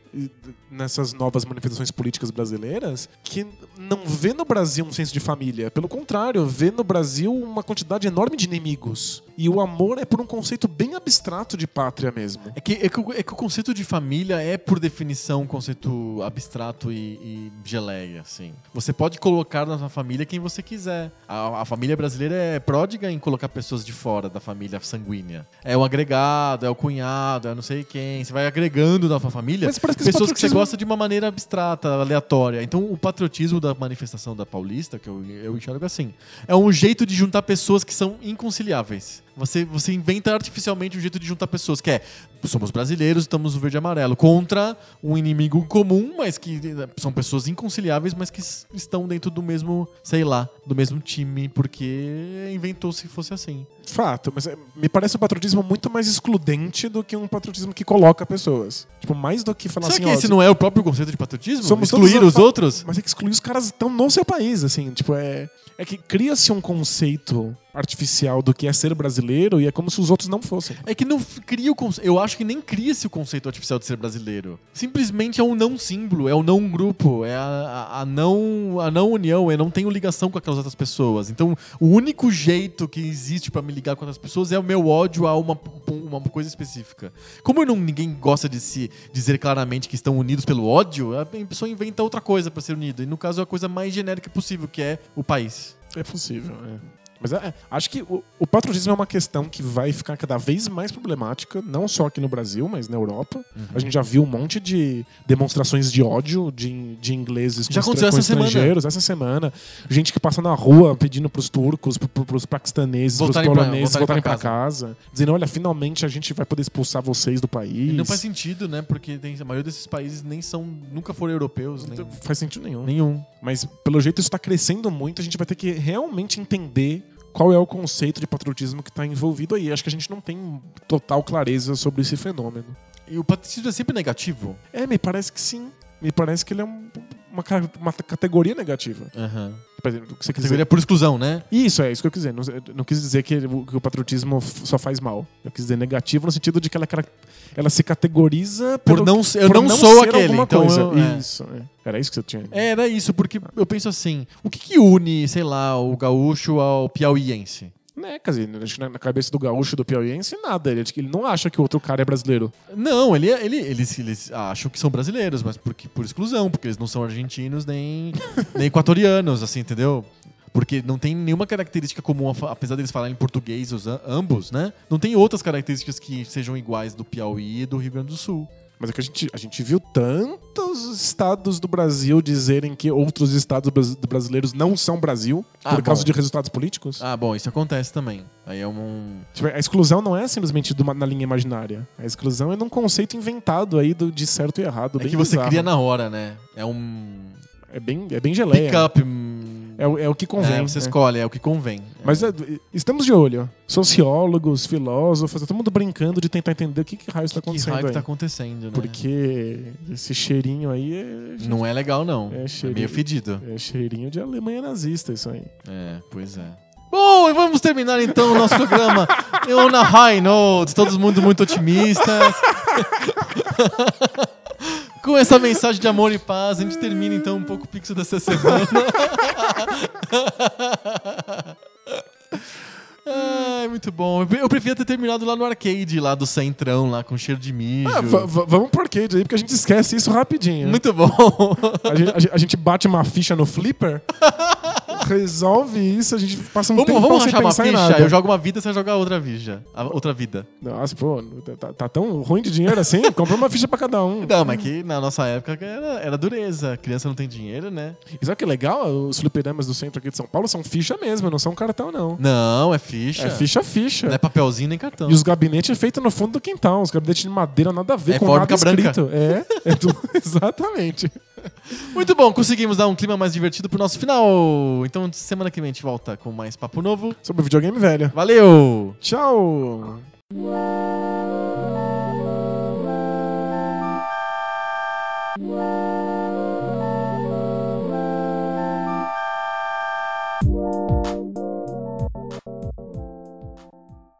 nessas novas manifestações políticas brasileiras que não vê no Brasil um senso de família. Pelo contrário, vê no Brasil uma quantidade enorme de inimigos. E o amor é por um conceito bem abstrato de pátria mesmo. É que, é, que, o- é que o conceito de família é, por definição, um conceito abstrato e, e geleia, assim. Você pode colocar na sua família quem você quiser. A, a família brasileira é pródiga em colocar pessoas de fora da família sanguínea. É o agregado, é o cunhado, é não sei quem. Você vai agregando na sua família Mas parece que esse pessoas que você patriotismo- gosta de uma maneira abstrata, aleatória. Então, o patriotismo da manifestação da Paulista, que eu, eu enxergo assim, é um jeito de juntar pessoas que são inconciliáveis. Você, você inventa artificialmente um jeito de juntar pessoas, que é somos brasileiros, estamos no verde e amarelo, contra um inimigo comum, mas que eh, são pessoas inconciliáveis, mas que estão dentro do mesmo, sei lá, do mesmo time, porque inventou se fosse assim. Fato, mas é- me parece um patriotismo muito mais excludente do que um patriotismo que coloca pessoas. Tipo, mais do que falar Será assim, que ó, esse não é o próprio conceito de patriotismo? Somos Excluir os outros? Mas é que excluir os caras estão no seu país, assim, tipo, é. É que cria-se um conceito artificial do que é ser brasileiro e é como se os outros não fossem. É que não cria o conceito. Eu acho que nem cria-se o conceito artificial de ser brasileiro. Simplesmente é um não símbolo, é o não grupo, é a, a- a não, a não união, eu não tenho ligação com aquelas outras pessoas. Então, o único jeito que existe pra me ligar com outras pessoas é o meu ódio a uma, uma coisa específica. Como não, ninguém gosta de se dizer claramente que estão unidos pelo ódio, a pessoa inventa outra coisa pra ser unida. E no caso, é a coisa mais genérica possível, que é o país. É possível, é. Mas é, é, acho que o, o patriotismo é uma questão que vai ficar cada vez mais problemática, não só aqui no Brasil, mas na Europa. Uhum. A gente já viu um monte de demonstrações de ódio de, de ingleses com, Já estra- aconteceu com essa semana. estrangeiros essa semana. Gente que passa na rua pedindo pros turcos, pro, pro, pros paquistaneses, Voltarem pros pra- poloneses voltarem voltarem pra pra casa. Dizendo, olha, finalmente a gente vai poder expulsar vocês do país. E não faz sentido, né? Porque tem, a maioria desses países nem são, nunca foram europeus, nem, Não faz sentido nenhum. nenhum. Mas, pelo jeito, isso está crescendo muito. A gente vai ter que realmente entender qual é o conceito de patriotismo que está envolvido aí. Acho que a gente não tem total clareza sobre esse fenômeno. E o patriotismo é sempre negativo. É, me parece que sim. Me parece que ele é um- uma, uma categoria negativa. Aham. Você quiser. Categoria por exclusão, né? Isso, é isso que eu quis dizer. Não, não quis dizer que o, que o patriotismo só faz mal. Eu quis dizer negativo no sentido de que ela, ela se categoriza Por pelo- não ser- eu por não sou ser aquele, então coisa. eu- é. Isso, é. Era isso que você tinha. É, era isso, porque eu penso assim: o que, que une, sei lá, o gaúcho ao piauiense? Né, quer dizer, acho que na cabeça do gaúcho do piauiense, nada. Ele, ele não acha que o outro cara é brasileiro. Não, ele, ele, eles, eles acham que são brasileiros, mas porque, por exclusão, porque eles não são argentinos nem, nem equatorianos, assim, entendeu? Porque não tem nenhuma característica comum, apesar deles falarem português, os ambos, né? Não tem outras características que sejam iguais do Piauí e do Rio Grande do Sul. Mas é que a gente, a gente viu tantos estados do Brasil dizerem que outros estados bras- brasileiros não são Brasil Ah, por causa bom. de resultados políticos. Ah, bom, isso acontece também. Aí é um. Tipo, a exclusão não é simplesmente uma- na linha imaginária. A exclusão é num conceito inventado aí do, de certo e errado. É que você bizarro. cria na hora, né? É um. É bem, é bem geleia. Pick-up. hum, É, o- é o que convém. É, você né? escolhe, é o que convem. Mas é, estamos de olho. Sociólogos, filósofos, todo mundo brincando de tentar entender o que, que raio está acontecendo raio que aí. tá acontecendo, né? Porque esse cheirinho aí é, Não é legal, não. É É, cheirinho. meio fedido. é cheirinho de Alemanha nazista isso aí. É, pois é. Bom, e vamos terminar então o nosso programa Eu na high note, todos mundo muito otimistas. Com essa mensagem de amor e paz, a gente termina então um pouco o pixel dessa semana. Ai, muito bom. Eu pre- Eu preferia ter terminado lá no arcade, lá do centrão, lá com cheiro de mijo. Ah, va- va- vamos pro arcade aí, porque a gente esquece isso rapidinho. Muito bom. A gente, a gente- a bate uma ficha no flipper Resolve isso, a gente passa um Vamos, tempo vamos sem achar uma pensar em ficha? Eu jogo uma vida, você joga outra vida. A- Outra vida. Nossa, pô, tá, tá tão ruim de dinheiro assim? Compra uma ficha pra cada um. Não, mas que na nossa época era, era dureza. Criança não tem dinheiro, né? E sabe que é legal? Os fliperamas do centro aqui de São Paulo são ficha mesmo, não são cartão, não. Não, é ficha. É ficha, ficha. Não é papelzinho nem cartão. E os gabinetes é feito no fundo do quintal. Os gabinetes de madeira nada a ver É com nada branca. escrito. É, é tudo, exatamente. Muito bom, conseguimos dar um clima mais divertido pro nosso final. Então, semana que vem a gente volta com mais papo novo. Sobre videogame velho. Valeu! Tchau!